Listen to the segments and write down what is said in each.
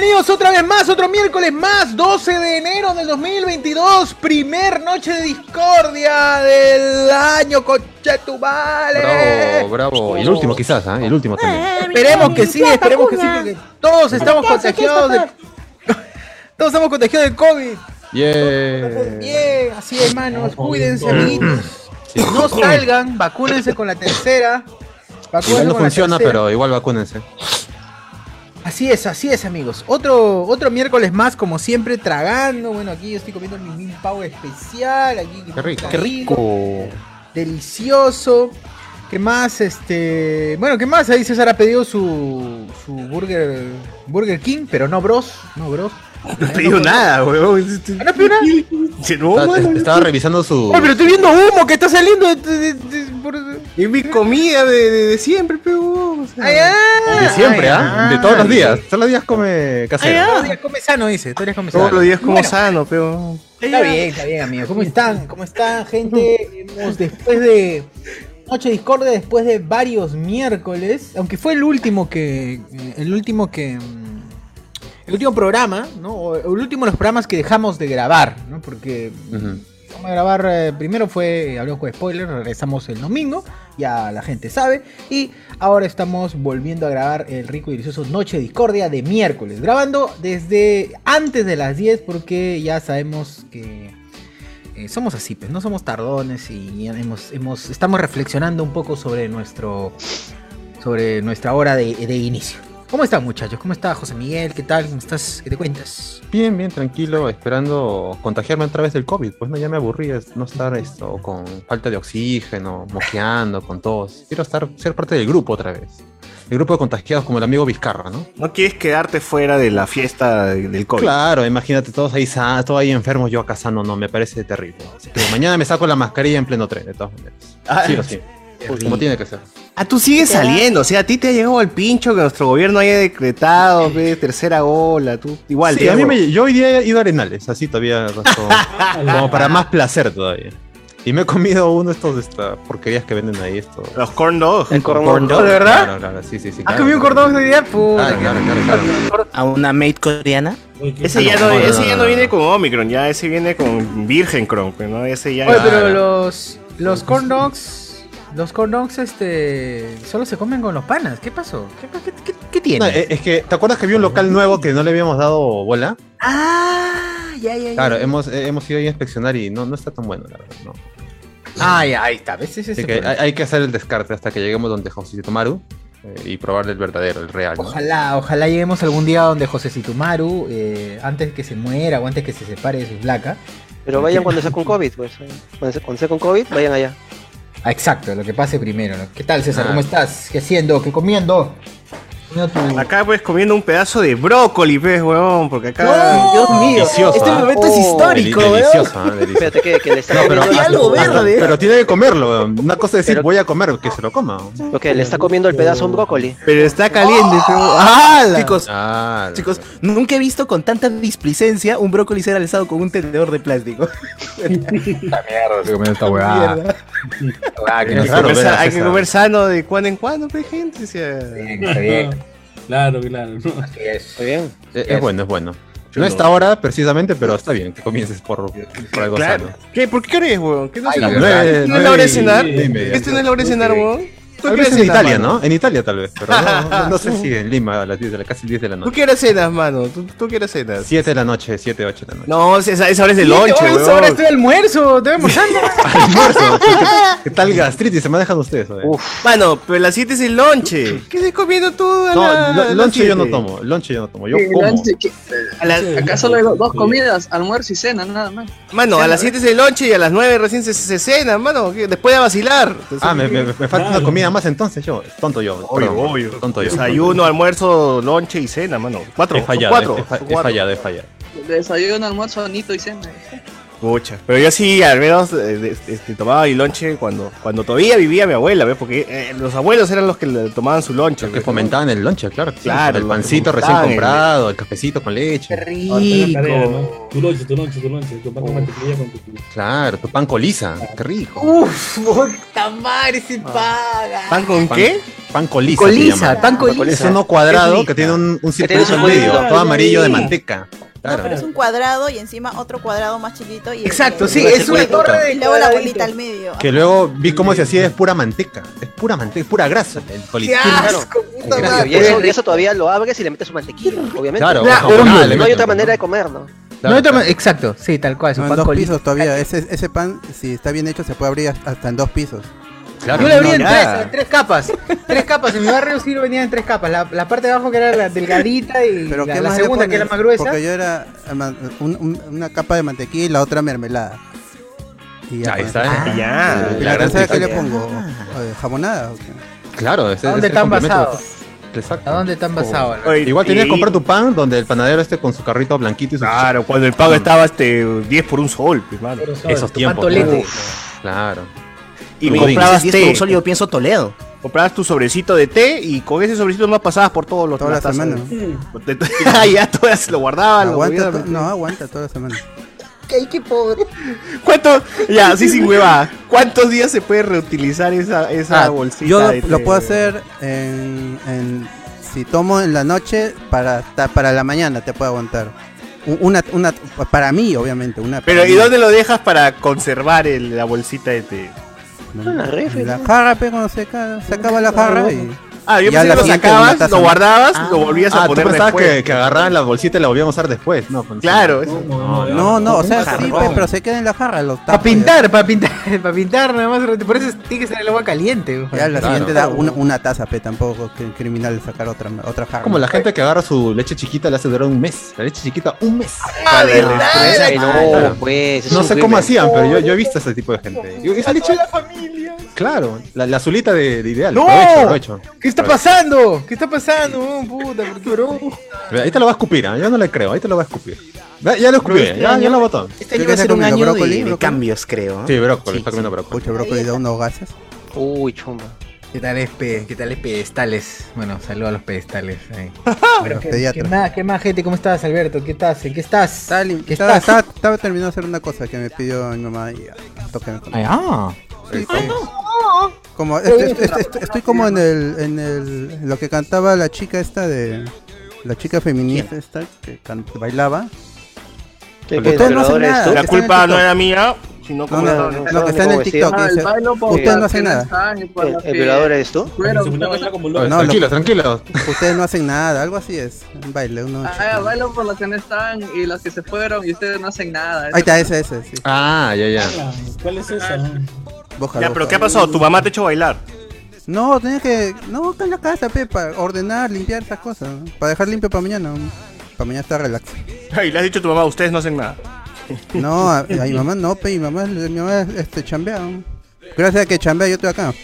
Bienvenidos otra vez más, otro miércoles más, 12 de enero del 2022, primer noche de discordia del año, conchetumale. Bravo, bravo. Y el último quizás, ¿ah? El último también. Esperemos que sí, esperemos que sí, porque todos estamos contagiados de... Todos estamos contagiados de COVID. Yeah. Bien, así hermanos, cuídense, amiguitos. No salgan, vacúnense con la tercera. Vacúnense Igual no con la funciona, tercera. pero igual vacúnense. Así es, así es, amigos. Otro, otro miércoles más, como siempre, tragando. Bueno, aquí yo estoy comiendo mi mil pavo especial. Aquí, Qué rico. Qué rico. Delicioso. ¿Qué más? Este. Bueno, ¿qué más? Ahí César ha pedido su, su burger. Burger King, pero no Bros. No Bros. No he pedido nada, weón. ¿No pedido nada? Estaba revisando su. Ay, pero estoy viendo humo que está saliendo Es mi comida de, de, de siempre, pero. o sea. Ay, ah, De siempre, ¿ah? ah. De todos los días. Todos los días come casero. Todos los días come sano, dice. Todos los días come sano. Todos los días como Bueno, sano, pero. Está bien, está bien, amigos. ¿Cómo están? ¿Cómo están, gente? Hemos después de Noche Discordia, después de varios miércoles, aunque fue el último que. El último que. El último programa, ¿no? O el último de los programas que dejamos de grabar, ¿no? Porque. Vamos a grabar, eh, primero fue, hablamos con spoilers, regresamos el domingo, ya la gente sabe, y ahora estamos volviendo a grabar el rico y delicioso Noche de Discordia de miércoles, grabando desde antes de las 10 porque ya sabemos que eh, somos así, pues no somos tardones y hemos, estamos reflexionando un poco sobre nuestro, sobre nuestra hora de, de inicio. ¿Cómo están muchachos? ¿Cómo está José Miguel? ¿Qué tal? ¿Cómo estás? ¿Qué te cuentas? Bien, bien, tranquilo, esperando contagiarme otra vez del COVID. Pues no, ya me aburrí no estar esto con falta de oxígeno, moqueando, con tos. Quiero estar, ser parte del grupo otra vez. El grupo de contagiados como el amigo Vizcarra, ¿no? No quieres quedarte fuera de la fiesta del COVID. Claro, imagínate, todos ahí todos ahí enfermos, yo acá sano, no, me parece terrible. Así que mañana me saco la mascarilla en pleno tren, de todas maneras. Ah, Sí o sí. Como tiene que ser. Ah, tú sigues saliendo, o sea, a ti te ha llegado el pincho que nuestro gobierno haya decretado, ve, tercera ola, tú igual. Sí, a mí me, yo hoy día he ido a Arenales, así todavía, como, como para más placer todavía. Y me he comido uno de estos de estas porquerías que venden ahí, esto. Los corn dogs. El corn Corn dog. dog, ¿De verdad? Claro, claro, sí, sí, sí. ¿Has claro. comido un día? Puta. Claro, claro, claro, claro. a una maid coreana. Ese ya No, ese ya no, viene con Omicron, ya ese viene con Virgen Cron, pero no, ese ya. Oye, pero los, los corn dogs, los corn dogs, este, solo se comen con los panas. ¿Qué pasó? ¿Qué, qué, qué- qué tiene? No, eh, es que, ¿te acuerdas que había un local nuevo que no le habíamos dado bola? ah, ya, ya, ya. Claro, hemos, eh, hemos ido ahí a inspeccionar y no, no está tan bueno, la verdad. No. Ah, ya, ahí está. Hay, hay que hacer el descarte hasta que lleguemos donde José Tomaru eh, y probarle el verdadero, el real. ¿no? Ojalá, ojalá lleguemos algún día donde José Situmaru, eh, antes que se muera o antes que se separe de su flaca. Pero vayan cuando sea con COVID, pues. Cuando sea, cuando sea con COVID, vayan allá. Ah, exacto, lo que pase primero. ¿no? ¿Qué tal, César? Ah. ¿Cómo estás? ¿Qué haciendo? ¿Qué comiendo? Tu- Acá pues comiendo un pedazo de brócoli, pues, weón, porque acá. Dios mío, Delicioso, este momento es Oh, histórico, Deli- weón. delicioso. Delicioso. Espérate que, que le está No, pero, algo verde. pero tiene que comerlo. weón. Una cosa es decir, Pero- voy a comer, que se lo coma. Lo que le está comiendo el pedazo a un brócoli. Pero está caliente. ¡Ah! Chicos, chicos, nunca he visto con tanta displicencia un brócoli ser alzado con un tenedor de plástico. esta Mierda. Ah, que Es no Hay que comer sano de cuando en cuando, pues, gente. bien, está bien. Claro, claro. Así es. Está bien. es, es bueno, es bueno. No a esta hora precisamente, pero está bien que comiences por, por algo Claro. sano. ¿Qué? ¿Por qué crees, weón? ¿Qué no Ay, la ¿Este no es la hora de cenar? ¿Este no es la hora de cenar, weón? ¿Tú Tal qué vez hora en Italia, mano? ¿no? En Italia tal vez, pero no, no, no sé si en Lima a las 10 de la, casi 10 de la ¿Tú noche. qué hora cenas, mano? ¿Tú, tú qué hora cenas? 7 de la noche, 7, 8 de la noche. No, esa, esa hora es de lonche, Oye, weón. ahora estoy de almuerzo, estoy almorzando. Almuerzo. ¿Qué, tal gastritis se manejan ustedes? Uf, Mano, pero las 7 es el lonche. ¿Qué estás comiendo tú a la, No, lonche yo no tomo, lonche yo no tomo, yo Sí, como. A la- Acá solo hay dos comidas, almuerzo y cena, nada más. Mano, a las 7 es el lonche y a las 9 recién se, se cena, mano. Después de vacilar. Entonces, Ah, me, me, me falta una comida más entonces yo. Tonto yo. Obvio, perdón, obvio. Tonto yo. Desayuno, almuerzo, lonche y cena, mano. Cuatro. He fallado, cuatro. he, fallado, he fallado. Desayuno, almuerzo, anito y cena. Pucha. Pero yo sí, al menos, eh, este, tomaba mi lonche cuando, cuando todavía vivía mi abuela, ¿ves? Porque eh, los abuelos eran los que le tomaban su lonche. Los que fomentaban el lonche, claro. sí. Claro, el pancito recién el- comprado, el cafecito con leche. Qué rico. Tu lonche, tu lonche, tu lonche, tu pan con mantequilla con tu... Claro, tu pan coliza. Qué rico. Uf, puta madre, se paga. ¿Pan con Pan- qué? Pan coliza. Coliza, pan Es coliza. uno cuadrado Es que tiene un, un su en medio, todo amarillo de manteca. No, pero Claro. es un cuadrado y encima otro cuadrado más chiquito. Y Exacto, sí, es una torre de Y luego la bolita al medio. Que luego vi cómo se hacía, es pura manteca. Es pura manteca, es pura grasa. El ¡Qué coliza. asco, puta Qué madre! Y eso, todavía lo abres y le metes su mantequilla, obviamente. Claro, Claro, No hay otra manera de comer, ¿no? No Claro, hay otra claro. ma- Exacto, sí, tal cual. No, en dos pisos todavía. Ese, ese pan, si está bien hecho, se puede abrir hasta en dos pisos. Claro. Yo le abrí No, en tres, en tres capas. tres capas. En mi barrio sí lo venía en tres capas. La, la parte de abajo que era la delgadita y Pero la, ¿qué la segunda que era más gruesa. Porque yo era eh, ma- un- un- una capa de mantequilla y la otra mermelada. Y ya, Ahí pues. está. Ah. Ya. ¿Y La la tercera qué le pongo? Eh, ¿Jamonada o qué? Claro, ese ¿A dónde están basados? Exacto. ¿A dónde están basados? Igual tenías que y- comprar tu pan donde el panadero esté con su carrito blanquito y su Claro, cuando el pago estaba este 10 por un sol, pues, mano. Esos tiempos. Claro. Y Budín. comprabas té. yo pienso Toledo. Comprabas tu sobrecito de té y con ese sobrecito no pasabas por todos los Toda la las tazas. semana. Ah, ya todas lo guardaban. lo Aguanta, no, aguanta toda la semana. ¿Cuánto? Ya, así sin hueva. ¿Cuántos días se puede reutilizar esa, esa Ah, bolsita? yo lo, de lo té? puedo hacer en, en- si tomo en la noche para para la mañana te puedo aguantar. Una, una para mí obviamente una. Pero ¿y mí. dónde lo dejas para conservar el- la bolsita de té? La jarra, pe, cuando se, ca- se acaba la jarra y Ah, yo Ya pensé la que lo sacabas, lo guardabas, lo volvías Ah, a tú poner pensabas después. que, que agarraban la bolsita y la volvíamos a usar después, ¿no? Claro, eso. no, no, o sea, sí, pero se queda en la jarra Para pintar, para pintar, para pintar nada más. Por eso tiene que ser el agua caliente. Ya, ya la Claro. siguiente da una, una taza, pe, tampoco que criminal sacar otra otra jarra. Como la gente que agarra su leche chiquita le hace durar un mes. La leche chiquita, un mes. Ah, Ay, no, pues. es No sé cómo hacían, pero yo, yo he visto ese tipo de gente. Esa leche, claro, la, la azulita de, de ideal. ¡No! Provecho, provecho. ¿Qué está pasando? ¿Qué está pasando? Oh, puta, ¿por qué, bro? Ahí te lo va a escupir, ¿ah? yo no le creo, ahí te lo va a escupir. Ya lo escupí, este ya, año- ya lo botó. Este año ¿Qué va a ser un comiendo? año ¿Brócoli? de ¿Brócoli? cambios, creo. ¿eh? Sí, brócoli, Sí, está comiendo brócoli. Pucha, brócoli da unos gases. Uy, chumba. ¿Qué tal es, pe- qué tal es pedestales? Bueno, saludo a los pedestales. ahí. Los ¿Qué, qué más, ¿Qué más, gente? ¿Cómo estás, Alberto? ¿Qué estás? ¿En qué estás? Estaba, ¿Qué estaba, estás? estaba- estaba terminando de hacer una cosa que me pidió mi mamá y toqué ah. Sí, sí. Como, est- est- est- est- estoy como en el, en el, en lo que cantaba la chica esta de, la chica feminista esta que can- bailaba. ¿Qué, no hacen nada. La culpa no TikTok. era mía, sino No, como no, no, no, lo que está en el ¿cómo TikTok. Ah, el por ustedes no hacen nada. y por ¿El, violador eres tú? Oye, No, tranquilos, tranquilos. Ustedes no hacen nada, algo así es. Un baile, uno. Ah, bailo por las que no están y las que se fueron y ustedes no hacen nada. Ahí está, ese, ese, sí. Ah, ya, ya. Ala, ¿Cuál es esa? Bójalo, Ya, pero ¿qué ha pasado? ¿Tu mamá te ha hecho bailar? No, tenía que. No, está en la casa, pe, para ordenar, limpiar esas cosas. ¿no? Para dejar limpio para mañana. Para mañana estar relax. Y le has dicho a tu mamá, ustedes no hacen nada. No, a, a mi mamá no, pe, mi mamá, mi mamá este, chambea. ¿no? Gracias a que chambea, yo estoy acá.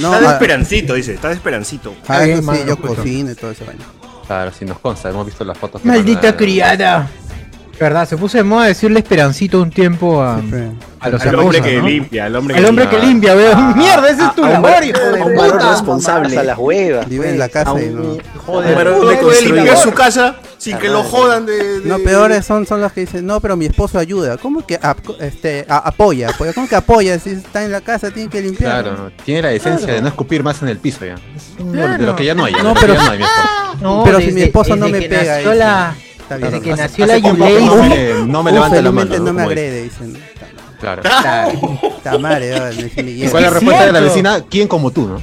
No, Estás de esperancito, dice, estás de esperancito. ah, sí, yo cocino y todo eso. vaina. Claro, sí nos consta, hemos visto las fotos. Maldita criada. Verdad, se puso de moda decirle esperancito un tiempo a, Sí, a los Al hombre que ¿no? limpia, al hombre que hombre que limpia, weón. Mierda, ese es tu a un labor, hijo de a un puta. responsable. Hasta las huevas. Vive en la casa y no. Joder, Pero un no puede deconstruido. limpiar su casa sin que lo jodan de... de- No, peores son, son los que dicen, no, pero mi esposo ayuda. ¿Cómo que ap- este, a- apoya? apoya? ¿Cómo que apoya? Si está en la casa, tiene que limpiar. Claro, tiene la esencia de no escupir más en el piso ya. Es un Claro. de lo que ya no hay. No, pero- ya no hay, mi esposo. No, Pero si desde- mi esposo no me pega, nació dice. Está bien. Desde que nació hace la Yulei. no me, no me Uh, levanta la mano. felizmente no me como agrede, dicen. Claro. Está madre, me- me ¿Y cuál es la es respuesta de la vecina? ¿Quién como tú, no?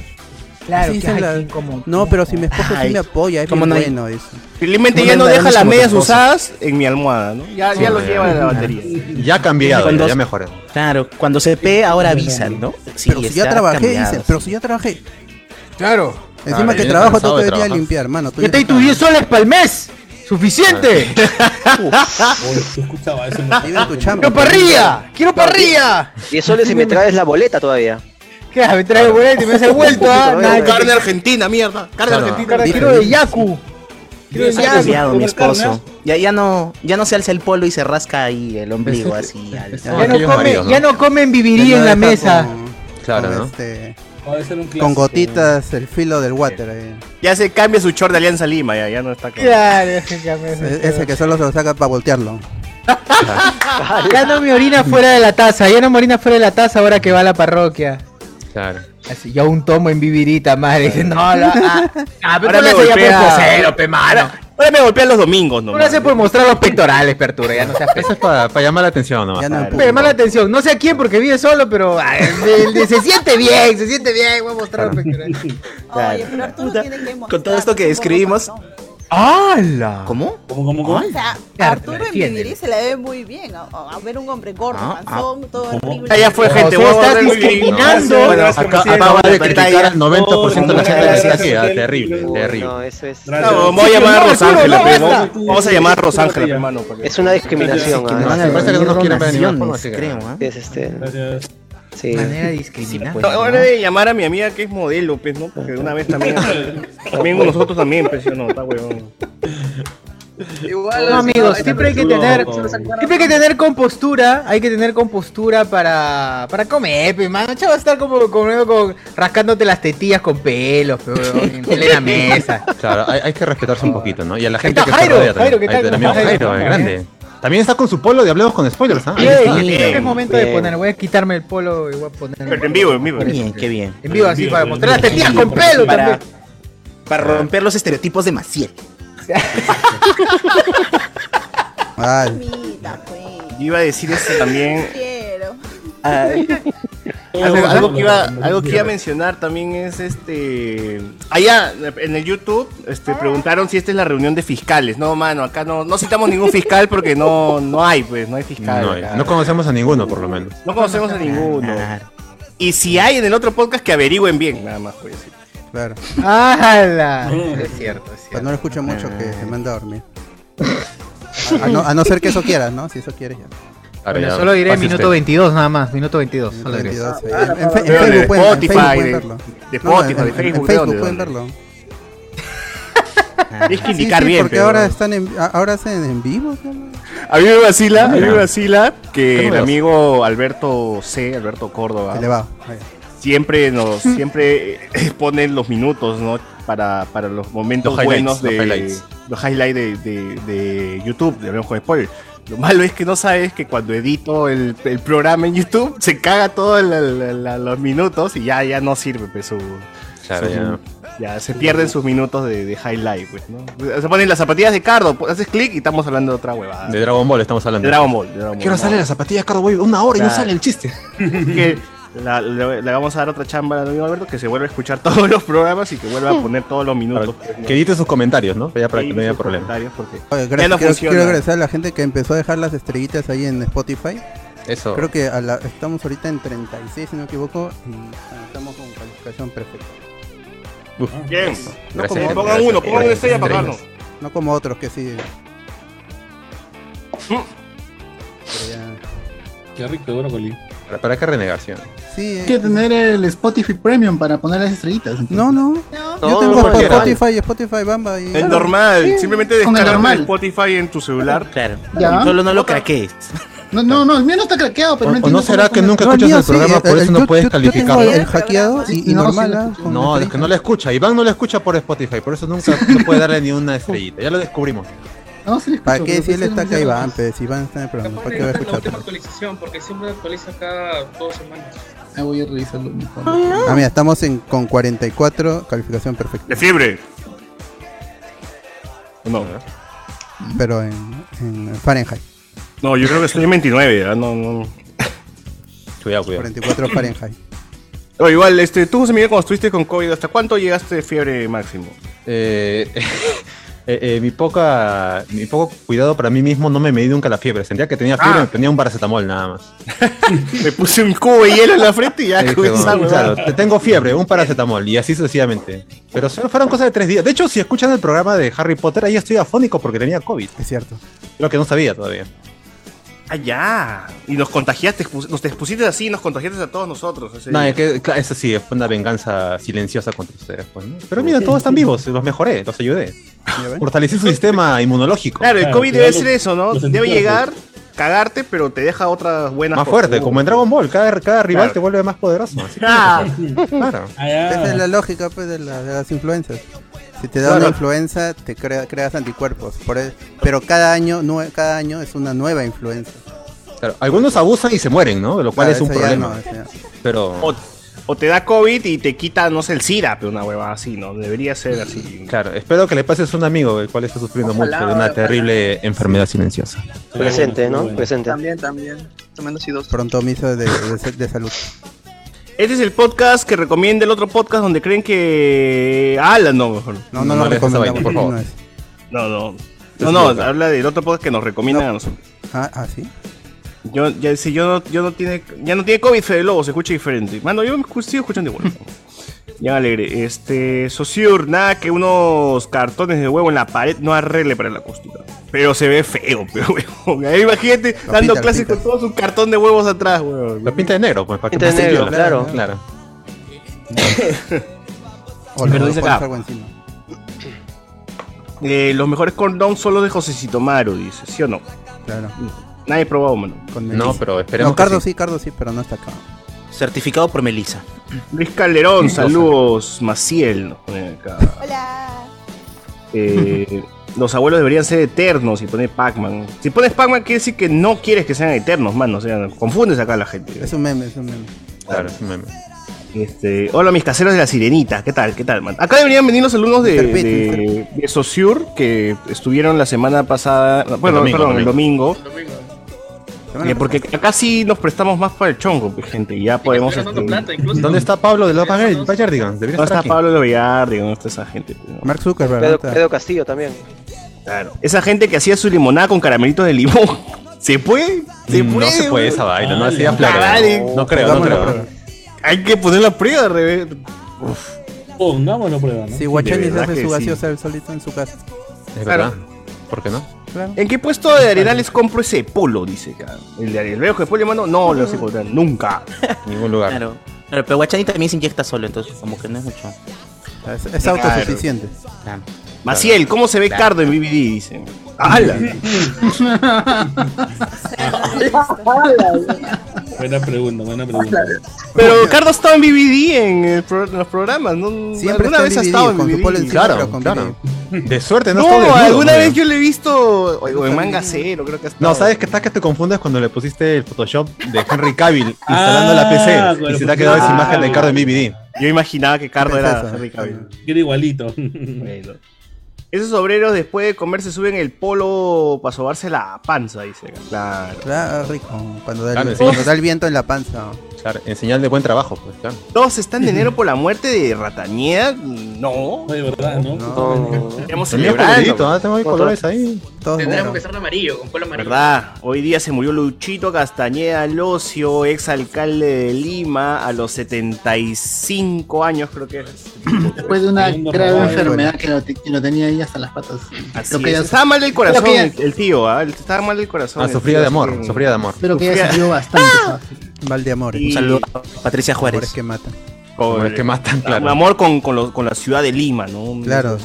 Claro, Sí, que la- como No, pero si mi esposo sí me apoya, es ¿cómo bien no hay- bueno eso. Felizmente ya no deja las medias usadas en mi almohada, ¿no? Ya, ya Sí, los ya. lleva en la batería. Ya ha cambiado, Cuando- ya mejoró. Claro, cuando se pe, ahora avisan, ¿no? Sí, pero si ya trabajé, sí. pero si ya trabajé. Claro. Encima Claro, que trabajo, cansado tengo que de venir a trabajar. limpiar, mano. tú ¿Qué ya te estás- tu 10 soles para el mes? ¡Suficiente! Chamba. ¡Quiero parrilla! ¡Quiero parrilla! Y eso si me traes la boleta todavía. ¿Qué? Me trae el boleto y me hace el vuelto, ¿ah? Carne argentina, mierda. Carne argentina. Quiero de Yaku. Quiero desviado mi esposo. Ya, ya no, ya no se alza el polo y se rasca ahí el ombligo así. al- Ya no, comen vivirí Ya en la mesa. Claro, ¿no? este, con gotitas, el filo del water. ahí. Ya se cambia su short de Alianza Lima, ya, ya no está con... Claro, ese E- Ese que solo se lo saca para voltearlo. Ya no me orina fuera de la taza, ya no me orina fuera de la taza ahora que va a la parroquia. Claro. Así, ya un tomo en vivirita, madre. Dice, no, la, ah, ah, pero Ahora tú me haces ya por golpea. posero, pe, mano. Ahora me golpean los domingos, no. lo haces por mostrar los pectorales, Pertura, ya no seas Eso es para llamar la atención nomás. Ya no empuja. Pe, mala atención, no sé a quién porque vive solo, pero de- se siente bien, se siente bien, voy a mostrar los pectorales. Oye, pero Arturo tiene que con todo esto que mostrar describimos-. ¡Hala! ¿Cómo? ¿Cómo, cómo, cómo? O sea, Arturo en. Vivirí se le ve muy bien. A, a ver un hombre gordo, Ah, panzón, todo horrible. Ya, fue, gente. estás discriminando. Bueno, Acá, acaba de criticar al 90% de la gente que está aquí. ah, Terrible, terrible. No, eso es. Gracias. No, voy a llamar a No, Rosángela, no, pe, basta. vamos, a llamar a Rosángela, hermano. Es una discriminación. Que ah, me van a parece que no nos venir quieren ver de ninguna forma, donaciones, así que- creo, ¿ah? Es este. Sí. Manera discriminante. pues. No, ahora de llamar a mi amiga que es modelo, pues, ¿no? Porque de una vez también. también nosotros también, pues, ¿sí no? Está huevón. Igual, No, amigos, no, siempre hay que tener, siempre hay que tener compostura, hay que tener compostura para, para comer, pe, mano. Chavo, estar como comiendo con, rascándote las tetillas con pelos, pe, weón, en plena mesa. Claro, hay, hay que respetarse un poquito, ¿no? Y a la gente está que Jairo, se rodea Jairo. ¿qué tal? Ahí está el ¿Cómo amigo está Jairo, grande. También está con su polo de Hablemos con Spoilers, ¿ah? Es momento de poner, voy a quitarme el polo y voy a poner. Pero en vivo, en vivo. Bien, qué bien. En vivo, así, para mostrar las tetillas con pelo Para, también. para romper los estereotipos de Maciel. Pues. Yo iba a decir esto también. Algo, algo que iba, algo que iba a mencionar también es este. Allá en el YouTube este, preguntaron si esta es la reunión de fiscales. No, mano, acá no, no citamos ningún fiscal porque no, no hay, pues, no hay fiscal. No, conocemos a ninguno, por lo menos. No conocemos a ninguno. Claro. Y si hay en el otro podcast, que averigüen bien, nada más, pues. claro. ¡Hala! Es cierto, es cierto. no lo escucho mucho que se manda a dormir. A, a no, a no ser que eso quieras, ¿no? Si eso quieres ya. Claro, Bueno, ya, solo diré minuto usted. 22 nada más, minuto 22. Solo diré. 22, eh. Ah, En, en fe- en Pero de Facebook pueden, en Spotify, Facebook pueden de- verlo. de No, Spotify, en- de Facebook, En ¿de Facebook pueden verlo. Tienes que indicar sí, bien, porque pero- ahora están en, ahora hacen en vivo. ¿no? A mí me vacila, a mí me vacila que ¿Cómo el amigo Alberto C, Alberto Córdoba, siempre nos siempre eh, ponen los minutos, ¿no? Para, para los momentos Los buenos de los highlights. los highlights de, de, de YouTube, de Hablemos con Spoiler. Lo malo es que no sabes que cuando edito el, el programa en YouTube se caga todos los minutos y ya, ya no sirve pues, su, Claro, su- ya. ya se pierden sus minutos de, de highlight, pues, ¿no? Se ponen las zapatillas de Cardo, pues, haces clic y estamos hablando de otra huevada. De Dragon Ball estamos hablando. De Dragon Ball. de Dragon ¿Qué hora Ball, sale ¿no? la zapatilla, Cardo Boy? Una hora y no sale el chiste. que la- le, le vamos a dar otra chamba al amigo Alberto que se vuelva a escuchar todos los programas y que vuelva a poner todos los minutos. pues, ¿no? Que edite sus comentarios, ¿no? Ya para que no haya problema. porque Oye, Ya gracias, no quiero, agradecer a la gente que empezó a dejar las estrellitas ahí en Spotify. Eso. Creo que a la- estamos ahorita en 36, si no me equivoco, y estamos con calificación perfecta. Bien. No Gracias, como, Pongan gracias. uno, pongan una estrella para no como otros que sí. Pero ya- Qué rico, brócoli. ¿Para, para qué renegación? Sí, eh. Hay que tener el Spotify Premium para poner las estrellitas. No, no. No. Yo No, tengo cualquiera. Spotify, Spotify Bamba y. Es normal, simplemente Con el normal. Spotify en tu celular. Claro. Ya. Solo no lo craquees. No, no, no, el mío no está craqueado, O, pero no o entiendo no será cómo que nunca No, el escuchas mío el sí, programa, por el- eso no yo- puedes yo- Yo tengo calificarlo. el hackeado y, y No, normal. ¿ah? Con No, es que no le escucha. Iván no le escucha por Spotify, por eso nunca no puede darle ni una estrellita. Ya lo descubrimos. No, sí le escucho, ¿Para qué si él pues, está no acá. Iván? Pues Iván está en el programa. ¿Para qué va a la escuchar? actualización, porque siempre actualiza cada dos semanas. Ah, voy a revisarlo mejor. Ah, mira, estamos en, con 44, calificación perfecta. De fiebre. No, Pero en, en Fahrenheit. no, yo creo que estoy en 29. ¿ah? No, no. Cuidado, cuidado. 44 Fahrenheit. O igual, este, tú, José Miguel, cuando estuviste con COVID, ¿hasta cuánto llegaste de fiebre máximo? Eh, eh, eh, mi poca mi poco cuidado para mí mismo no me medí nunca la fiebre. Sentía que tenía fiebre, Ah. me ponía un paracetamol nada más. Me puse un cubo de hielo en la frente y ya huevada. claro, te tengo fiebre, un paracetamol y así sucesivamente. Pero solo fueron cosas de tres días. De hecho, si escuchan el programa de Harry Potter, ahí estoy afónico porque tenía COVID. Es cierto. Lo que no sabía todavía. Ah, ya. Y nos contagiaste, nos te expusiste así y nos contagiaste a todos nosotros. ese No, día. es que, claro, eso sí, fue una venganza silenciosa contra ustedes. pues, ¿no? Pero mira, todos están vivos, los mejoré, los ayudé. Fortalecí su sistema inmunológico. Claro, el COVID debe ser eso, ¿no? Debe llegar, cagarte, pero te deja otras buenas Más cosas. fuerte, como en Dragon Ball, cada, cada rival Claro. te vuelve más poderoso. Así que- Ah. claro. Esa es la lógica pues, de, la- de las influencias. Si te da Claro. una influenza, te crea- creas anticuerpos. Por e- pero cada año, nue- cada año es una nueva influenza. Claro, Algunos abusan y se mueren, ¿no? Lo cual Claro, es un problema. no. Pero O, o te da COVID y te quita, no sé, el SIDA, pero una hueva así, ¿no? Debería ser así. claro, espero que le pases a un amigo el cual está sufriendo Ojalá, mucho de una ojalá. terrible enfermedad silenciosa. Presente, ¿no? Presente. También, también. Dos. Pronto miso de, de- de salud. Este es el podcast que recomienda el otro podcast donde creen que. Alan, no, mejor. No, no, esa vaina, por favor. no es. No, no. No, no, equivocas. habla del otro podcast que nos recomiendan a nosotros. Ah, ah, sí. Yo, ya, si yo no, yo no tiene, ya no tiene COVID, Fede Lobo, se escucha diferente. Mano, yo me sigo escuchando igual. Ya alegre. Este, Sociur, nada que unos cartones de huevo en la pared no arregle para la acústica. Pero se ve feo, pero huevón. Ahí Imagínate Lo dando pinta, clases con todo su cartón de huevos atrás, huevón. Lo pinta de negro, pues, para que Pinta de pase negro, viola. claro. claro. O Pero dice acá. Eh, los mejores cordones son los de Josecito Maru, dice, ¿sí o no? Claro. Nadie ha probado, mano. No, pero esperemos No, Cardo que sí. sí, Cardo sí, pero no está acá. Certificado por Melissa. Luis Calderón, saludos. Maciel, nos pone acá. Hola. Eh, los abuelos deberían ser eternos y poner Pac-Man. Si pones Pac-Man quiere decir que no quieres que sean eternos, mano. O sea, confundes acá a la gente. Es un meme, es un meme. Claro, es un meme. Este, hola mis caseros de la sirenita, ¿qué tal? ¿Qué tal, man? Acá deberían venir los alumnos de, de, de Sociur que estuvieron la semana pasada, bueno, domingo, perdón, el domingo. domingo. Eh, porque acá sí nos prestamos más para el chongo, pues, gente, y ya podemos. este, ¿Dónde está Pablo de los? Debería ¿Dónde está aquí. Pablo de Villardi? ¿Dónde está esa gente? no? Mark Zuckerberg. Pedro, Pedro Castillo también. Claro. Esa gente que hacía su limonada con caramelitos de limón. ¿Se puede? ¿Se Mm, puede? no se puede esa vaina, no hacía flores. No creo, no creo. Hay que poner la prueba, revés. Uf. Pongámoslo a prueba, ¿no? Sí, Guachani se hace su sí. gaseosa él solito en su casa. Es Claro. verdad. ¿Por qué no? Claro. ¿En qué puesto de Arenales compro ese polo? Dice acá. El de Ariel Veo que después le mando. No, lo sé encontrar. Nunca. En ningún lugar. Claro. Claro, pero Guachani también se inyecta solo, entonces como que no es mucho. Es, es autosuficiente. Claro. Maciel, ¿cómo se ve Cardo en BBD? Dice. ¡Hala! Buena pregunta, buena pregunta. Pero Cardo ha estado en BBD en, el pro- en los programas. ¿no? Siempre ¿Alguna vez ha estado en BBD? Claro, claro. De suerte, no, No, desnudo, alguna vez yo lo he visto. O, o en manga cero, creo que ha estado. No, ¿sabes qué estás que te confundes cuando le pusiste el Photoshop de Henry Cavill instalando la Ah, PC y se te ha quedado esa imagen de Cardo en BBD? Yo imaginaba que Cardo ¿Qué era? Henry Cavill. Queda igualito. Bueno. Esos obreros después de comer se suben el polo para sobarse la panza, dice. acá. Claro. Claro, rico. Cuando da, Claro, el, sí. cuando da el viento en la panza. Claro, en señal de buen trabajo, pues, claro. ¿Todos están de enero por la muerte de Ratañeda? No. No, de verdad, ¿no? No. Estamos celebrando. ahí colores ahí. Todos Tendremos negros. que estar de amarillo, con polo amarillo. ¿Verdad? Hoy día se murió Luchito Castañeda Locio, ex alcalde de Lima, a los 75 años creo que es. Después de una grave enfermedad que lo, que lo tenía ahí hasta las patas. Así que es. Estaba mal del corazón el, el tío, ¿ah? Estaba mal del corazón. Ah, sufría tío, de amor, sufría de amor. Creo que ya salió bastante. Mal de amores. Y- Un saludo a Patricia Amores Juárez. que matan. El que matan, claro. Amor con, con, los- con la ciudad de Lima, ¿no? Claro.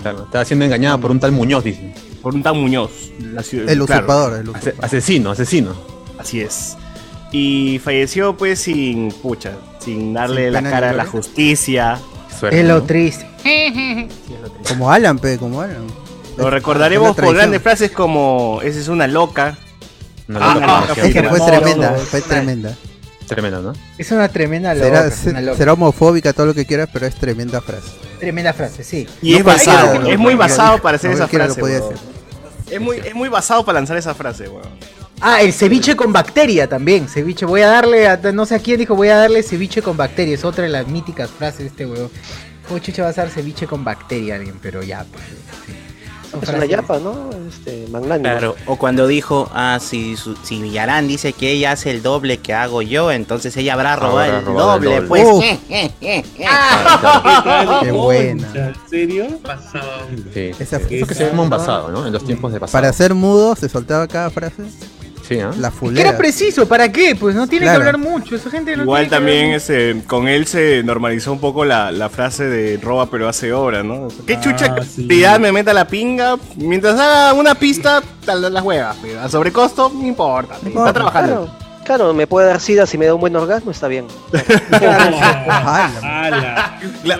Claro, estaba siendo engañada por un tal Muñoz, dicen. Por un tan Muñoz. La ciudad, El claro, usurpador, el usurpador. asesino, asesino. Así es. Y falleció pues sin, pucha, sin darle Sin la cara a la justicia. Suerte, Es lo ¿no? triste. Como Alan, pe, como Alan. Lo recordaremos por grandes frases como esa es una loca. No, Ah, no, Es que fue tremenda, fue tremenda. Tremendo, ¿no? Es una tremenda loca. Será, es una se- loca. será homofóbica, todo lo que quieras, pero es tremenda frase. Tremenda frase, sí. Y No es basado, es muy basado para hacer no esa frase. podía weón. hacer. Es muy, es muy basado para lanzar esa frase, weón. Ah, el ceviche con bacteria también. Ceviche, voy a darle, a, no sé a quién dijo, voy a darle ceviche con bacteria. Es otra de las míticas frases de este huevo. ¿Cómo chucha va a dar ceviche con bacteria alguien? Pero ya, pues. sí. Son Es una yapa, ¿no? Este, magnánimo. Claro, o cuando dijo, ah, si, su- si Villarán dice que ella hace el doble que hago yo, entonces ella habrá robado Habrá el robado el doble, doble. pues. Eh. Qué buena. ¿En serio? Sí. Esa- Eso que se llama un basado, ¿no? En los tiempos de pasado. Para ser mudo, se soltaba cada frase. Sí, ¿ah? La Que fulera. era preciso, ¿para qué? Pues no tiene Claro. que hablar mucho, esa gente no Igual tiene que también ese, con él se normalizó un poco la, la frase de roba pero hace obra, ¿no? ¿Qué chucha Ah, sí. cantidad me meta la pinga? Mientras haga una pista, tal las huevas. pero A sobrecosto, no importa. No está importa, trabajando. Claro, claro, me puede dar sida si me da un buen orgasmo, está bien.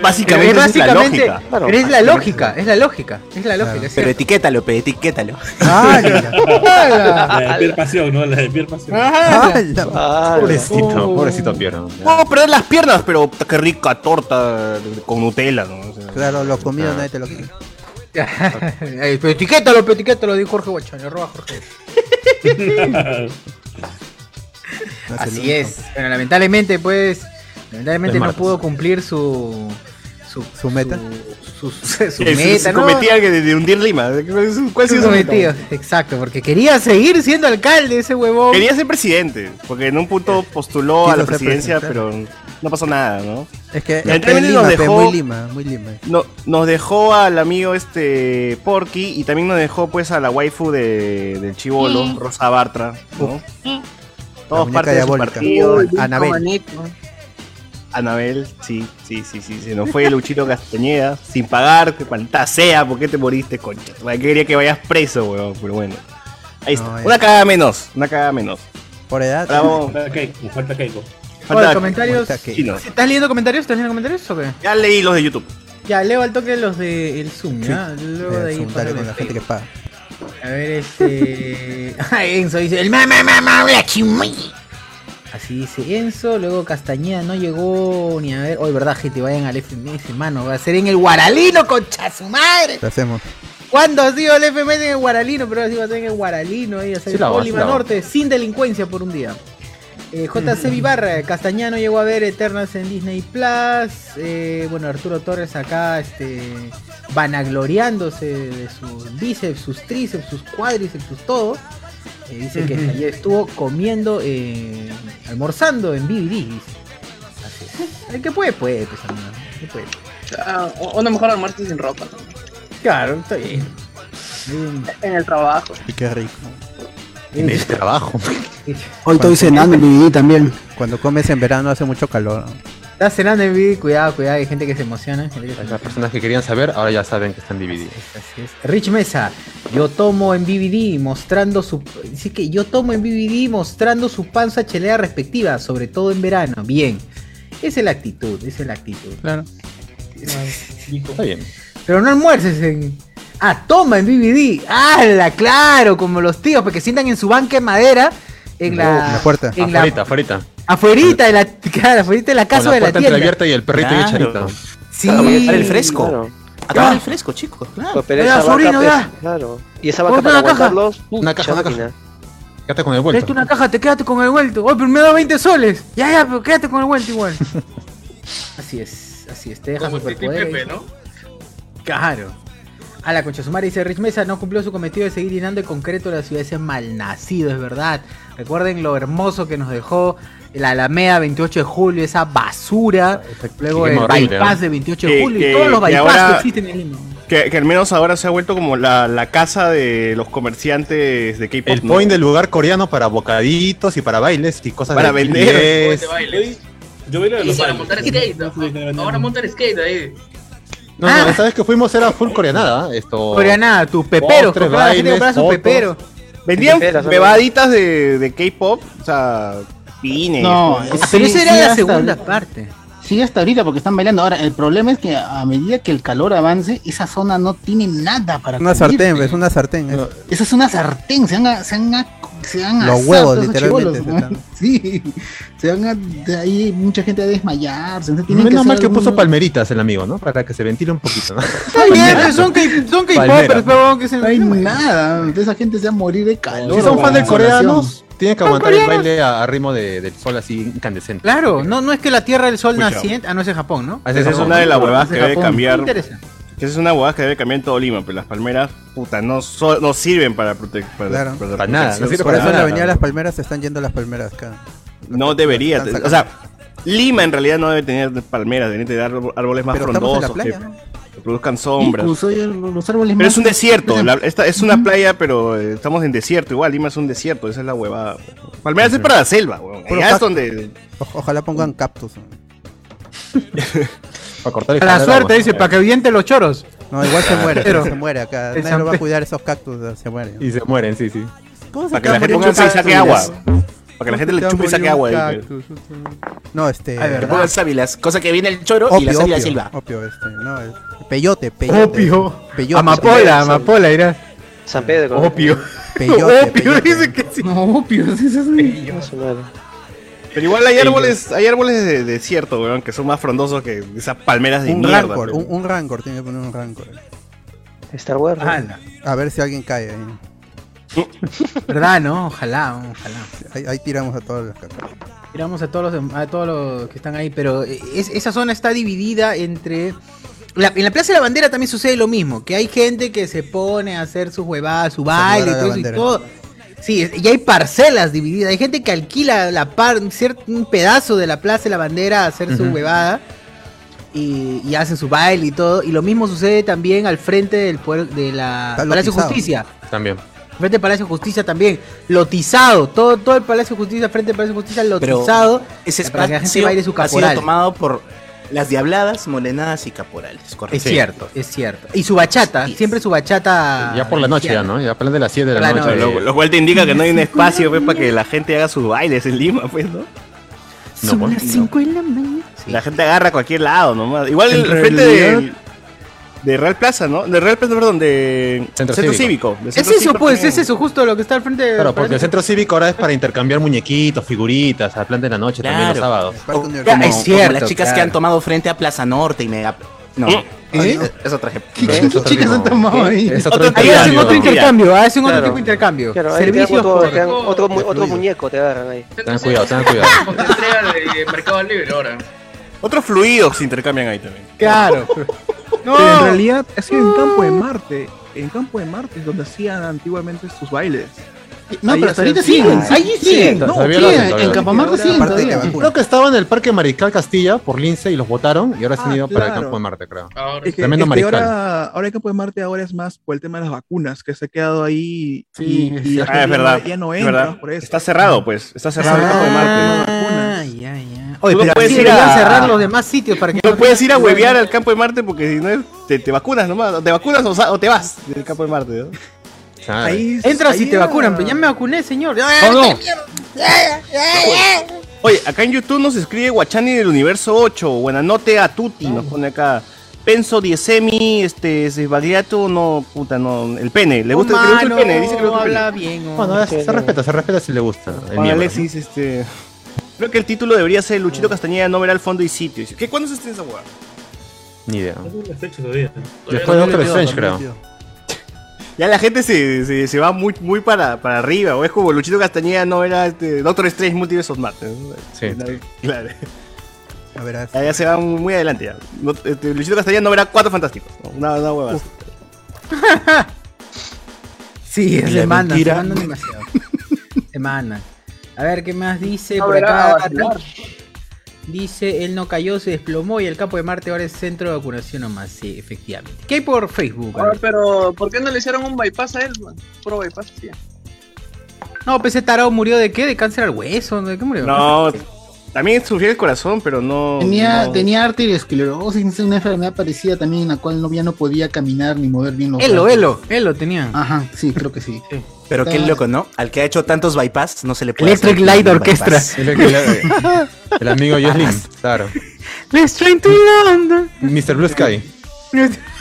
Básicamente, es la básicamente, lógica. Claro. pero es la lógica, es la lógica, es la lógica. es Pero cierto. etiquétalo, pe, etiquétalo. ay, la- de Pier Pasión, ¿no? La de Pier Pasión. Ah, Pobrecito, Oh. pobrecito Piero. No, perder las piernas, pero puta, qué rica torta con Nutella, ¿no? O sea, Claro, lo comido Ah. nadie te lo quita. Ay, pero etiquétalo, pero etiquétalo, dijo Jorge Guachán, arroba Jorge. Así es. Bueno, lamentablemente, pues, lamentablemente no pudo cumplir su su, ¿Su meta? Su, su- su meta, se ¿no? cometía que de, de hundir Lima. ¿Cuál es su- cometido, exacto, porque quería seguir siendo alcalde ese huevón. Quería ser presidente, porque en un punto postuló Quiso a la presidencia, pero no pasó nada, ¿no? Es que también Lima, nos dejó- muy Lima, muy Lima. No, nos dejó al amigo este Porky y también nos dejó pues a la waifu de, del chivolo, Rosa Bartra, ¿no? Todos parte de su partido. Anabel. Anabel, sí, sí, sí, sí, se nos fue Luchito Castañeda sin pagar, que sea, ¿por qué te moriste, concha? ¿Para qué quería que vayas preso, weón? Pero bueno. Ahí está. No. Una cagada menos, una cagada menos. Por edad. Vamos. Falta Keiko, falta Keiko. Falta- Oye, comentarios. chino. ¿Estás leyendo comentarios? ¿Estás leyendo comentarios o qué? Ya leí los de YouTube. Ya, leo al toque los de el Zoom, Sí. ¿ya? Luego de ahí para con el la gente que Facebook. paga. A ver, este. Ah, Enzo dice: El mamá, mamá, la chimui. Así dice Enzo. Luego Castañeda no llegó ni a ver. Hoy, verdad, gente, vayan al FMS, mano. Va a ser en el Guaralino, concha su madre. Lo hacemos. ¿Cuándo ha sido el FMS en el Guaralino? Pero ahora sí va a ser en el Guaralino. Ahí, a ser Sí. Norte, sin delincuencia por un día. Eh, JC Vivarra, Castañano llegó a ver Eternals en Disney Plus. Eh, bueno, Arturo Torres acá, este, vanagloriándose de sus bíceps, sus tríceps, sus cuádriceps, sus todo. Eh, dice que ayer estuvo comiendo, eh, almorzando en BBD. Así es. El que puede, puede, pues, amigo. El que puede. Ah, uno mejor almuerzo sin ropa. ¿no? Claro, está bien. Bien. En el trabajo. Y qué rico. En el trabajo. Hoy estoy cenando en DVD también. Cuando comes en verano hace mucho calor. Está cenando en BBD, cuidado, cuidado, hay gente que se emociona. Las personas que querían saber ahora ya saben que están. Así es. Rich Mesa, yo tomo en BBD mostrando su. Dice que yo tomo en BBD mostrando su panza chelea respectiva, sobre todo en verano. Bien. Esa es la actitud, esa es la actitud. Claro. Está bien. Pero no almuerces en. Ah, toma en BBD. ¡Hala! Claro, como los tíos, porque sientan en su banca de madera. En la, En la puerta. En la, Afuerita, afuerita. afuerita de la, claro, afuerita de la casa Con la de la puerta tienda. entreabierta y el perrito Claro. y. Sí. Claro, para estar el fresco. Claro. El fresco, chicos, claro. Pero sobrino, ya. pues, claro. Y esa vaca para una caja. Una caja, una caja. Quédate con el vuelto. una caja, te quédate con el vuelto. Oh, pero me da 20 soles. Ya, ya, pero quédate con el vuelto igual. así es, así es. Te deja Como Titi superpoderes. Pepe, ¿no? Claro. A la concha sumari dice, Rich Mesa no cumplió su cometido de seguir llenando de concreto la ciudad ese malnacido, es verdad. Recuerden lo hermoso que nos dejó la Alameda 28 de julio, esa basura. Luego el horrible, bypass ¿no? de 28 Que- de julio que- y todos los bypass ahora- que existen en Lima. Que, que al menos ahora se ha vuelto como la, la casa de los comerciantes de K-pop. El ¿no? point del lugar coreano para bocaditos y para bailes y cosas Para de vender. Yo vi lo de Y los para bailes. montar skate. ¿no? Ahora montar skate ahí. No, no, esa vez que fuimos era full coreanada. ¿eh? Esto. Coreana, tus peperos, Postres, compraba la gente bailes, compraba sus fotos. peperos. Vendían bebaditas de, de K-pop, o sea, pines. No, pues, Ah, pero Sí, esa era sí, la hasta- segunda parte. Sigue hasta ahorita porque están bailando. Ahora, el problema es que a medida que el calor avance, esa zona no tiene nada para Una cubrirte. sartén, es una sartén. es. Esa es una sartén, se van a, se van a, se van a Los asar huevos, literalmente, chibolos, se ¿no? Sí, se van a, de ahí mucha gente a desmayarse. Menos hacer mal que puso palmeritas el amigo, ¿no? Para que se ventile un poquito, ¿no? Está bien, pero son K- son K-popers, pero que se No hay nada, esa gente se va a morir de calor. Si son fan de coreano, insolación. tienen que aguantar el coreanos. baile a, a ritmo de- del sol así incandescente. Claro, no, no es que la Tierra del Sol naciente. Ah, no es en Japón, ¿no? Ese Esa es una de las huevadas que debe cambiar. Me interesa. Que esa es una huevada que debe cambiar en todo Lima, pero las palmeras, puta, no, so- no sirven para proteger. Para, Claro. para Para nada, no sirve Por eso en la avenida Las Palmeras se están yendo las palmeras acá. No debería. O sea, Lima en realidad no debe tener palmeras, debería tener árbo- árboles más Pero frondosos. playa, que- ¿no? que produzcan sombras. Incluso los árboles Pero más- es un desierto, la- esta es una playa, pero eh, estamos en desierto, igual Lima es un desierto, esa es la huevada. Palmeras es para la selva, weón. Puro Allá es cactus. donde... O- ojalá pongan cactus. Para cortar el Para la suerte, dice, para que aviente los choros. No, igual se muere, Pero- se muere acá. Nadie lo va a San- cuidar esos cactus, se mueren. Y se mueren, sí, sí. ¿Cómo se Para que la a gente chupe y saque agua. Para que la gente ¿Cómo le a chupe y saque agua. dice. cactus? No, este... Ay, ¿verdad? Pongan sábilas, cosa que viene el choro y la Opio, sábila opio, silva. opio, este, no, es peyote, peyote. Opio. Peyote. Amapola, amapola, irá. San Pedro. Opio. Peyote, Opio, peyote. dice que sí. No, opio, sí, sí, Pero igual hay árboles, hay árboles de desierto, weón, que son más frondosos que esas palmeras de Un mierda. rancor, un, un rancor, tiene que poner un rancor. Star Wars. ¿no? Ala. A ver si alguien cae ahí. ¿Verdad, no? Ojalá, ojalá. Ahí, ahí tiramos a todas las cactus. Tiramos a todos los, a todos los que están ahí, pero es- esa zona está dividida entre... la- en la Plaza de la Bandera también sucede lo mismo, que hay gente que se pone a hacer sus huevadas, su baile y todo eso y todo. Sí, y hay parcelas divididas, hay gente que alquila la par, un, pedazo de la Plaza de la Bandera a hacer su huevada y, y hacen su baile y todo. Y lo mismo sucede también al frente del poder, de la Está Palacio de. Justicia. También. Frente al Palacio de Justicia también, lotizado, todo, todo el Palacio de Justicia, frente al Palacio de Justicia, Pero lotizado. ese para que la gente espacio baile su ha sido caporal. tomado por las diabladas, molenadas y caporales, correcto. Es cierto, es cierto. Y su bachata, siempre su bachata. Ya por la noche ya, ¿no? Ya plan de las 7 de la Claro, noche. Lo, lo cual te indica que no hay un espacio pues, para que la gente haga sus bailes en Lima, pues, ¿no? No, Son pues, las no. 5 de la mañana. La gente agarra a cualquier lado nomás. Igual En el frente realidad- de Real Plaza, ¿no? De Real Plaza, perdón, de Centro Centro, Cívico. Cívico. de Es eso, Cívico pues, también. es eso, justo lo que está al frente de. Claro, porque el centro cívico ahora es para intercambiar muñequitos, figuritas, al plan de la noche también los sábados. O- como, es como cierto, las chicas que han tomado frente a Plaza Norte y Mega... No, ¿Eh? Es- es otra. ¿Qué, Es qué otro chicas han tomado ahí? Es otro Otro Ahí hacen otro intercambio, hacen otro Claro. tipo de intercambio. Claro, Servicios otro, otro, mu- otro fluido. muñeco, te agarran ahí. Tengan cuidado, tengan cuidado. Otra entrega de Mercado Libre ahora. Otros fluidos se intercambian ahí también. Claro. No. Pero en realidad ha sido en Campo de Marte. En Campo de Marte es donde hacían antiguamente sus bailes. No, Ahí pero hasta ahorita siguen. Ahí siguen. No, lo hacen, en. Campamarte siguen todavía. Creo que estaba en el Parque Mariscal Castilla por Lince y los votaron y ahora se han Ah, ido para el campo de Marte, creo. Ahora. Es que, Tremendo es que mariscal. ahora, ahora el Campo de Marte ahora es más por el tema de las vacunas, que se ha quedado ahí Sí, y. Ah, es ya no- verdad. ya no es entra verdad. por eso. Está cerrado, pues. Está cerrado el campo de Marte. Ah, ya, ya. Oye, Tú no pero puedes ir a- cerrar los demás sitios para que No puedes ir a huevear al campo de Marte porque si no es- te, te vacunas nomás. o Te vacunas o, te vas del campo de Marte, ¿no? Ahí- Entras y te era- vacunan, pero ya me vacuné, señor. ¿O no? Oye, acá en YouTube nos escribe Guachani del Universo 8. Buena noche a tutti, nos pone acá. Penso diezemi, este, Sbagliato, no, puta, no, el pene. ¿Le gusta, le gusta el pene? Dice que le gusta el habla pene. bien. oh. Bueno, es- se respeta, se respeta si le gusta. El. Alexis, este... Creo que el título debería ser Luchito Castañeda no verá el fondo y sitio. ¿Qué, ¿Cuándo se estrena esa hueá? Ni idea. Después de Doctor Strange, creo. Ya la gente se, se, se va muy, muy para, para arriba, o es como Luchito Castañeda no era este, Doctor Strange Multiverse of. Sí. Claro. A ver, Ya, ya se va muy, adelante ya. No, este, Luchito Castañeda no verá cuatro fantásticos. ¿no? Una, una hueva. así. Sí, se mandan, se mandan demasiado. se mandan. A ver, ¿qué más dice No por verá, acá? Dice, él no cayó, se desplomó y el campo de Marte ahora es centro de vacunación nomás. Sí, efectivamente. ¿Qué hay por Facebook? Ahora, pero ¿por qué no le hicieron un bypass a él? man? Puro bypass, sí. No, pues ese tarado murió de qué? ¿De cáncer al hueso? ¿De qué murió? No, también sufría el corazón, pero no. Tenía, no- tenía arteriosclerosis, una enfermedad parecida también en la cual no, ya no podía caminar ni mover bien los Elo, brazos. Elo, Elo tenía. Ajá, sí, creo que sí. Pero qué loco, ¿no? Al que ha hecho tantos bypass no se le puede Electric hacer Light Orchestra. el- el amigo Jocelyn, claro. Let's train to London. Mr. Blue Sky.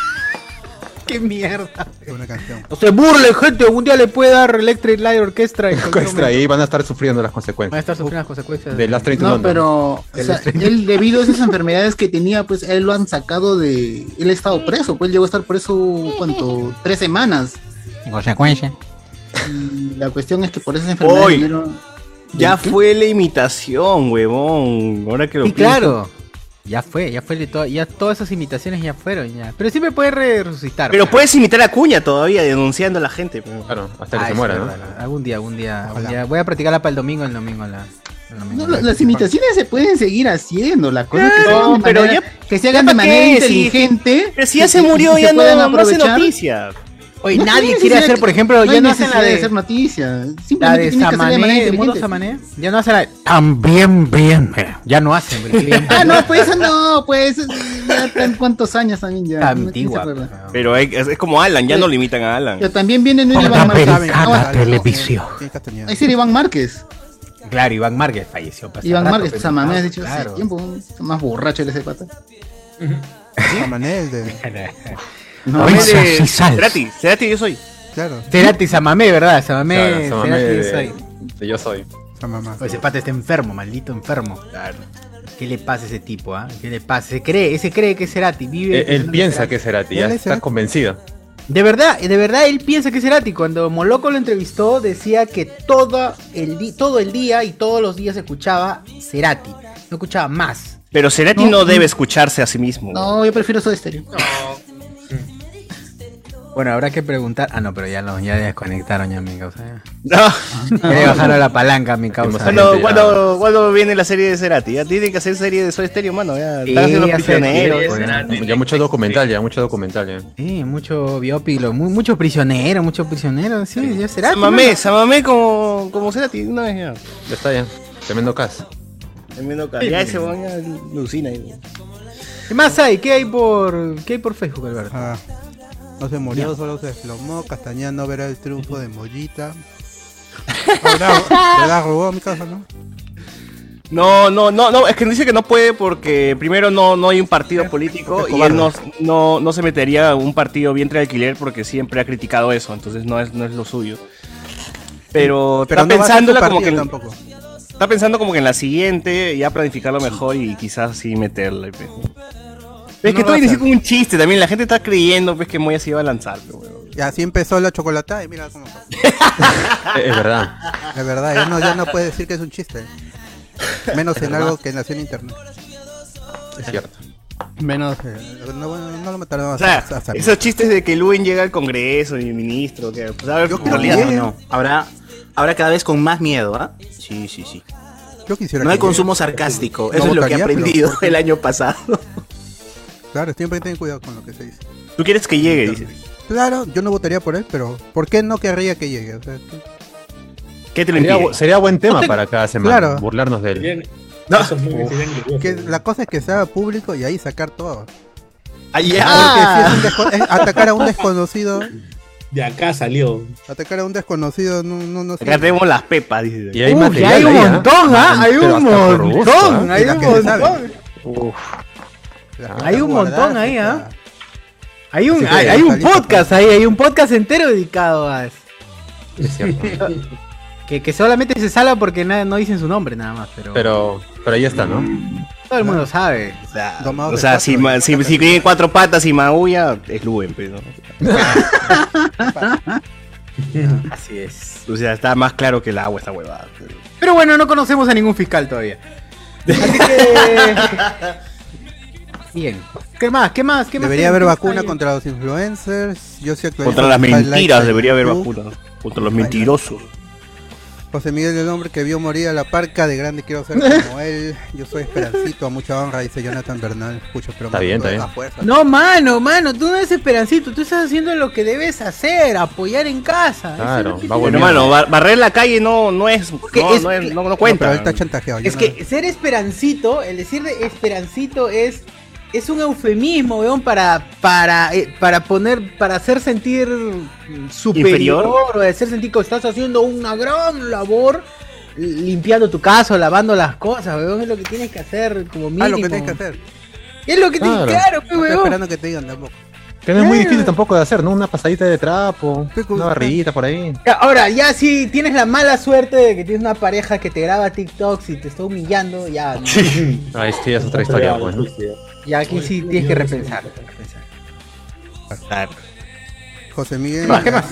qué mierda. Una canción. No se burle, gente. Un día le puede dar Electric Light Orchestra. en ahí van a estar sufriendo las Van a consecuencias. estar sufriendo las consecuencias. De Train to No, London. pero o sea, él debido a esas enfermedades que tenía, pues él lo han sacado de... Él ha estado preso, pues llegó a estar preso, ¿cuánto? Tres semanas. En consecuencia. Y la cuestión es que por esas enfermedades... Hoy. vinieron- Ya ¿Qué? fue la imitación, huevón. Ahora que lo Sí, pienso. claro. Ya fue, ya fue de todo, ya todas esas imitaciones ya fueron ya. Pero siempre puede re- resucitar. Pero pues. puedes imitar a Cuña todavía, denunciando a la gente. pero- Claro, hasta que Ah, se muera, ¿no? verdad. Algún día, algún día, algún día. Voy a practicarla para el domingo, el domingo la. No, la- las imitaciones se pueden seguir haciendo, la cosa es que se No, hagan de pero manera- ya- que se hagan de ¿ya pa' manera qué? inteligente. Pero si ya se murió, y ya se no, no hace noticia. Oye, No nadie quiere hacer, por ejemplo, no ya no hacen la de, hacer noticia. la Simplemente de hacerla de manera Samané. Samané. Ya no hacen la también bien. eh, Ya no hacen. ya- Ah, no, pues esa no, pues ya están cuántos años también ya. Está ¿quién se antigua. acuerda? Pero es, es como Alan, ya no limitan a Alan. Pero también viene no era Iván Márquez. Ah, televisión. Ese era Iván Márquez. Claro, Iván Márquez falleció. Iván rato, Márquez, pero Samamé, has no, dicho hace claro. tiempo. Más borracho ese pata. Samanel de. No, sal. Cerati, Cerati yo soy. Claro. Cerati Samamé, ¿verdad? Samamé, Claro, Samamé Cerati de- soy. de Yo soy. Samamá. Oye, Ese pata está enfermo, maldito enfermo. Claro. ¿Qué le pasa a ese tipo, ah? ¿Qué le pasa? Se cree, ese cree que es Cerati, vive. Eh, Él, piensa que es Cerati, ya está Cerati. convencido. De verdad, de verdad él piensa que es Cerati. Cuando Moloco lo entrevistó, decía que todo el, todo el día y todos los días escuchaba Cerati. No escuchaba más. Pero Cerati no, debe escucharse a sí mismo. No, yo prefiero Soda Stereo. Bueno, habrá que preguntar. Ah, no, pero ya lo ya desconectaron ya mi causa. No. Ya le bajaron la palanca a mi causa. ¿Cuándo, cuándo- cuándo viene la serie de Cerati? Ya tienen que hacer serie de Soy Estéreo, mano. Ya Sí, están haciendo prisioneros. sí, Ya mucho documental, ya mucho documental. Ya. Sí, mucho biópilo, mu- mucho prisionero, mucho prisionero. Sí, ya Cerati. Samamé, mano. Samamé como, como Cerati. Una vez ya. Ya está ya. Tremendo caso. Tremendo ca- Ya ese weón ya alucina. ahí. ¿Qué más hay? ¿Qué hay por, qué hay por Facebook, Alberto? Ah, no se murió, solo se desplomó. Castañeda no verá el triunfo de Mollita. ¿Verdad? Robó mi casa, ¿no? No, no, no, no, es que dice que no puede porque primero no, no hay un partido político y él no, no, no se metería a un partido vientre de alquiler porque siempre ha criticado eso, entonces no es, no es lo suyo. Pero, Pero está no a como que tampoco. Está pensando como que en la siguiente ya planificarlo mejor y quizás sí meterla. pe. Es que No todo va a inició con un chiste también, la gente está creyendo pues que Moya se iba a lanzar. pe, weón. Y así empezó la chocolatada y mira cómo. Es, es verdad. Es verdad, ya no, ya no puede decir que es un chiste. Menos en algo que nació en internet. Es cierto. Menos. eh, no, bueno, no lo mataron O sea, hasta- hasta- esos chistes de que Luen llega al Congreso y ministro, que pues a ver, Yo que- no. Habrá, habrá cada vez con más miedo, ¿ah? Sí, sí, sí. Yo quisiera No hay consumo sarcástico. No Eso es lo que he pero aprendido el año pasado. Claro, siempre ten cuidado con lo que se dice. Tú quieres que llegue, dices. Claro, yo no votaría por él, pero ¿por qué no querría que llegue? O sea, tú- ¿Qué te Sería, bu- sería buen tema No te- para cada semana. Claro. Burlarnos de él. No. gloriosos. que la cosa es que sea público y ahí sacar todo. Ah, Porque ya. si es un desco- es atacar a un desconocido, De acá salió. atacar a un desconocido no, no, no sé. Acá tenemos las pepas, dice. Y hay Uy, hay un ¿ah? montón, ¿ah? Hay Pero un montón, ¿ah? hay un montón. Uf, Hay un montón ahí, ¿ah? Hay un, hay, hay un podcast ahí, hay un podcast entero dedicado a eso. es cierto. Que, que solamente se salva porque na- no dicen su nombre nada más, pero, Pero, pero ahí está, ¿no? todo el mundo sabe. O sea, o si, ma- si, si tiene cuatro patas y maulla, es Luen, pues, ¿no? Así es. O sea, está más claro que el agua esta huevada. Pero bueno, no conocemos a ningún fiscal todavía. Así que. Bien. ¿Qué más? ¿Qué más? ¿Qué más? Debería haber ¿Qué más vacuna contra los influencers. Yo sí actualizo Contra las mentiras en debería haber vacuna. Contra los mentirosos. José Miguel el hombre que vio morir a la parca de grande quiero ser como él. Yo soy Esperancito, a mucha honra, dice Jonathan Bernal. Escucho, pero Está bien, está toda bien. fuerza. No, mano, mano, tú no eres esperancito, tú estás haciendo lo que debes hacer, apoyar en casa. Eso Claro, es lo que va bueno. Hermano, bar- barrer la calle no, no es. No, es- no, no, cuenta. pero él está chantajeado. Es no- que ser esperancito, el decir de esperancito es es un eufemismo, weón, para para eh, para poner para hacer sentir superior Inferior. o hacer sentir que estás haciendo una gran labor limpiando tu casa, o lavando las cosas, weón, es lo que tienes que hacer como mínimo. Ah, lo que tienes que hacer. Es lo que tienes Claro. claro, No pe, estoy weón. esperando que te digan tampoco. Que no es muy Claro. difícil tampoco de hacer, ¿no? Una pasadita de trapo, una barriguita por ahí. Ahora, ya si tienes la mala suerte de que tienes una pareja que te graba TikToks y te está humillando, ya, no. Ahí sí es otra historia, pues. Ya aquí sí tienes que repensar. José Miguel. ¿Qué más, qué más?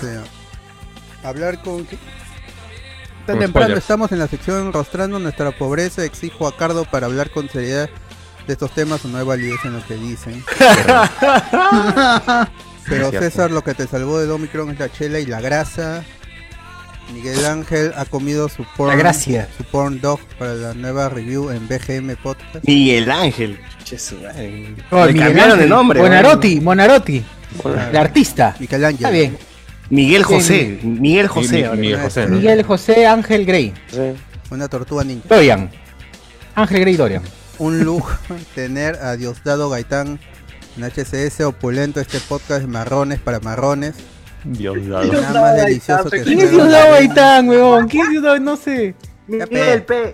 hablar con. Tan Con temprano spoilers. estamos en la sección rostrando nuestra pobreza. Exijo a Cardo para hablar con seriedad de estos temas o no hay validez en lo que dicen. Pero. César, lo que te salvó del Omicron es la chela y la grasa. Miguel Ángel ha comido su porn, gracia. su porn dog para la nueva review en BGM Podcast. Miguel Ángel. Oh, Le Miguel cambiaron de Ángel. nombre. Monarotti, Monarotti. Bueno. El artista. Miguel Ángel. Está bien. Miguel Sí, José. Miguel José. Mi- ahora. Miguel José, ¿no? Miguel José Ángel Grey. Una tortuga ninja. Dorian. Ángel Grey Dorian. Un lujo tener a Diosdado Gaitán en HCS opulento este podcast de marrones para marrones. Dios Nada más delicioso que ¿Quién es. Diosdado Gaitán, huevón? ¿Quién es Diosdado? No sé. Miguel, P.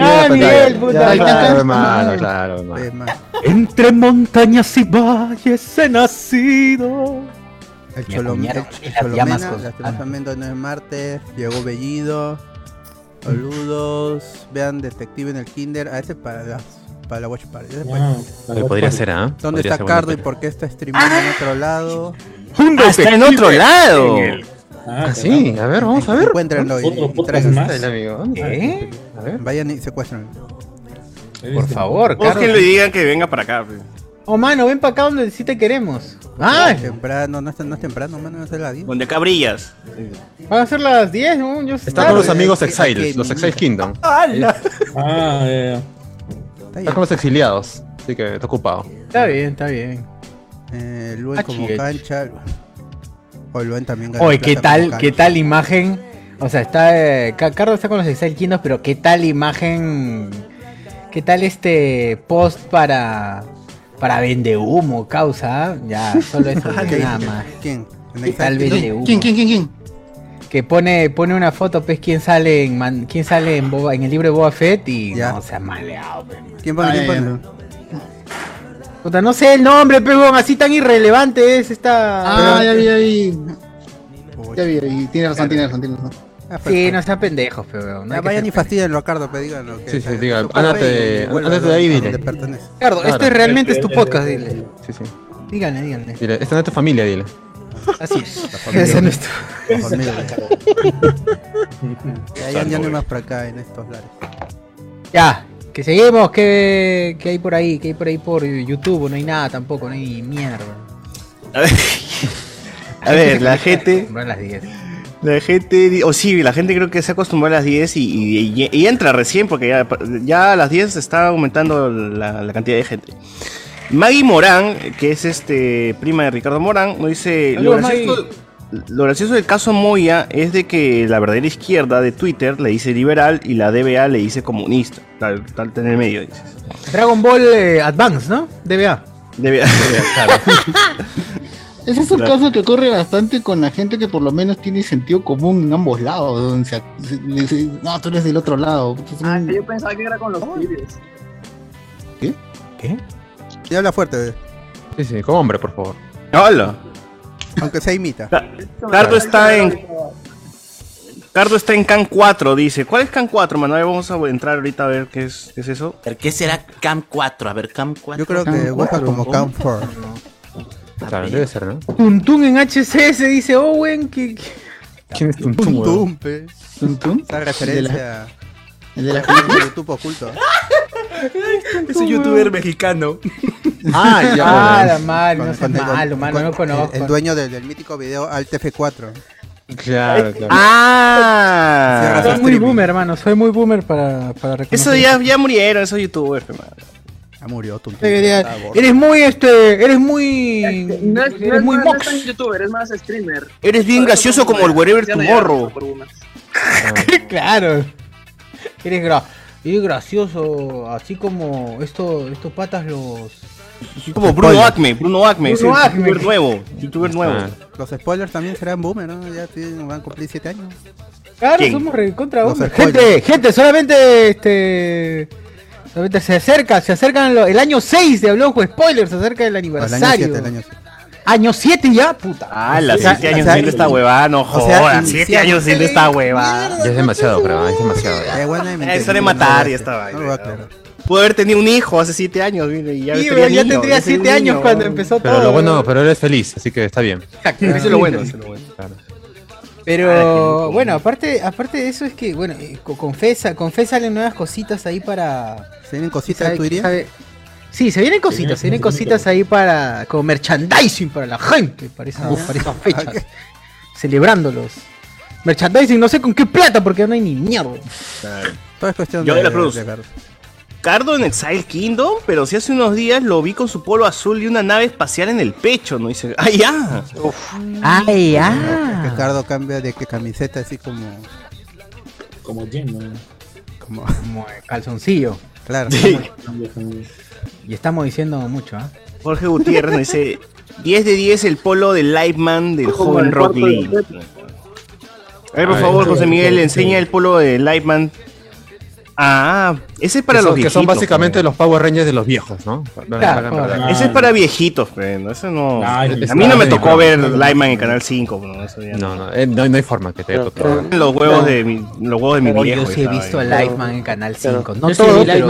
Ah, Miguel, puta. Claro, Gaitán. hermano, claro, hermano. Ve, man. Entre montañas y valles he nacido. El Cholom- el llamas Cholomena, lastimosamente no es martes, llegó Bellido. Saludos, vean Detective en el Kinder, a ese para las para la Watch Party. Oye, Podría ser, ¿ah? ¿Dónde Podría está Cardo y por qué está streamando en otro lado? Ah, está en otro lado. Ah, Ah, sí, a ver, vamos a ver. Encuéntrenlo y, Otro y tráiganlo. más. El amigo. ¿Qué? A ver. Vayan y secuestren. Por favor, Carlos. Búsquenlo y digan que venga para acá. Oh, mano, ven para acá donde sí te queremos. Ah, Temprano, no es, no es temprano, mano, no es la 10. Donde acá brillas. van a ser las 10, ¿no? Yo Está con los amigos es que- Exiles, es que- los Exile Kingdom. Ah, ya, ya. Está con los exiliados. Así que está ocupado. Está bien, está bien. Eh, Luen Ah, como cancha. O Luen también ganó Oye, ¿qué tal, qué tal imagen? O sea, está. eh, Ca- Carlos está con los Excel Kingdoms, pero ¿qué tal imagen? ¿Qué tal este post para. para vende humo, causa? Ya, solo eso, ¿Qué nada más. ¿Quién? ¿En ¿Qué tal Exile? vende humo? ¿Quién, quién, quién, quién? Que pone, pone una foto, pues, quién sale en, man- quién sale en, Boba- en el libro de Boba Fett y Ya. no se ha maleado, pues. ¿Quién pone? Ah, ¿Quién ya, pone? Puta, no sé el nombre, pero así tan irrelevante es esta. Ah, ya vi, ya vi. Ya vi, ya vi. Tiene razón, tiene razón, tiene razón. Ah, Sí, no sean pendejos, pero. Ya vayan y fastidienlo a Cardo, pero díganlo. que Sí, sí, se- diga, su ándate- y de ahí, dile. Claro. este realmente es tu podcast, dile. Sí, sí. Díganle, díganle. Dile, esta no es tu familia, dile. Así es. Ese no es tu- Bajo el mío. Ya, no hay más por acá en estos lares. Ya, que seguimos, que, que hay por ahí, que hay por ahí por YouTube, no hay nada tampoco, no hay mierda. A ver, a ver la gente. Las 10. La gente, o sí, la gente creo que se acostumbró a las 10 y, y- y- y entra recién porque ya, ya a las 10 está aumentando la, la cantidad de gente. Maggie Morán, que es este prima de Ricardo Morán, nos dice, lo gracioso, lo gracioso del caso Moya es de que la verdadera izquierda de Twitter le dice liberal y la DBA le dice comunista, tal, tal en el medio dices. Dragon Ball eh, Advance, ¿no? DBA. DBA, claro. Ese es un Claro. caso que ocurre bastante con la gente que por lo menos tiene sentido común en ambos lados. Donde se, se- le dice, no, tú eres del otro lado. Un- Ah, yo pensaba que era con los pibes. ¿Qué? Y habla fuerte, bebé. Sí, sí, como hombre, por favor. Hola. aunque se imita. Cardo está en Cardo está en Can 4, dice. ¿Cuál es Can 4, mano? A ver, vamos a entrar ahorita a ver qué es, qué es eso. ¿Pero qué será Cam 4? A ver, Cam 4. Yo creo que busca como Camp 4. Claro, debe ser, ¿no? Tuntun en HCS dice Owen que. ¿Quién es? Tumpe. ¿Tum, tum? Esa referencia El de la a YouTube oculto. Es un youtuber mexicano. Ah, ya. Ah, la madre, no seas malo, mano, no con- conozco. El, el dueño del, del mítico video Alt F4. Claro, claro. Ah. Soy muy boomer, hermano, soy muy boomer para, para reconocer. Eso ya, ya murieron esos youtubers, hermano. Ya murió Tum. Eres, eres muy, este, eres muy... No es, no Eres es, muy no es mox. tan youtuber, es más streamer. Eres bien gracioso como el Wherever no Tomorrow. unas. Claro. Eres, gra eres gracioso, así como esto, estos patas los... Como Bruno Acme, Bruno Acme, es Bruno Acme. youtuber nuevo. Youtuber nuevo. Ah. Los spoilers también serán boomer, ¿no? Ya tienen- van a cumplir 7 años. Claro, ¿Quién? somos recontra Los boomer. Gente, gente, solamente este... Solamente se acerca, se acercan el año 6 de Habló con Spoilers, se acerca el O el año aniversario. 7, el año 7. Año 7 ya, puta. Ah, O sea, 7 o años siendo esta huevada, no o sea, jodas. 7 iniciamos- años siendo esta huevada. Ya es demasiado, creo. Es demasiado. ya. Eh, Eso de matar y esta vaina. Pudo haber tenido un hijo hace 7 años, mire, y ya, Sí, tenía ya niño, tendría ya tenía 7 años cuando empezó Pero todo. lo bueno, pero él es feliz, así que está bien. Exacto, Eso es lo bueno, eso es lo bueno. Claro. Pero bueno, aparte, aparte de eso es que, bueno, eh, co- confesa, confésale nuevas cositas ahí para. ¿Se vienen cositas, tú dirías? Sí, se vienen cositas, se vienen cositas ahí para. como merchandising para la gente, para, esa- para esas fechas. Celebrándolos. Merchandising, no sé con qué plata, porque no hay ni mierda. Todo es cuestión Yo de, de la Cruz. de. Cardo en Exile Kingdom, pero si hace unos días lo vi con su polo azul y una nave espacial en el pecho, ¿no? Dice, ¡ah, ya! ¡Ay, ya! Ricardo cambia de que camiseta así como. Como Jen, ¿no? como Como calzoncillo. Claro. Sí. Y estamos diciendo mucho, ¿ah? Jorge Gutiérrez dice, 10 de 10 el polo del Lightman del joven Rock Lee. A ver, por favor, José Miguel, enseña el polo de Lightman. Ah, ese es para que los son, que son viejitos. básicamente los Power Rangers de los viejos, ¿no? Claro, no, no, no. Ese es para viejitos, pero no, eso no. Ay, a mí no me tocó no, ver no, no. Lightman en Canal 5, pero eso ya No, no, eh, no, no hay forma que te haya tocado. Los huevos de mi, los huevos de mi viejo. yo sí he visto a Lightman en Canal 5. No todo, vi pero...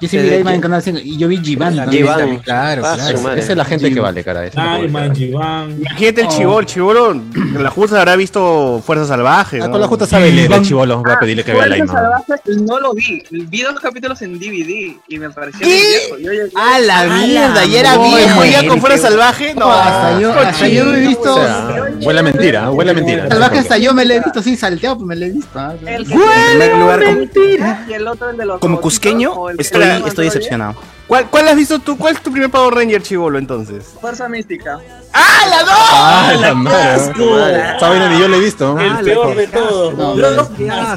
Yo sí vi Lightman en Canal 5 y yo vi Jivan también. Jivan. Claro, Ah, claro. Esa es la gente que vale, cara. esa es la Ay, gente que man, vale. Jivan. Imagínate el chivolo, el chivolo, la justa habrá visto Fuerzas Salvajes. Ah, ¿no? con la justa sabe leer el chivolo. Voy a pedirle que vea Fuerza Lightman. Salvaje no lo vi. Vi dos capítulos en DVD y me pareció viejo. Yo llegué- ¡A la ¡A mierda! la ¿Y era viejo ya con Fuerza Salvaje? No, hasta yo, hasta yo he visto... O sea, huele a mentira, huele a mentira. Salvaje hasta yo me lo he visto así salteado, pues me lo he visto. ah. Como- mentira. Y el otro el de los Como cusqueño, o el que estoy, todavía. decepcionado. ¿Cuál, ¿Cuál has visto tú? ¿Cuál es tu primer Power Ranger chivolo entonces? Fuerza mística. ¡Ah, la dos! Ah, la madre. Esta vaina ni yo la he visto. El peor de todos. No, ¿no? no,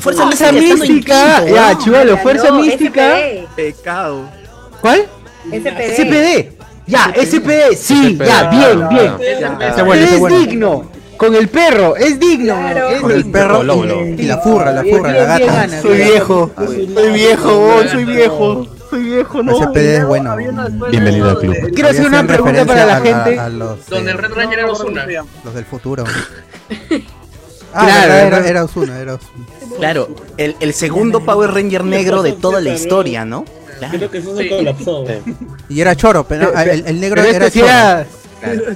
Fuerza Fuerza Mística Ya, chivolo, fuerza No, mística. SPD. Pecado. ¿Cuál? SPD. SPD. Ya, SPD. Sí, SPD. ya, bien, bien. Ese bueno, ese es bueno. digno. Con el perro, es digno. Claro. es Con el digno. perro Lobo, y, la furra, la furra, la Bien, bien gata. Soy bien. viejo. Soy viejo, soy viejo. Soy viejo, no. Es bueno. Bienvenido al club. de- Quiero hacer una pregunta para la gente. A, los, Donde eh, el Red Ranger era Osuna. los del futuro. Claro, Ah, era, era, era- era Osuna, era Osuna. Claro, el, el segundo Power Ranger negro de toda la historia, ¿no? Claro. Creo que eso se colapsó. Y era choro, pero el, el negro Pero era este sí era-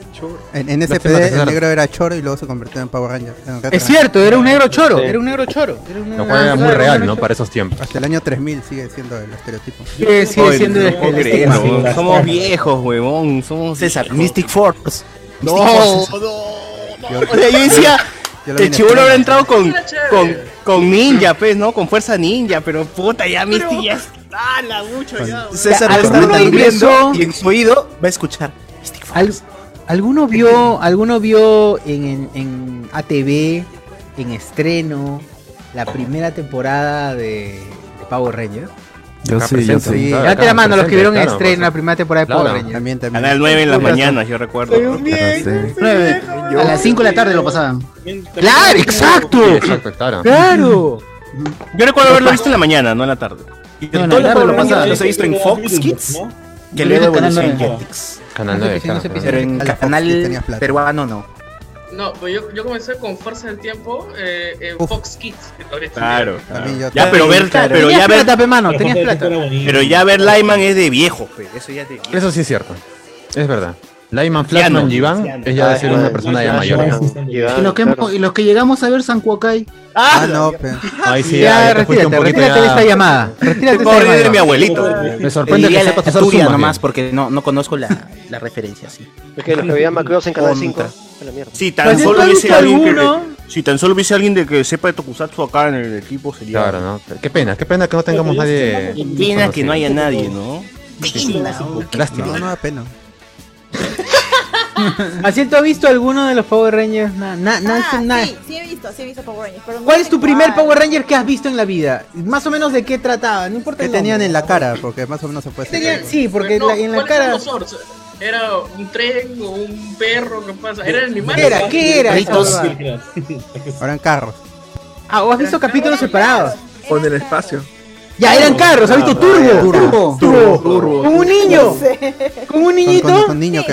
En, en SPD el negro era choro y luego se convirtió en Power Ranger. en Es cierto, era un negro choro. Era un negro choro. Era un Lo negro- cual era muy real, ¿no? Para esos tiempos. Hasta el año 3000 sigue siendo el estereotipo. Sí, sigue Oye, siendo no el. ¿no? Somos viejos, huevón. Somos César. Mystic Force. No, Mystic no, no. O sea, yo decía, el chivolo habrá entrado con, con, con ninja, pues, ¿no? Con fuerza ninja, pero puta, ya Misty ya está la mucho ya. César va a estar ¿Alguno durmiendo ingresó? y en su oído va a escuchar Mystic Force. Al- ¿Alguno vio, alguno vio en, en, en ATV, en estreno, la primera temporada de, de Power Rangers? Yo sí, yo sí. Levante la mano los que vieron en estreno la primera temporada de Claro. Power Rangers. También, también. Canal 9 en las mañanas, yo recuerdo. Nueve. A las 5 de la tarde lo pasaban. ¡Claro, exacto! Exacto, claro. ¡Claro! Yo recuerdo haberlo visto en la mañana, no en la tarde. Y No, no, los claro, Power lo Rangers pasaba. los he visto en Fox Kids, que luego evolucionó en. Jetix. Canal No sé 9, si no se claro. pisa. Pero en canal peruano no. No, pues yo, yo comencé con Fuerza del Tiempo eh, en Uf. Fox Kids. que todavía está. Claro. Yo- Ya, pero ver, Claro, pero ya ver, plata, pe, mano, tenías plata. pero ya ver Lyman es de viejo, pe. Eso ya es de viejo. Eso sí es cierto. Es verdad. Lyman, Flashman, Jivan es ya de ser una persona ya mayor. Y los, que, y los que llegamos a ver San Kuokai. Ah, no, pe. Ahí sí, Ya, retírate, poquito retírate de esta llamada. Retírate de esta Pobre de mi abuelito. Me sorprende que sepas hacer tuya nomás porque no, no conozco la, la referencia, sí. Es que los que veían Macross en Canal 5. Contra. a la mierda. Si tan Pues, solo ¿has hubiese alguien que, alguno? si tan solo hubiese alguien de que sepa de Tokusatsu acá en el equipo sería Claro, ¿no? Qué pena, qué pena que no tengamos nadie. Qué pena que no haya nadie, ¿no? Lástima. No, no da pena. Así, ¿tú has visto alguno de los Power Rangers? Na- na- na- Ah, na- sí, sí he visto, sí he visto Power Rangers. pero no ¿Cuál sé es tu primer cuál. Power Ranger que has visto en la vida? Más o menos de qué trataba, no importa ¿Qué el tenían en la cara? Porque más o menos se puede Tenían-. Sí, porque No, la- en la ¿cuáles eran cara... ¿Era un tren o un perro? ¿Qué pasa? ¿Era el animal? ¿Qué era? ¿Qué era? En carros. Ah, ¿o has visto capítulos separados? O en el espacio. Ya, eran carros, ¿has visto Turbo? Turbo. Turbo. Turbo. Con un niño. No sé. Con un niñito. con, niñito.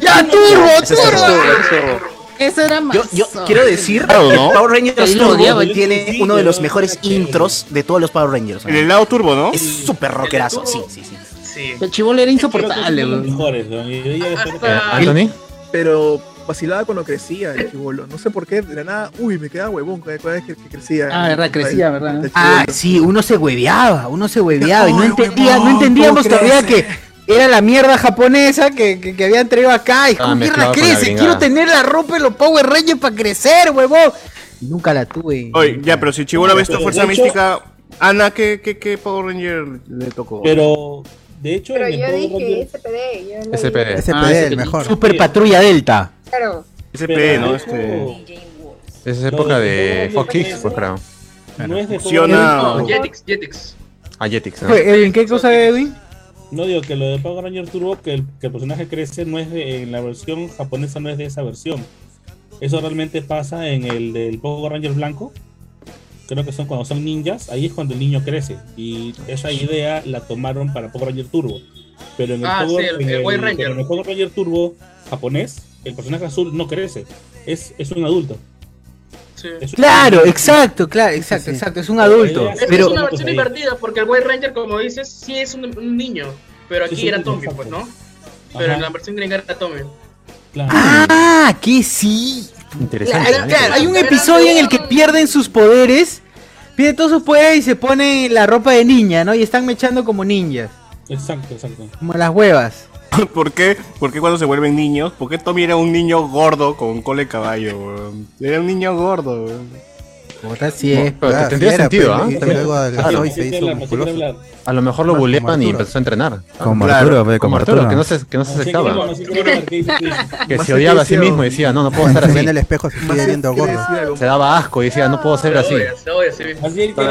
¡Ya, Turbo! ¡Turbo! Eso era más. Yo, yo quiero decir Claro, Power Rangers Turbo odiaba, tiene uno de los mejores intros de todos los Power Rangers. ¿no? En el lado turbo, ¿no? Es súper rockerazo, sí, sí, sí. Sí. El chivolo era insoportable, Los weón. mejores, ¿no? Y yo ya después- Hasta- Anthony, Pero vacilaba cuando crecía el chivolo. No sé por qué, de la nada, uy, me quedaba huevón cada vez que, que crecía. Ah, verdad, crecía, El- verdad. Ah, sí, uno se hueveaba, uno se hueveaba y no entendía, huevón, no entendíamos ¿cómo todavía que era la mierda japonesa que, que, que habían traído acá y Ah, mierda crece, quiero tener la ropa de los Power Rangers para crecer, huevón. Nunca la tuve. Oye, ya, pero si Chibolo ha visto Pero, Fuerza hecho- Mística, Ana, ¿qué, qué, qué Power Ranger le tocó? Pero, de hecho, Pero en yo dije Ranger- SPD. Yo no SPD. dije- SPD, Ah, el mejor. Super Patrulla Delta. Claro. SP, ¿no? Este... Esa es época de Fox Kids, pues creo. no es de Funciona-. Jetix, Jetix. A Jetix, ¿no? Edwin, ¿qué cosa, Edwin? No digo que lo de Power Ranger Turbo, que el, que el personaje crece, no es de, en la versión japonesa, no es de esa versión. Eso realmente pasa en el del Power Ranger blanco. Creo que son cuando son ninjas, ahí es cuando el niño crece. Y esa idea la tomaron para Power Ranger Turbo. Pero en el, Ah, Power, sí, el- en el el- White Ranger. pero en el Power Ranger Turbo japonés, el personaje azul no crece. Es, es un adulto. Sí. Es un- Claro, exacto, claro, exacto, exacto. Es un adulto. Es, Pero es una versión invertida porque el White Ranger, como dices, sí es un, un niño, pero aquí sí, era Tommy, exacto. pues, ¿no? Pero Ajá, en la versión gringa era Tommy. claro. Ah, que sí. Interesante. Hay un episodio en el que pierden sus poderes, pierden todos sus poderes y se ponen la ropa de niña, ¿no? Y están mechando como ninjas, Exacto, exacto. como las huevas. ¿Por qué? ¿Por qué cuando se vuelven niños? ¿Por qué Tommy era un niño gordo con cola de caballo, weón? Era un niño gordo, weón. Puta, sí es. Pero Ah, tendría sentido, ¿ah? A lo mejor lo buleaban y empezó a entrenar. Como Arturo, como Arturo, que no se, que no se aceptaba. que se odiaba a sí mismo y decía, no, no puedo estar así. en el espejo, se sigue viendo ¿Quieres gordo. decir algo? Se daba asco y decía, no puedo ser Se así.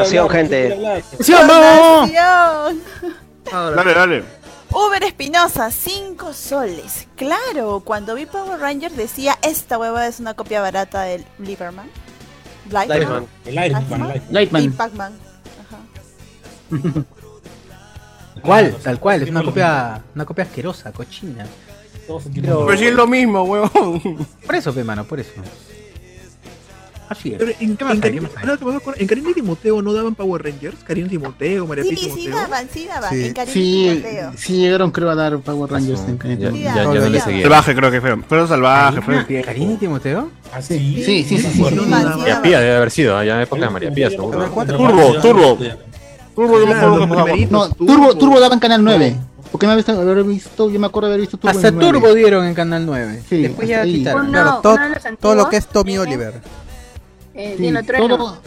así gente. ¡Sí, vamos! Dale, dale. Uber Espinosa, 5 soles. Claro, cuando vi Power Ranger decía, esta hueva es una copia barata del Lieberman. Lightman. El Lightman, Lightman. Y. Pac-Man. Ajá. ¿Cuál? Tal cual, es una copia, una copia asquerosa, cochina. Pero- Pero sí es lo mismo, weón. Por eso, pe, mano, por eso. Así es. pero en, ¿Qué más en, en Karina y Timoteo no daban Power Rangers. Karina y Timoteo, María y Sí, sí Timoteo. daban, sí daban. Sí. En Cariño Sí, Timoteo. sí llegaron creo a dar Power Rangers en no le ya. seguía. Salvaje creo que fue. Pero salvaje, fue el tiempo. ¿Karina y Timoteo? Ah, sí. Sí, sí, sí. No, no María. Pía debe haber sido, ya en época de María Pía, seguro. Turbo, turbo. Turbo, yo me acuerdo No, Turbo, Turbo daba en Canal 9. Porque me visto, haber visto, yo me acuerdo haber visto Turbo Hasta en 9. Turbo dieron en Canal 9. Sí, Después ya quitaron. Claro, todo, de todo lo que es Tommy Oliver. Eh, Sí, Dino Trueno. todo-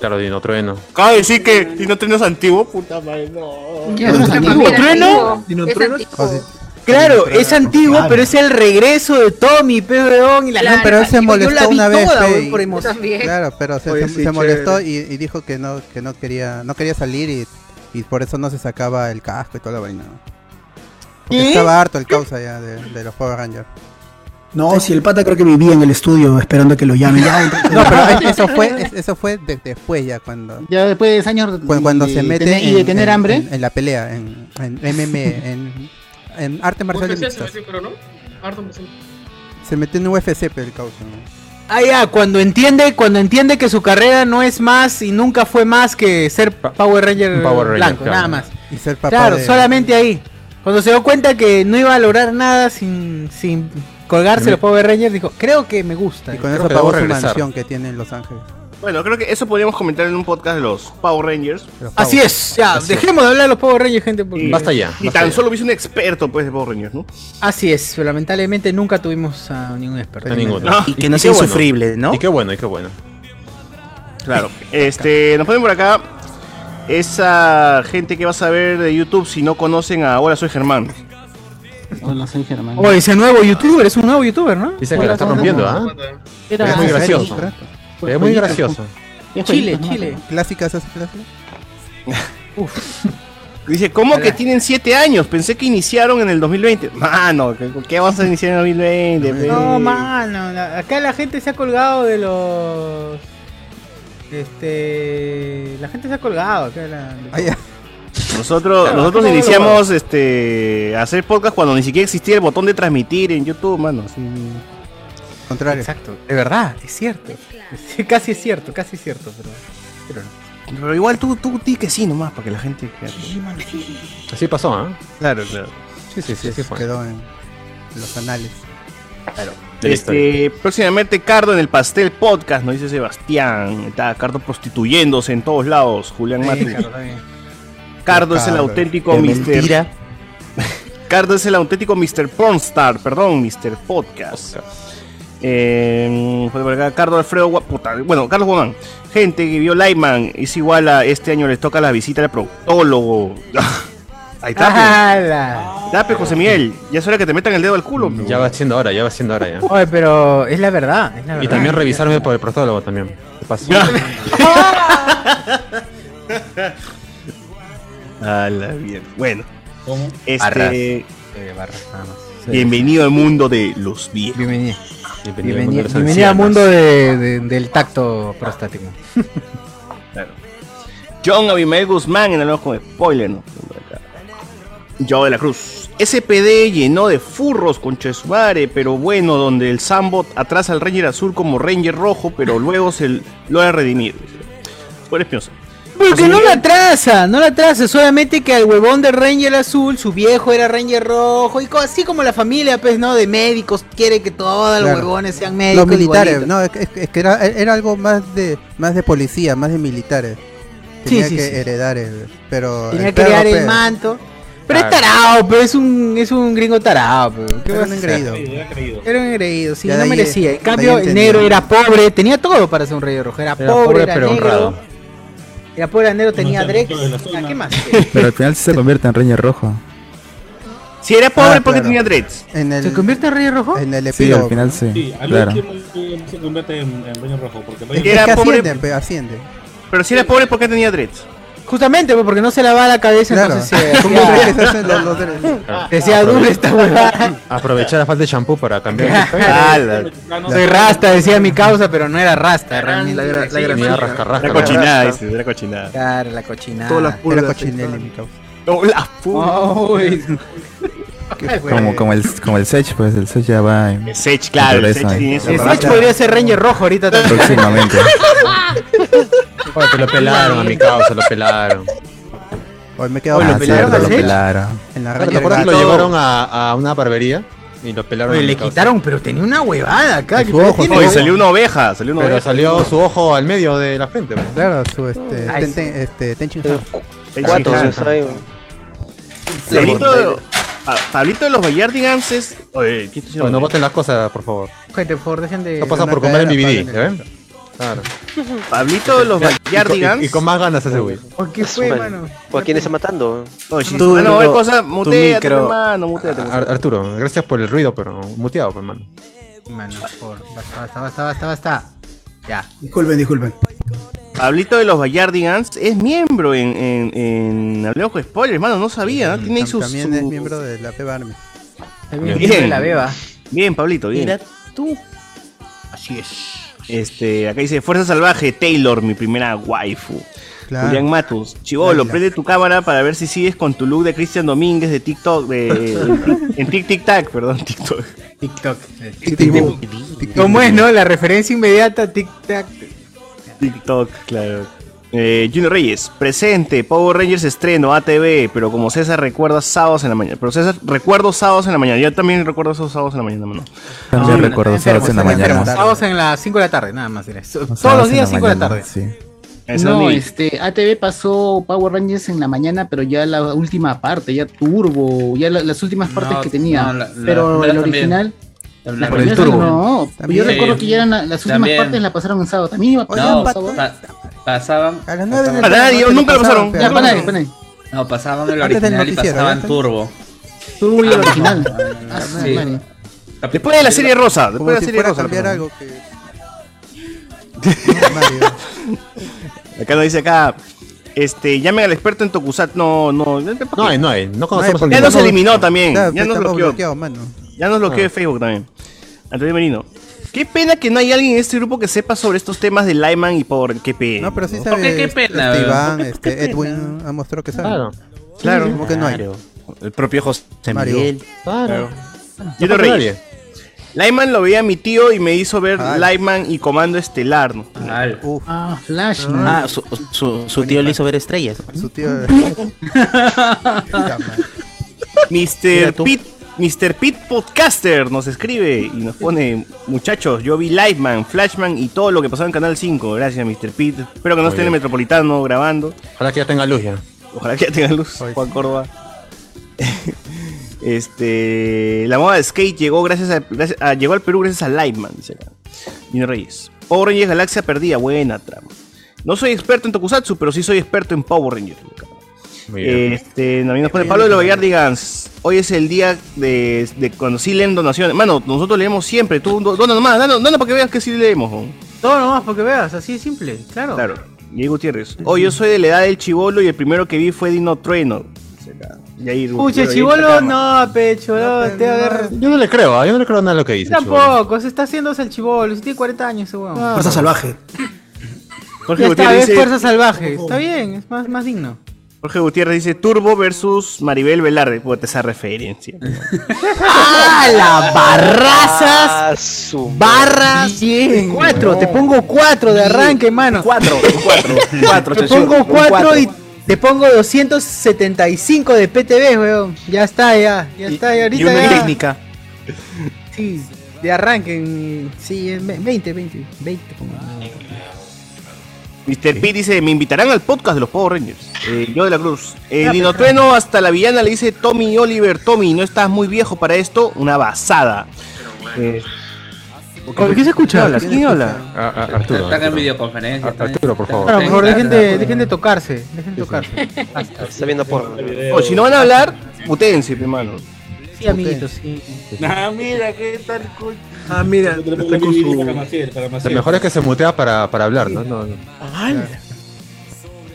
Claro, Dino Trueno. Acaba de decir que Dino Trueno es antiguo, puta madre, no. Ya, no, También antiguo. era ¿Trueno? Dino Es Trueno. Claro, es antiguo, Claro. pero es el regreso de Tommy, pe, weón, y la Claro, Pero él se molestó una vez, toda, y- por. Claro, pero se, Oye, se- sí, se molestó y, dijo que no que no quería no quería salir y, y por eso no se sacaba el casco y toda la vaina. Porque estaba harto el causa ya de, de los Power Rangers. No, si el pata creo que vivía en el estudio esperando que lo llamen. Ya, No, pero eso fue es- eso fue de- después ya cuando Ya después de años cu- cuando se mete tener- y en, de tener en- hambre. en, en la pelea en, en MMA en, en arte marcial UFC se metió, pero no. Siento. Se metió en UFC pero el causa. ¿no? Ah, ya, cuando entiende, cuando entiende que su carrera no es más y nunca fue más que ser Power Ranger, Power Ranger, blanco, claro. nada más. Y ser papá Claro, de- solamente ahí. Cuando se dio cuenta que no iba a lograr nada sin, sin colgarse los Power Rangers, dijo, creo que me gusta. y con Creo eso pagó su mansión que tiene en Los Ángeles. Bueno, creo que eso podríamos comentar en un podcast de los Power Rangers. Los Así es, ya, dejemos de hablar de los Power Rangers, gente. porque- Y- Basta ya. Y basta tan ya. solo hubiese un experto, pues, de Power Rangers, ¿no? Así es, pero lamentablemente nunca tuvimos a ningún experto. A ninguno. No. Y que no Y sea bueno. insufrible, ¿no? Y qué bueno, y qué bueno. Claro. Este, nos ponen por acá esa gente que va a saber de YouTube si no conocen a Ahora Soy Germán. Hola, soy Germán. Oh, ese nuevo youtuber, es un nuevo youtuber, ¿no? Dice que la está rompiendo, ¿ah? Era- Es muy gracioso. Es muy gracioso. Chile. Chile. Clásicas esas clásicas. Dice, ¿cómo que tienen 7 años? Pensé que iniciaron en el 2020. Mano, ¿qué, qué vamos a iniciar en el 2020? pe? No, mano, acá la gente se ha colgado de los... Este... La gente se ha colgado acá. La... Ah. Nosotros, Claro, nosotros iniciamos este a hacer podcast cuando ni siquiera existía el botón de transmitir en YouTube, mano. sí. Contrario. Exacto, de verdad, es cierto. Sí, casi es cierto, casi es cierto, pero... pero no. Pero igual tú, tú di que sí nomás, para que la gente... Así pasó, ¿ah? Claro, claro. Sí, sí, sí, así fue. Quedó en los anales. Historia. Este, próximamente Cardo en el Pastel Podcast, nos dice Sebastián. Está Cardo prostituyéndose en todos lados, Julián. Sí, claro. Cardo es el Cardo. auténtico Mr. mentira. Cardo es el auténtico Mr. Pornstar, perdón, Mr. Podcast. Eh, acá, Carlos Alfredo, puta, bueno, Carlos Guamán. Gente que vio Lightman es igual a este año les toca la visita al proctólogo. Ahí está. pe. ¡Hala! Ya, pe, José Miguel, ya es hora que te metan el dedo al culo. Ya va siendo hora, ya va siendo hora ya. Oye, pero es la verdad. Es la Y también revisarme por el proctólogo también. ¿Qué pasa? A la bien. Bueno, ¿Cómo? este. Barras. Barras, nada más. Sí. Bienvenido al mundo de los viejos. Bienvenido. Bienvenido al mundo de Bienvenido, bienvenido al mundo de- de- del tacto prostático. Claro. John Abimael Guzmán en el ojo de spoiler, ¿no? Joe de la Cruz. SPD llenó de furros con Chesumare, pero bueno, donde el Sambot atrasa al Ranger azul como Ranger rojo, pero luego se lo ha redimido. Por espioso. Porque no la atrasa, no la atrasa, solamente que al huevón de Ranger azul, su viejo era Ranger rojo, y co- así como la familia, pues, ¿no? De médicos, quiere que todos los huevones sean médicos. Los militares, igualitos. no, es, que- es que- que era, era algo más de más de policía, más de militares. Tenía sí, que sí. heredar el. Pero Tenía el que crear el pues, manto. Pero Claro. es tarado, pero es un, es un gringo tarado, pero ¿qué Era un engreído. Era un engreído, sí, Ya no merecía. En cambio, el negro era pobre, tenía todo para ser un rey rojo. Era, Era pobre, pobre, era pero negro. honrado. Era pobre, era negro, tenía drex. ¿Qué más? Pero al final sí se convierte en Ranger Rojo. Si era pobre, Ah, porque claro. tenía dreads? En el, ¿Se convierte en rey rojo? en el Sí, epílogo. al final sí. Sí, al claro. último se convierte en, en Ranger Rojo. Porque Es Ranger que Es era que pobre- asciende, pe, asciende. Pero si era pobre, ¿por qué tenía dreads? Justamente, pues, porque no se lavaba la cabeza, Claro. entonces se ¿Cómo crees que se hacen los, los dreads? decía dura esta huevada. Aprovechar la falta de shampoo para cambiar. Ah, la, Soy rasta, decía mi causa, pero no era rasta, realmente. La gra- la Sí, gra- Mira, rasca, rasca. la cochinada, dice, la cochinada. Claro, la cochinada. Todas las Era pulgas. cochinelle, mi causa. Uy. Como, como el como el Sech, pues el Sech ya va en- El Sech, claro, el Sech tiene. El. Sech podría ser Ranger rojo ahorita también. próximamente. Oye, te lo pelaron a mi causa, lo pelaron. Hoy me he quedado Hoy lo Ah, pelaron lo pelaron. en la ¿Te Ranger acuerdas que lo llevaron a, a una barbería? Y lo pelaron Oye, le quitaron, pero tenía una huevada acá. Su que ojo, tiene- Oye, salió una oveja, salió una Pero oveja. salió su ojo al medio de la frente. pues. Claro, su este, Ay, ten, ten- este Tenchin. Cuatro, Pablito de, Pa- Pablito de los Bayardigans es. Oye, ¿qué? Oye, no boten las cosas, por favor. Gente, por favor, dejen de. No pasa por comer en cadera, BBD, Pablo, ¿ya ven? Claro. Pablito de los Y con- Bayardigans. Y, y con más ganas ese güey. ¿Por qué fue, mano? ¿O a quién está matando? Tú, ah, no, hay no, cosa, tu muteate, hermano, muteate. Ar- Arturo, gracias por el ruido, pero muteado, pues, hermano. Mano, por. Basta, basta, basta, basta, basta. Ya. Disculpen, disculpen. Pablito de los Bayardigans es miembro en, en, en Hablemos con Spoilers, hermano, no sabía, ¿no? Tiene ahí sus. También su- es miembro de la Peba Army. También Bien. viene la beba. Bien, Pablito, bien. Mira tú. Así es. Este, acá dice Fuerza Salvaje, Taylor, mi primera waifu. Claro. Julián Matus, Chivolo, prende tu cámara para ver si sigues con tu look de Cristian Domínguez de TikTok, de, en Tic Tic Tac, perdón, TikTok. TikTok. ¿Cómo es, no? La referencia inmediata, tic-tac. TikTok, claro. Eh, Junior Reyes, presente, Power Rangers estreno, ATV, pero como César recuerda sábados en la mañana. Pero César, recuerdo sábados en la mañana. Yo también recuerdo esos sábados en la mañana, mano. También No, recuerdo sábados en la mañana. Sábados en las 5 de la tarde, nada más. eso. Todos los en días la 5 de la tarde. Sí. No, este, ATV pasó Power Rangers en la mañana, pero ya la última parte, ya Turbo, ya la- las últimas partes No, que tenía. no, la- la pero el también. original. La por el turbo. No, También. yo recuerdo que ya eran la- las últimas También. partes las pasaron en sábado. También iba Oye, pasando pa- sábado. Pa- pasaban. A las 9 A nadie, nunca lo pasaron. Ya, para nadie, para nadie. No, pasaban el Antes del original y noticiero, pasaban ¿ya? Turbo. Turbo y el original. Ah, Sí. madre. Después de la serie rosa, después Como de la si serie fuera a rosa. cambiar algo que. Mario. Acá nos dice acá, este, llamen al experto en Tokusat. No, no, no, No hay, no hay. No conocemos porque Ya nos eliminó también. Claro, Ya nos estamos bloqueó. bloqueados, mano. Ya nos bloqueó Ah. de Facebook también. Antonio Merino. Qué pena que no hay alguien en este grupo que sepa sobre estos temas de Lyman y por qué pena. No, pero sí sabe. qué este, pena, este. Iván, este Edwin ha mostrado que sabe. Claro. Claro. ¿Cómo que no hay? El propio José Mario. Miguel. Claro. Yo No Reyes. Lyman lo veía mi tío y me hizo ver Ah. Lyman y Comando Estelar. ¿no? Uf, Ah, Flash. Ah, su, su, su tío le hizo ver estrellas. su tío. Mr. Pete, Mr. Pete Podcaster nos escribe y nos pone, muchachos, yo vi Lightman, Flashman y todo lo que pasó en Canal 5. Gracias, Mr. Pete. Espero que no Muy esté en el. Metropolitano grabando. Ojalá que ya tenga luz ya. Ojalá que ya tenga luz, Hoy Juan. Córdoba. Este, la moda de skate llegó gracias a, gracias a- llegó al Perú gracias a Lightman, dice Reyes. Power Rangers Galaxia perdida, buena trama. No soy experto en Tokusatsu, pero sí soy experto en Power Rangers. Este, también nos pone Pablo de Lovallardigans. Hoy es el día de, de cuando sí leen donaciones. Mano, nosotros leemos siempre. Tú do- dona nomás, dona, dona para que veas que sí leemos. ¿no? Todo nomás porque veas, así de simple, claro. Claro. Diego Gutiérrez. Hoy yo soy de la edad del chivolo y el primero que vi fue Dino Trueno. Pucha, chivolo, no, pecho, no, te va a ver. Yo no le creo, ah, yo no le creo nada a lo que dice. Tampoco, se está haciéndose el chivolo, si tiene 40 años ese weón. Fuerza salvaje. Jorge Ya está, Gutiérrez es dice- fuerza salvaje. Está bien, es más, más digno. Jorge Gutiérrez dice Turbo versus Maribel Velarde. Puta, esa referencia. ¡Ah, la barrazas! Barra 4, te pongo 4 de arranque, mano. 4, 4, 4. Te pongo 4 y te pongo 275 de PTV, weón. Ya está, ya. Ya está, ya ahorita y una ya. técnica. Sí, de arranque. en- Sí, en 20, 20, 20 pongo. Mr. P dice, me invitarán al podcast de los Power Rangers. Eh, yo de la Cruz. El Dino Trueno hasta la villana le dice Tommy Oliver, Tommy, ¿no estás muy viejo para esto? Una basada. Eh, ¿Qué se escucha? ¿Quién habla? ¿Quién habla? Ah, ah, Arturo. Están en videoconferencia. Ar- Arturo, por favor. Bueno, por favor, dejen de, dejen de tocarse. Dejen de tocarse. Está viendo porno. O si no van a hablar, putense, hermano. Sí, amiguitos, sí. Ah, mira, qué tal. co- Ah, mira, está con su- para Maciel, para Lo mejor es que se mutea para, para hablar, ¿no? no, no.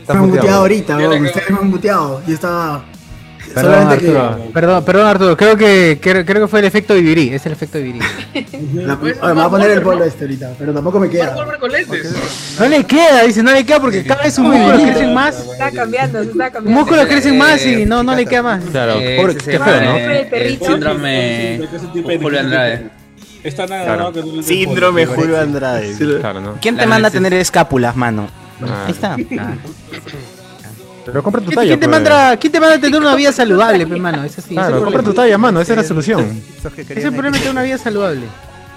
Está Me han muteado muteado. ahorita, weón, ustedes me han muteado. Yo estaba. Perdón, solamente que. Arturo. Perdón, perdón, Arturo. Creo que, creo, creo que fue el efecto Vivirí. Es el efecto Vivirí. Oye, me va a poner el polo este ahorita, pero tampoco me queda. No le queda, dice, no le queda porque cada vez sus músculos crecen más. Está cambiando, se está cambiando. músculos crecen más y no, no le queda más. Claro, pobre, qué feo, ¿no? El síndrome Julio Andrade. Está nada, Claro. ¿no? No Síndrome Julio Andrade. Claro, ¿no? ¿Quién te manda a tener escápulas, mano? Ah. Ahí está. Pero compra tu ¿Quién, talla. quién te pues. manda, ¿Quién te manda a tener una vida saludable, pe, mano? Es así. Claro, compra tu talla, mano, esa es la solución. Ese es el problema de tener una vida saludable.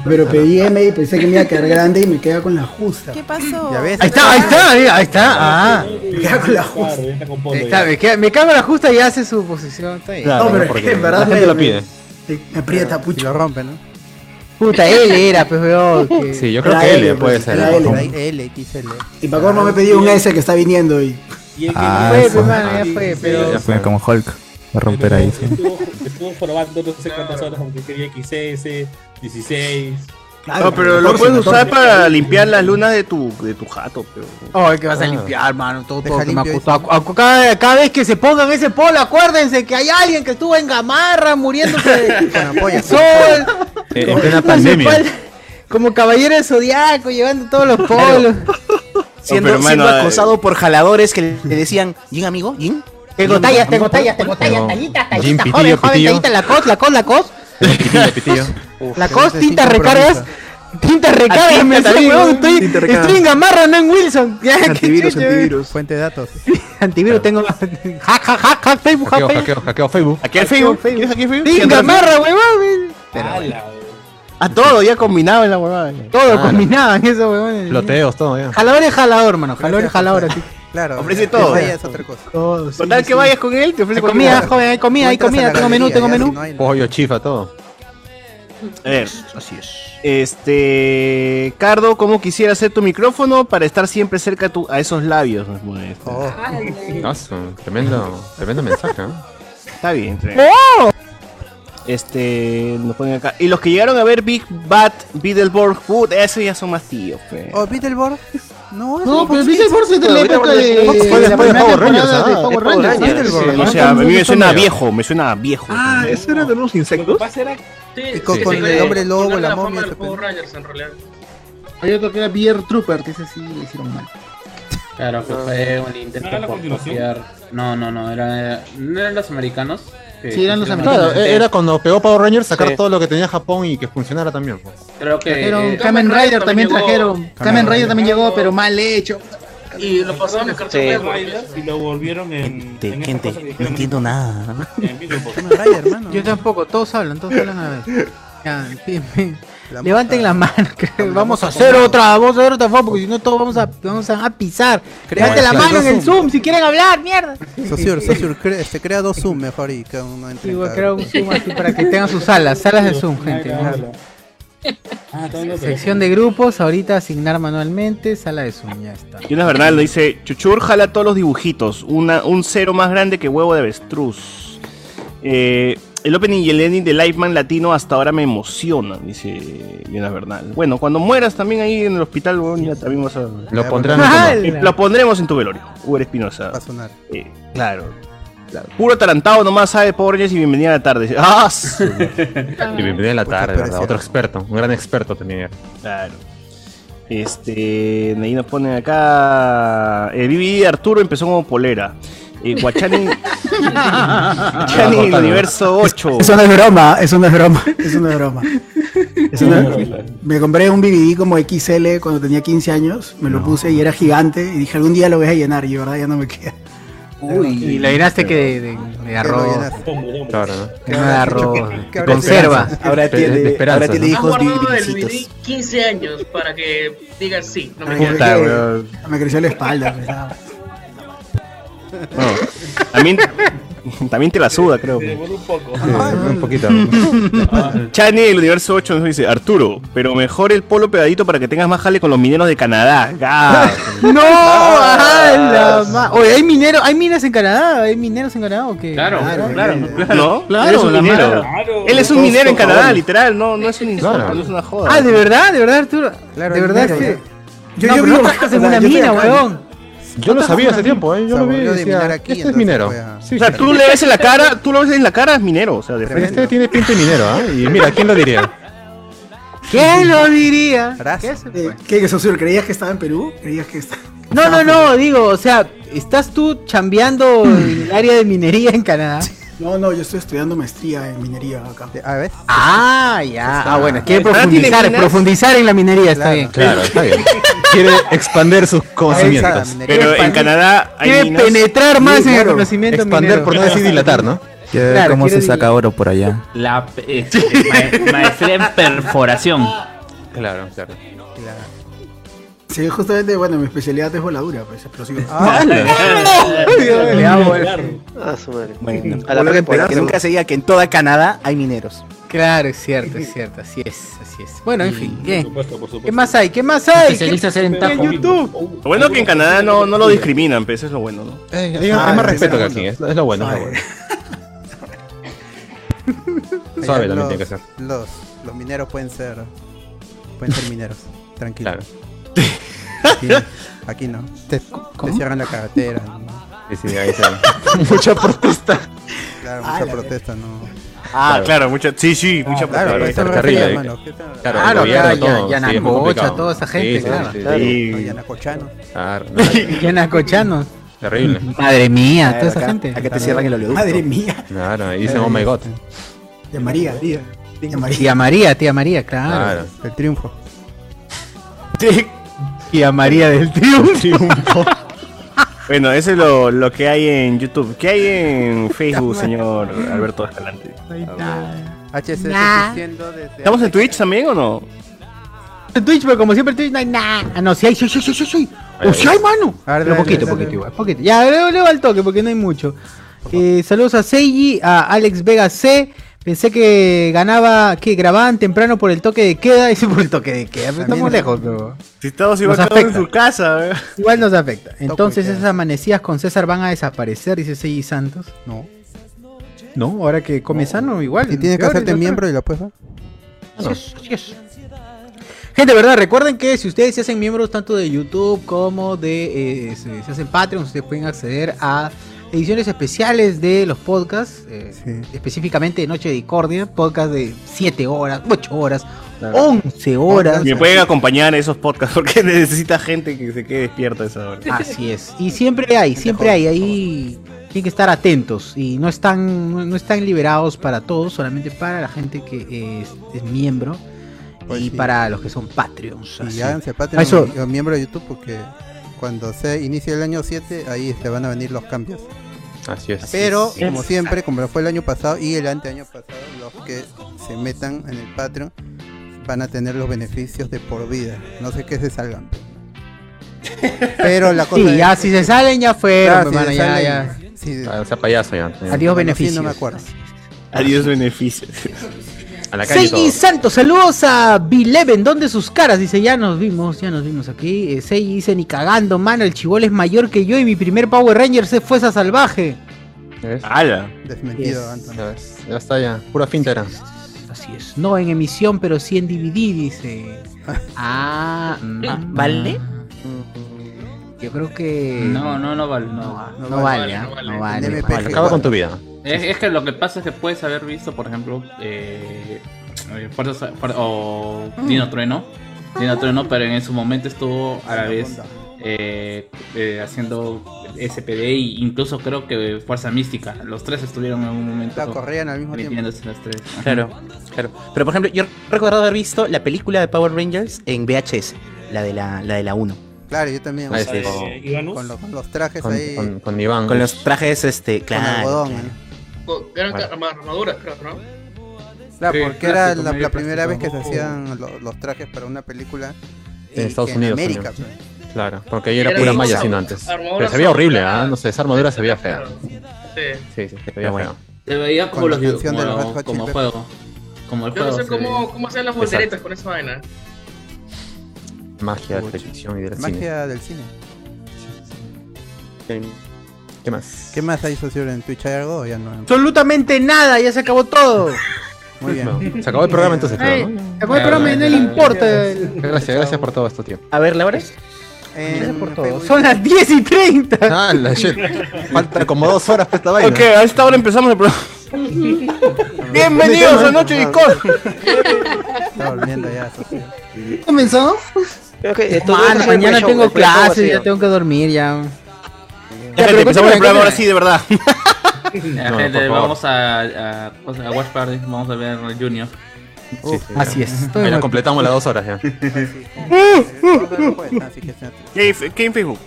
Pero pedí M y pensé que me iba a quedar grande y me queda con la justa. ¿Qué pasó? Ya ves. Ahí está, ahí está, mira, ahí está. Ah, Me queda con la Claro, justa. ya está ahí está, me, queda- me cago en la justa y hace su posición. Está bien. Claro, No, pero porque que en verdad la gente me- lo pide. Me me aprieta, Y pucho. lo rompe, ¿no? Puta, él era, pues, weón. que- Sí, yo creo Era que L, L puede pues, ser. era ¿no? L. L, XL. Y para colmo me pedí un S que está viniendo y. Y el que Ah, Fue, eso. pe, mano, ya fue, pero. Ya fue como Hulk. Va a romper ahí. sí. Estuvo, estuvo probando no sé cuántas horas, aunque quería XS, 16. No, pero lo puedes usar para limpiar las lunas de tu, de tu jato, pero. Ay, que vas a Ah. limpiar, mano. Todo, todo que me cada, cada vez que se pongan ese polo, acuérdense que hay alguien que estuvo en Gamarra muriéndose de sol. Eh, En plena pandemia. Como caballero de zodiaco, llevando todos los polos. Siendo, pero, siendo mano, eh, acosado por jaladores que le decían, ¿Yin, amigo? ¿Yin? Tengo tallas, tengo tallas, tengo tallas, tallitas, tallitas, pitillo, joven, joven, pitillo. tallita, la cos, la cos, la cos. Pitillo, pitillo. La pero cos, tintas recargas. Tintas recargas, tinta me también, weón, estoy, Tinta estoy en Gamarra, no en Wilson. Ya, Antivirus, antivirus. Fuente de datos. Antivirus tengo. Hack, hack, hack, hack, Facebook, hack, Hackeo, Facebook. hackeo, hackeo Facebook. Aquí el Facebook. ¿Quieres aquí el Facebook? ¿Quieres Gamarra, weón. Ala, A todo, ya combinado en la huevada. Todo Claro. combinaban eso, weón. Ploteos, todo ya. Jalador es jalador, mano. Jalador es jalador, así. Claro. Ofrece ya, todo. vaya es otra cosa. Todo. Con tal que vayas con él, te ofrece comida, cosa. joven, hay comida, hay comida. Tengo menú, tengo ya, menú. si no Pollo, chifa, todo. A ver, así es. Este. Cardo, ¿cómo quisiera hacer tu micrófono para estar siempre cerca a, tu- a esos labios? Oh, tremendo, tremendo mensaje, ¿no? Está bien, está bien. Este. Nos ponen acá. Y los que llegaron a ver Big Bat, Beetleborg, Food, eso ya son más tíos, pe. Oh, Beetleborg. No, No, pero Beetleborg es de la época de. La Power Rangers, de ah. Power Rangers. O sea, a mí me suena viejo, me suena viejo. Ah, ¿eso era de unos insectos? Y con, el hombre lobo, la momia. Power Rangers en realidad. Hay otro que era Beer Trooper, que ese sí le hicieron mal. Claro, que fue un intento ¿No era la por copiar. No, no, no, era, no eran los americanos. Que Sí, eran los americanos. Claro, e- era cuando pegó Power Rangers sacar Sí. todo lo que tenía Japón y que funcionara también. pues. Creo que. Trajeron eh, Kamen Rider también llegó- trajeron. Kamen Rider también llegó, pero mal hecho. Y lo pasaron en Cartoon y lo volvieron en. Gente, en gente, no entiendo nada. en Beetleborg. Kamen Rider, hermano. Yo tampoco, todos hablan, todos hablan a la vez. Ya, pi- pi- levanten la mano, que vamos a hacer otra, vamos a hacer otra foto, porque si no todos vamos a, vamos a, pisar. Levanten la mano en el Zoom. Zoom si quieren hablar, mierda. Sociur, Sociur, crea, este, crea dos Zoom mejor y cada uno entre. Sí, voy a crear un Zoom así para que tengan sus salas, salas de Zoom, gente. Ah, Sección de grupos, ahorita asignar manualmente, sala de Zoom, ya está. Y una Bernal dice, Chuchur jala todos los dibujitos, una, un cero más grande que huevo de avestruz. Eh, el opening y el ending de Lifeman Latino hasta ahora me emocionan, dice Jonas Bernal. Bueno, cuando mueras también ahí en el hospital, ya también vas a... Lo pondrán en tu- Lo pondremos en tu velorio, Uber Espinosa. Va a sonar. Eh, claro, claro. Puro atarantado nomás sabe Rangers y bienvenida a la tarde. ¡Ah! Y bienvenido en la tarde, ¿verdad? Otro experto, un gran experto también era. Claro. Este, ahí nos ponen acá. El BB de Arturo empezó como polera. Eh, Guachani. Guachani el universo 8. Eso no es broma, eso no es broma, eso no es broma. Eso no es- Me compré un BBD como XL cuando tenía 15 años, me lo puse y era gigante y dije algún día lo voy a llenar y de verdad ya no me queda. y le llenaste que de, de, de arroz. Claro, ¿no? Que de arroz, ¿Qué de habrá conserva. Ahora tiene- ahora tiene hijos el bibicitos. DVD 15 años para que digas sí. No me. Me creció la espalda. Ah. No, también, también te la suda, creo. un poco. un poquito. Chani el universo 8 nos dice: Arturo, pero mejor el polo pegadito para que tengas más jale con los mineros de Canadá. Ga. ¡No! ¡Ah, la ma- Oye, ¿hay mineros, hay minas en Canadá? ¿Hay mineros en Canadá o qué? Claro, claro, claro. ¿No? Claro, Él es un minero. madre. Él es un minero en Claro. Canadá, literal. No, no es un insulto, Claro. no es una joda. Ah, ¿de verdad? ¿De verdad, Arturo? Claro, de verdad es que... Yo- no, yo no vivo trabajas en una mina, weón. Yo lo sabía hace tiempo, ¿eh? Yo lo vi y decía, aquí, este es minero. fue a- Sí, O sea, sí. tú le ves en la cara, tú lo ves en la cara, es minero. O sea, de frente. Este tiene pinta de minero, ¿ah? Y mira, ¿quién lo diría? ¿Quién lo diría? ¿Qué, Eh, ¿Qué, que Sosur, ¿Creías que estaba en Perú? ¿Creías que estaba...? No, no, no, digo, o sea, ¿estás tú chambeando en el área de minería en Canadá? No, no, yo estoy estudiando maestría en minería acá. A ver. Ah, ya. Ah, bueno, quiere ¿Canadá tiene profundizar, profundizar en la minería, está bien. Claro, está bien. Quiere expandir sus conocimientos. Pero en Canadá hay Quiere minas. penetrar más en el claro. conocimiento Expander minero. por no decir dilatar, ¿no? Quiere ver Claro, cómo se saca oro por allá. La ma- maestría en perforación. Claro, claro. Sí, justamente, bueno, mi especialidad es voladura, pues, explosiva. Ah, Le amo, eh. Ah, su madre. Bueno, A la prepa, que nunca se diga que en toda Canadá hay mineros. Claro, es cierto, es cierto, así es, así es. Bueno, en fin, ¿qué? supuesto, por supuesto. ¿Qué más hay? ¿Qué más hay? Especialistas ¿Qué- en qué tajo. en YouTube? Lo bueno es que en Canadá no, no lo discriminan, pues eso es lo bueno, ¿no? Eh, hay, Ah, hay más respeto que aquí, es, lo bueno, es lo bueno. Suave también los, tiene que ser. Los, los mineros pueden ser. Pueden ser mineros. Tranquilo. Claro. Aquí, aquí no. Te, te cierran la carretera. ¿no? Sí, sí, ahí se Mucha protesta. Claro, Ah, mucha la protesta, no. Ah, Claro. claro, mucha, sí, sí, mucha claro, protesta. terrible, refería, eh. hermano. ¿Qué tal? Claro, Claro, ya- todo, ya sí, toda esa gente, Sí, sí, claro. sí, sí. Claro, Sí. los yanacochanos. Claro, no, Yanacochanos. terrible. Madre mía, toda esa acá, gente. acá te cierran el oleoducto. Madre mía. Claro, y dicen, oh my god. De María, tía. De María. Tía María, tía María, claro. Claro. El triunfo. Tía María del triunfo. Bueno, eso es lo, lo que hay en YouTube. ¿Qué hay en Facebook, señor Alberto Escalante? HC Nah. ¿Estamos en Twitch también o no? En Twitch, pero como siempre en Twitch no hay nada. Ah, no, sí hay, sí, sí, sí, sí, O sí ahí. hay, mano. A ver, Pero dale, poquito, dale, poquito dale. igual, poquito. Ya, leo, leo al toque porque no hay mucho. Eh, saludos a Seiji, a Alex Vega C. Pensé que ganaba, que grababan temprano por el toque de queda. Dice por el toque de queda, pero estamos lejos, pero Si estamos igual Nos cada uno en su casa. ¿eh? igual nos afecta. Entonces esas amanecidas con César van a desaparecer, dice Seiji Santos. No. No, ahora que come sano, igual. Y tienes que hacerte y no miembro y lo puedes ver. Así es, así es. Gente, verdad, recuerden que si ustedes se hacen miembros tanto de YouTube como de eh, se, se hacen Patreon, ustedes pueden acceder a ediciones especiales de los podcasts, eh, Sí. específicamente de Noche de Discordia, podcast de 7 horas, 8 horas, 11 horas. Me pueden acompañar esos podcasts porque necesita gente que se quede despierta a esa hora. Así es. Y siempre hay, siempre hay, ahí tienen que estar atentos y no están, no, están liberados para todos, solamente para la gente que es, es miembro Pues y sí. para los que son Patreons. Y háganse Patreon Eso- miembro de YouTube porque cuando se inicie el año 7, ahí se van a venir los cambios. Así es. Pero, es. como siempre, como fue el año pasado y el anteaño pasado, los que se metan en el Patreon van a tener los beneficios de por vida. No sé qué se salgan. Pero la cosa Sí, es- ya si se salen ya fueron, Claro, hermano, ya, salen, ya. sí, Ah, o sea, payaso ya. Adiós beneficios. no me acuerdo. Adiós beneficios. A la calle Seiji todo. Santos, saludos a Bileven, ¿dónde sus caras? Dice, ya nos vimos, ya nos vimos aquí. Eh, Seiji dice, ni cagando, mano, el chivol es mayor que yo y mi primer Power Ranger se fue esa salvaje. ¿Ves? ¡Hala! Desmentido, Yes. Anton. Ya, ves, ya está ya. Pura finta era. Así es. No en emisión, pero sí en DVD, dice. Ah, mm, ¿Vale? Yo creo que... No, no, no vale. No, no, vale, ¿ah? no vale. En no MPG. vale. Acaba con tu vida. Es, es que lo que pasa es que puedes haber visto, por ejemplo, eh, eh, Fuerzas Fuer- o Dino Trueno. Dino Trueno, pero en su momento estuvo a la vez eh, eh, haciendo SPD e incluso creo que Fuerza Mística. Los tres estuvieron en un momento. La corrían al mismo tiempo. los tres. Claro, claro. Pero por ejemplo, yo recuerdo haber visto la película de Power Rangers en VHS, la de la, la de la 1. Claro, yo también. Ahí o sea, está. Eh, Ivanus. con, los, con los trajes Con, ahí. con, con Iván. Con los trajes, este, con claro. algodón. claro. ¿eh? Eran armaduras, creo, ¿no? Claro, Sí, porque era la, primera vez que se hacían lo- los trajes para una película En Estados Unidos América. también. pues. Claro, porque ahí era Era pura malla sino antes. Pero se veía horrible. ¿ah? No sé, esa armadura se veía fea. Sí. Sí, sí, se veía bueno. Se veía como, los, canción como, de los Hot como juego. Como el Yo no juego. sé cómo, cómo hacen las volteretas con esa vaina. Magia de televisión y del cine. Magia del cine. ¿Qué más? ¿Qué más hay socio en Twitch? ¿Hay algo o ya no? Absolutamente nada, ya se acabó todo. Muy bien. Se acabó el programa entonces, Ay, creo, ¿no? se acabó el programa y no le importa. el- Gracias, gracias por todo este tiempo. A ver, Laura. En por todo. Son las 10 y 30. Ah, la shit. Falta como dos horas para esta vaina. Ok, a esta hora empezamos el programa. Bienvenidos a Noche Discord. Está volviendo ya, socio. ¿Comenzó? Creo que es mañana tengo clases, ya tengo que dormir ya. Ya, gente, empezamos el programa ahora sí, de verdad. Ya, No, gente, por favor. vamos a, a, a Watch Party, vamos a ver Junior. Sí, sí, Así ya. es. Ahí completamos las dos horas ya. Así que está- ¿Qué hay qué hay en Facebook?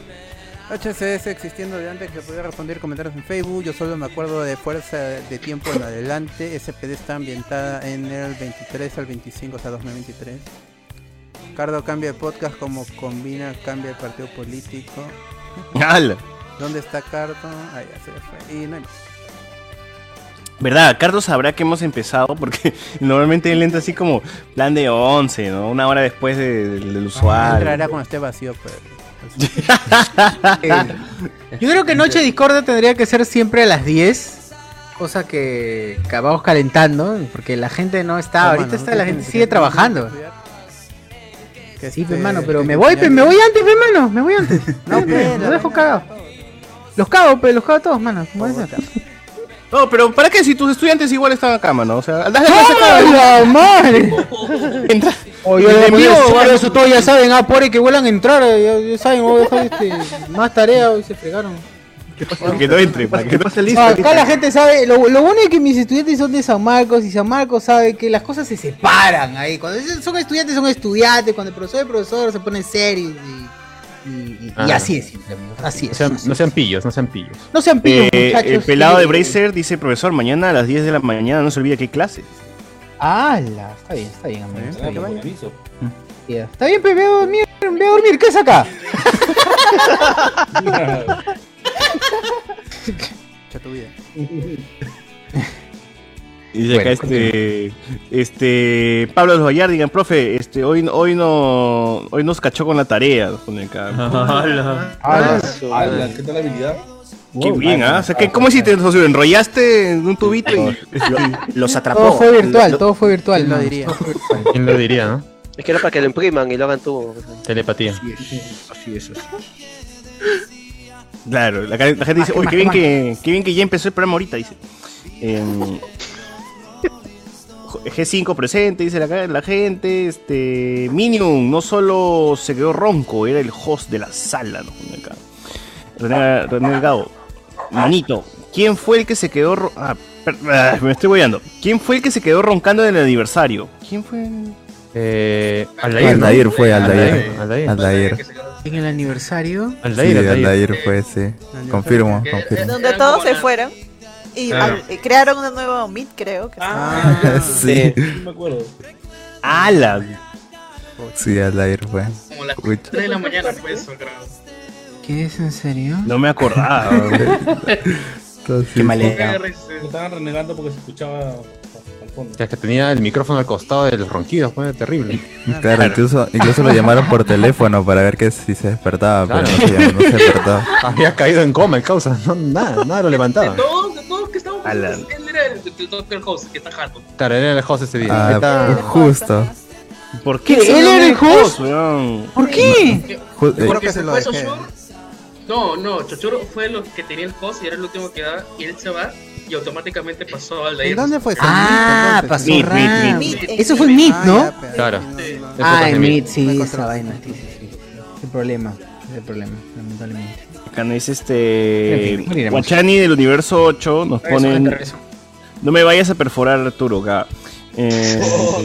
HCS existiendo de antes que podía responder comentarios en Facebook. Yo solo me acuerdo de Fuerza de Tiempo en adelante. SPD está ambientada en el 23 al 25, o sea, 2023. Cardo cambia de podcast como combina, cambia de partido político. ¡Hala! ¿Dónde está Cardo? Ah, ya se fue. Y no hay más. ¿Verdad? Carlos sabrá que hemos empezado porque normalmente él entra así como plan de 11, ¿no? Una hora después de- del, del usuario. Entrará cuando esté vacío, pero. Yo creo que Noche Discordia tendría que ser siempre a las 10. Cosa que, vamos calentando. Porque la gente no está. No, ahorita mano, está, la gente sigue trabajando. Que Sí, este- hermano, pero que- me voy, pe, me voy antes, hermano. Me voy antes. No, pe, dejo cagados. Los cago, pe, los cago a todos, mano. ¿Cómo es eso? No, pero ¿para qué si tus estudiantes igual están acá, mano? O sea, dale ¡Ah, la madre! Entra. Oye, En en vivo, vivo, vale. eso todos ya saben, ah, por que vuelan a entrar, eh, ya, ya saben, voy a dejar este, más tarea y se fregaron. Para que no entre, para que no No, acá la gente sabe, lo, lo bueno es que mis estudiantes son de San Marcos y San Marcos sabe que las cosas se separan ahí. Cuando son estudiantes, son estudiantes, cuando el profesor es profesor se ponen serios y, y, y- y Ah. así es, siempre, amigos, así No es. sean, no sean pillos, no sean pillos. No sean pillos, Eh, muchachos. el pelado de Bracer dice, profesor, mañana a las 10 de la mañana no se olvide que hay clases. ¡Hala! Está bien, está bien, amigo. Ah, Está bien, permiso. Ya. Está bien, pe, ve a dormir, ve a dormir, ¿qué es acá? Echa tu vida. Y dice acá Bueno, este, este Pablo Los Vallar, digan, profe, este, hoy, hoy no, hoy nos cachó con la tarea, nos pone acá. Ala, ¿Qué tal la habilidad? Qué bien, ¿ah? O sea, ¿qué- ¿cómo hiciste, socio? ¿Enrollaste en un tubito y Los atrapó. Todo fue virtual, todo fue virtual. ¿Quién lo diría? ¿Quién lo diría, no? Es que era para que lo impriman y lo hagan tú. Telepatía. Así es, así Claro, la, la gente dice, uy, qué bien, que, qué bien que ya empezó el programa ahorita, dice. Em, G5 presente, dice la, la gente. Este, Minion no solo se quedó ronco, era el host de la sala. ¿no? Acá. René, René Delgado. Manito, ¿quién fue el que se quedó... ah, ah, me estoy boyando. ¿Quién fue el que se quedó roncando en el aniversario? ¿Quién fue? Eh, Aldair, ¿no? Aldair fue, Aldair. Aldair. Aldair. En el aniversario. Sí, Aldair, Aldair. Aldair fue, sí. Confirmo, confirmo. Donde todos se fueron. Y Claro. al- y crearon una nueva Meet, creo. Que Sí. Sí, me acuerdo. ¡Hala! Sí, al aire fue. Como las Pucha. 3 de la mañana fue eso, creo. ¿Qué es en serio? No me acordaba. Qué Estaban renegando porque se escuchaba fondo. Ya que tenía el micrófono al costado de los ronquidos, fue terrible. Claro, incluso, incluso lo llamaron por teléfono para ver que si se despertaba, pero no se, llamó, no se despertaba. Había caído en coma el causa, no, nada, nada lo levantaba. De todos, de todos que estábamos, A la- él era el, Doctor House, que está jato. Claro, era el host ese día. Ah, está. justo. ¿Por qué? ¿Él era el host? ¿Por qué? Ju- eh, Porque que se lo fue dejé. No, no, Chochuro fue lo que tenía el host y era el último que daba y él se va y automáticamente pasó al de ¿En dónde fue? Ah, pasó Meet, Ram. Meet, Eso fue Meet, Ah, ¿no? Claro. Sí. Ah, en en Meet. Meet, sí, esa vaina. Sí, sí, sí. El problema, ese es el problema, lamentablemente. Es este. En fin. Guachani del universo 8 nos Regreso, gente, ponen. regreso. No me vayas a perforar, Arturo. Acá. Eh, Oh.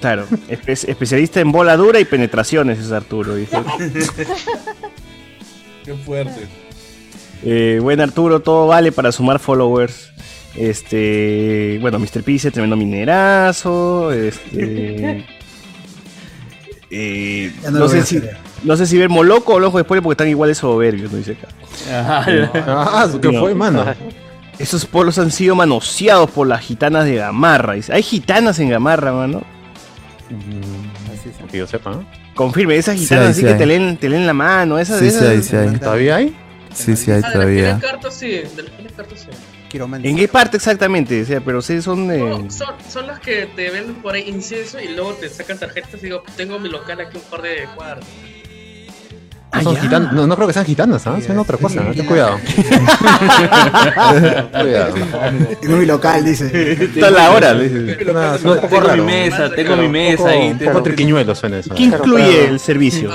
Claro, espe- especialista en bola dura y penetraciones es Arturo. Dice. Qué fuerte. Eh, buen Arturo, todo vale para sumar followers. Este, bueno, Mr. P dice tremendo minerazo. Este, eh, no sé si, hacer. No sé si ver Moloco o Lojo de Spoiler porque están iguales soberbios, no dice acá. Ah, ¿qué fue, mano? Esos polos han sido manoseados por las gitanas de Gamarra. Dice, Hay gitanas en Gamarra, mano. Así es. Que yo sepa, ¿no? Confirme, esas Sí gitanas hay, así sí que te leen, te leen la mano. Esas, Sí, sí sí hay. ¿Todavía hay? Sí, sí hay Ah, de las todavía. cartas, sí, de las cartas, sí. ¿En qué parte exactamente? O sea, pero sí son de... No, son, son las que te venden por ahí incienso y luego te sacan tarjetas y digo, tengo mi local aquí un par de cuadros. Ah, No, son no, no creo que sean gitanas, ¿ah? Son otra cosa, ¿no? ten cuidado. cuidado. Mi local, dice. Toda la hora. dice. No, tengo mi raro. mesa, tengo mi Un mesa poco- ahí. Tengo- triquiñuelo suena eso. ¿Qué incluye el servicio?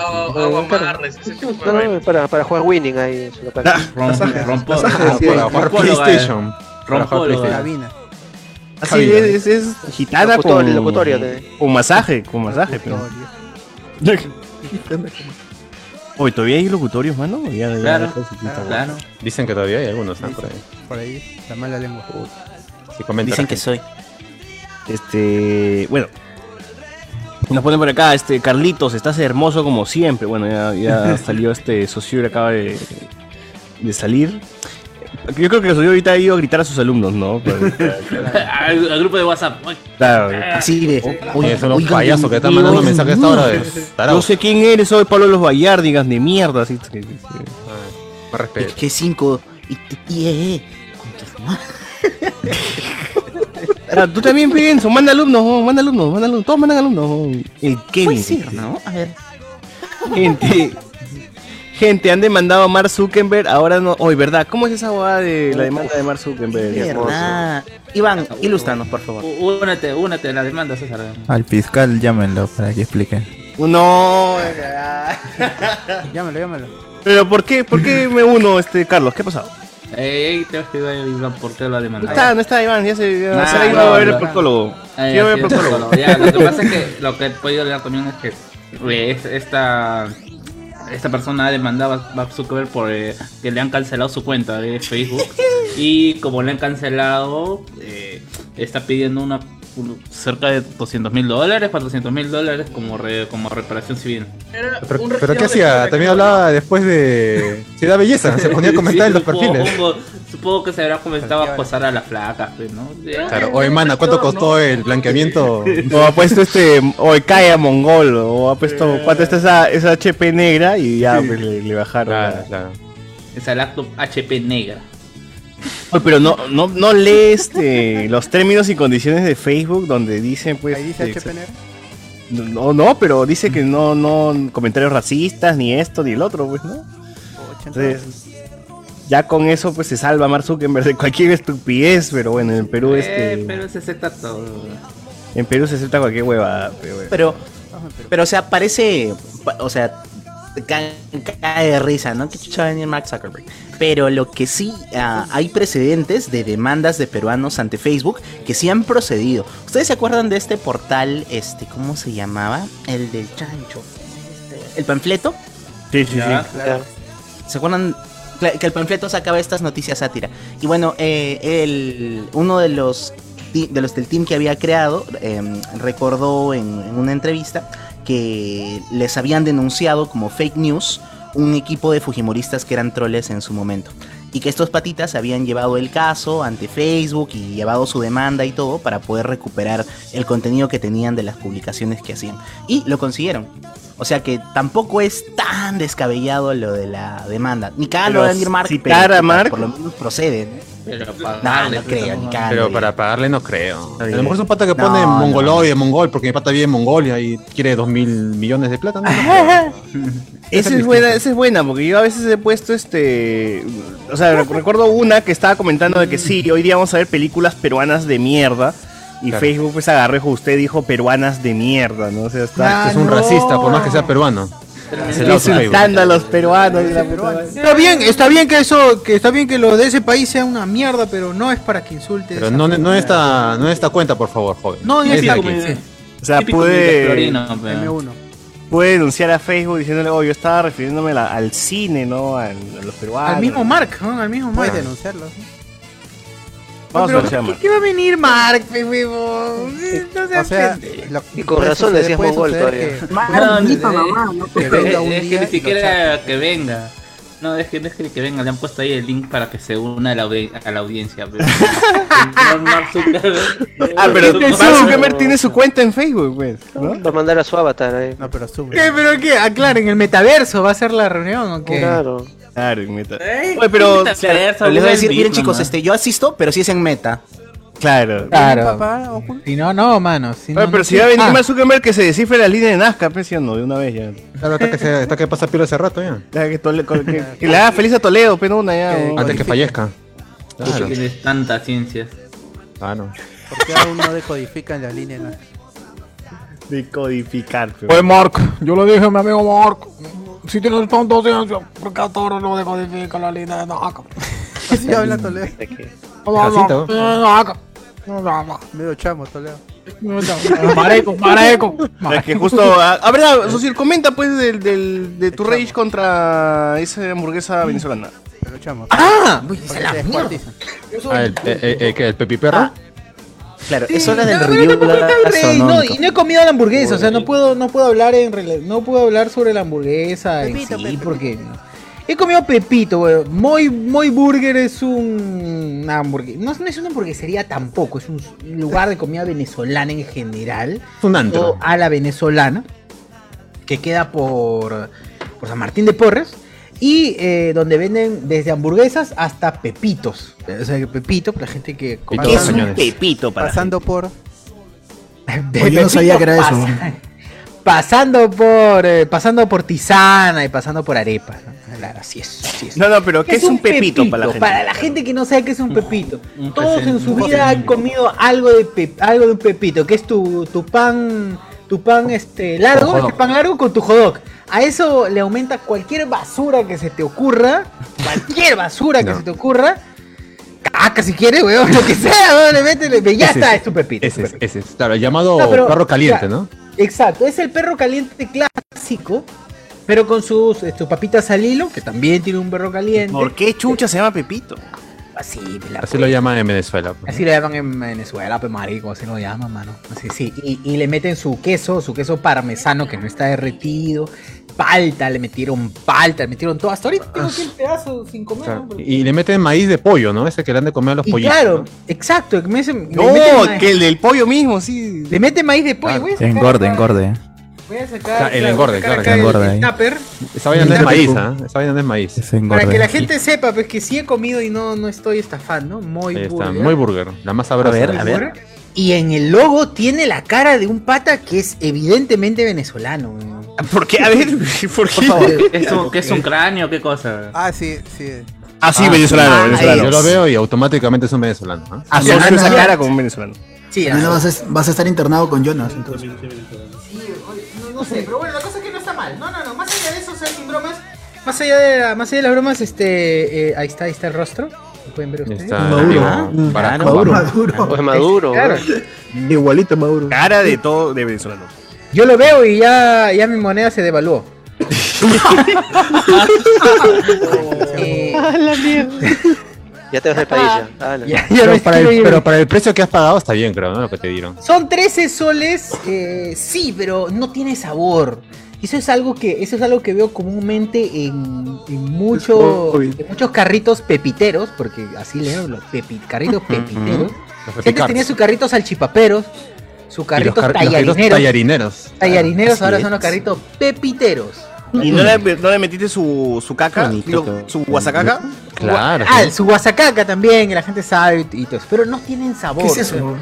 Para, para jugar winning ahí en su local. Ah, para jugar PlayStation. Así es, es, es gitana Locutorio, con, con masaje, con masaje. Pero... Oye, ¿todavía hay locutorios, mano? Ya, ya- Claro, ya- claro, claro. Dicen que todavía hay algunos, ¿ah? Por ahí. Por ahí, la mala lengua. Sí, Dicen que soy. Este, bueno. Nos ponen por acá, este, Carlitos, estás hermoso como siempre. Bueno, ya, ya salió este socio acaba de, de salir. Yo creo que el socio ahorita ha ido a gritar a sus alumnos, ¿no? al, al grupo de WhatsApp. Claro. Así de. Oye, son los payasos que están mandando mensajes a esta hora de. No sé quién eres, soy Pablo Los Vallardigas de mierda. Así, que- respeto. Que cinco. Y, y, eh, eh, con tu- Ah, tú también, pienso, manda alumnos, oh, manda alumnos, manda alumnos, todos mandan alumnos. oh. El Kevin. Puede ser, ¿no? A ver. Gente, gente, han demandado a Mark Zuckerberg, ahora no. Oye, ¿verdad? ¿Cómo es esa abogada de la demanda de Mark Zuckerberg? Verdad. Iván, ilústranos, por favor. Únete, únete a la demanda, César. Al fiscal llámenlo para que explique. No. Llámalo, llámalo. Pero ¿por qué, por qué me uno, este Carlos? ¿Qué ha pasado? Ey, te vas a Iván, ¿por qué lo ha No demandado? está, no está Iván, ya se no, a ver el no. proctólogo. Sí, ya, a ver sí, el proctólogo. proctólogo. Ya, lo que pasa es que lo que he podido leer también es que eh, es- esta esta persona ha demandado a Mark Zuckerberg por eh, que le han cancelado su cuenta de Facebook. Y como le han cancelado eh, está pidiendo una un- cerca de 200 mil dólares, 400 mil dólares como re- como reparación civil. Era Pero, un pero ¿qué hacía? También hablaba después de Ciudad Belleza, se ponía a comentar en los supongo- perfiles. Supongo, supongo que se habrá comenzado a acosar a la flaca, pues, ¿no? Claro, oye, mana, ¿cuánto costó el blanqueamiento? O ha puesto este, o cae a mongol, o ha puesto, ¿cuánto está esa, esa HP negra? Y ya pues, le, le bajaron. Claro, la- claro. Es el acto HP negra. Oye, pero no, no, no lee este, los términos y condiciones de Facebook donde dicen pues... Ahí dice negro. No, no, pero dice que no, no comentarios racistas, ni esto, ni el otro, pues, ¿no? Entonces, ya con eso pues se salva Mark Zuckerberg de cualquier estupidez, pero bueno, en Perú Eh, este... pero se acepta todo. En Perú se acepta cualquier hueva, pero bueno. Pero, pero, o sea, parece. pa- O sea, cae, cae de risa, ¿no? Que chucha va a venir Mark Zuckerberg. Pero lo que sí, ah, hay precedentes de demandas de peruanos ante Facebook que sí han procedido. ¿Ustedes se acuerdan de este portal, este, ¿cómo se llamaba? El del chancho. Este, ¿El panfleto? Sí, sí, Ya, sí. claro. ¿Se acuerdan que el panfleto sacaba estas noticias sátira? Y bueno, eh, el, uno de los de los del team que había creado, em, recordó en, en una entrevista que les habían denunciado como fake news un equipo de fujimoristas que eran troles en su momento. Y que estos patitas habían llevado el caso ante Facebook y llevado su demanda y todo para poder recuperar el contenido que tenían de las publicaciones que hacían. Y lo consiguieron. O sea que tampoco es tan descabellado lo de la demanda. Ni cada lo Pero de Andy Mark, citar pero a Mark- por lo menos procede. ¿no? Pero No, no creo, ni cagando. Pero para pagarle no creo. A lo mejor es un pata que No, pone no. mongoloide, mongol, porque mi pata vive en Mongolia y quiere dos mil millones de plata. ¿no? Esa es buena, esa es buena, porque yo a veces he puesto este. O sea, rec- recuerdo una que estaba comentando de que sí, hoy día vamos a ver películas peruanas de mierda. Y Claro. Facebook pues agarró y dijo, usted dijo peruanas de mierda, ¿no? O sea, está. es un racista, por más que sea peruano. Insultando a los peruanos. la Está bien, está bien que eso, que está bien que lo de ese país sea una mierda, pero no es para que insulte. Pero no, no esta, no esta cuenta, por favor, joven. No, no esta cuenta. Sí. O sea, pude, Florino, pero- M1. Pude denunciar a Facebook diciéndole, oh, yo estaba refiriéndome la- al cine, ¿no? Al- a los peruanos. Al mismo Mark, ¿no? Al mismo Puedes Mark. denunciarlo. Vamos a ¿qué, qué va a venir Mark, huevón? No seas O sea, lo- Y con puede razón decías puede mongol todavía. que- No, no, Maldita no, mamá, no que venga un es que ni siquiera que venga. No, es que, es que, que venga, le han puesto ahí el link para que se una a la, audi- a la audiencia. pero- Zuckerberg- Ah, pero Zuckerberg tiene su cuenta en Facebook, pues. ¿no? Va a mandar a su avatar ahí. No, pero sube. ¿Qué? ¿Pero qué? Aclaren, ¿el metaverso va a ser la reunión o qué? Claro. Claro, en meta. Oye, pero. metaverso, Pero les voy a decir, miren chicos, este, yo asisto, pero sí es en meta. Claro. Claro. Papá. Si no, no, mano. Si Oye, no, pero no si va a venir Ah, Mark Zuckerberg que se descifre la línea de Nazca, pues, ¿sí o no? De una vez ya. Claro, está que, se- está que pasa pilo hace rato ya. Ya que, Tole- con- que- que le haga feliz a Toledo, pero una ya. ¿no? Antes que fallezca. Tú Claro, que tienes tantas ciencias. claro. ¿Por qué aún no decodifican la línea? no? Decodificar, pero. Pues Mark, yo lo dije a mi amigo Mark. Si tienes tanta ciencia, ¿por qué Toro no decodifica la línea de Naka? Así habla Toledo. Jacinto. Medio chamo, Toledo. Mareco, mareco. Es que justo. A, a ver, Socio, comenta pues del, del, de tu rage contra esa hamburguesa venezolana. Chamo. ¡Ah! Uy, la mierda. descuartizan. Ah, el, eh, eh, eh, ¿qué, el Pepi Perro. Ah, Claro, Sí, es del no, review no, y no he comido la hamburguesa, o sea, no puedo, no puedo hablar en no puedo hablar sobre la hamburguesa en sí, Pepito. porque he comido Pepito, weón. Muy, muy Burger es un una hamburguesa, no, no es una hamburguesería tampoco, es un lugar de comida venezolana en general, Es un antro. a la venezolana, que queda por, por San Martín de Porres. Y eh, donde venden desde hamburguesas hasta pepitos. O sea, pepito, la gente que come ¿Qué es un pepito para Pasando por. Oye, yo no sabía que era eso. Pasa- pasando por eh, pasando por tisana y pasando por arepa. ¿no? Claro, así es, así es. No, no, pero ¿qué es un pepito para la gente? Para la gente que no sabe qué es un pepito. un Todos en su vida han comido algo de pep- algo de un pepito, que es tu, tu pan tu pan este largo, este pan largo con tu hot dog. A eso le aumenta cualquier basura que se te ocurra, cualquier basura que No. se te ocurra. Caca si quieres, weón, lo que sea, weón, le metes, le- ya Ese está, es- es tu pepito. Ese tu es, ese es. Claro, el llamado No, pero- perro caliente, claro. ¿no? Exacto, es el perro caliente clásico, pero con sus, sus papitas al hilo, que también tiene un perro caliente. ¿Por qué chucha se llama Pepito? Así, Así lo llaman en Venezuela. pues. Así lo llaman en Venezuela, pues marico, así lo llaman, mano. Así, sí. Y, y le meten su queso, su queso parmesano que no está derretido. Palta, le metieron palta, le metieron todo. Hasta ahorita tengo aquí el pedazo sin comer, Claro. ¿no? Porque- Y le meten maíz de pollo, ¿no? Ese que le han de comer a los Y pollitos. claro, exacto. me hacen- le No, meten que el del pollo mismo, sí. Le mete maíz de pollo, Claro. voy a sacar Engorde, acá- engorde. Voy a sacar, Claro, el engorde, voy a sacar claro, que el- engorde el tupper, Esa vaina no es maíz. ¿ah? Esa vaina no es maíz. Para que la gente sepa, pues que sí he comido y no, no estoy estafando. Muy Ahí está, burger. muy burger. La más sabrosa. ver, a ver. Y en el logo tiene la cara de un pata que es evidentemente venezolano. weón. ¿Por qué? A ver, ¿por qué? ¿Qué es un, qué es un cráneo? ¿Qué cosa? Ah, sí, sí. Ah, sí, Ah, venezolano, ah, venezolano. Yo lo veo y automáticamente es un venezolano. ¿ah? Asocio esa cara con un venezolano. Sí, no, vas a, vas a estar internado con Jonas, entonces. no, no sé, pero bueno, la cosa es que no está mal. No, no, no, más allá de eso, o sea, sin bromas. Más allá de, la- más allá de las bromas, este, eh, ahí está, ahí está el rostro. Pueden ver ustedes. Está Maduro. Barack claro. Obama. Maduro. Pues Maduro. Claro. Igualito Maduro. Cara de todo de venezolano. Yo lo veo y ya, ya mi moneda se devaluó. Eh, Ya te vas del país, ya. Dale. Ya, ya Pero me para, quiero el, ir. pero para el precio que has pagado está bien, creo, ¿no? Lo que te dieron. Son 13 soles, eh, sí, pero no tiene sabor. Y Eso es algo que, eso es algo que veo comúnmente en, en mucho- en muchos carritos pepiteros, porque así leo los pepi- carritos pepiteros. Los Antes tenía sus carritos salchipaperos, sus carritos car- tallarineros. tallarineros. Tallarineros Así ahora es. son los carritos pepiteros. ¿Y no le, no le metiste su, su caca? Digo, ¿Su guasacaca? Claro. Ah, su guasacaca también, la gente sabe y todo eso. Pero no tienen sabor. ¿Qué es eso?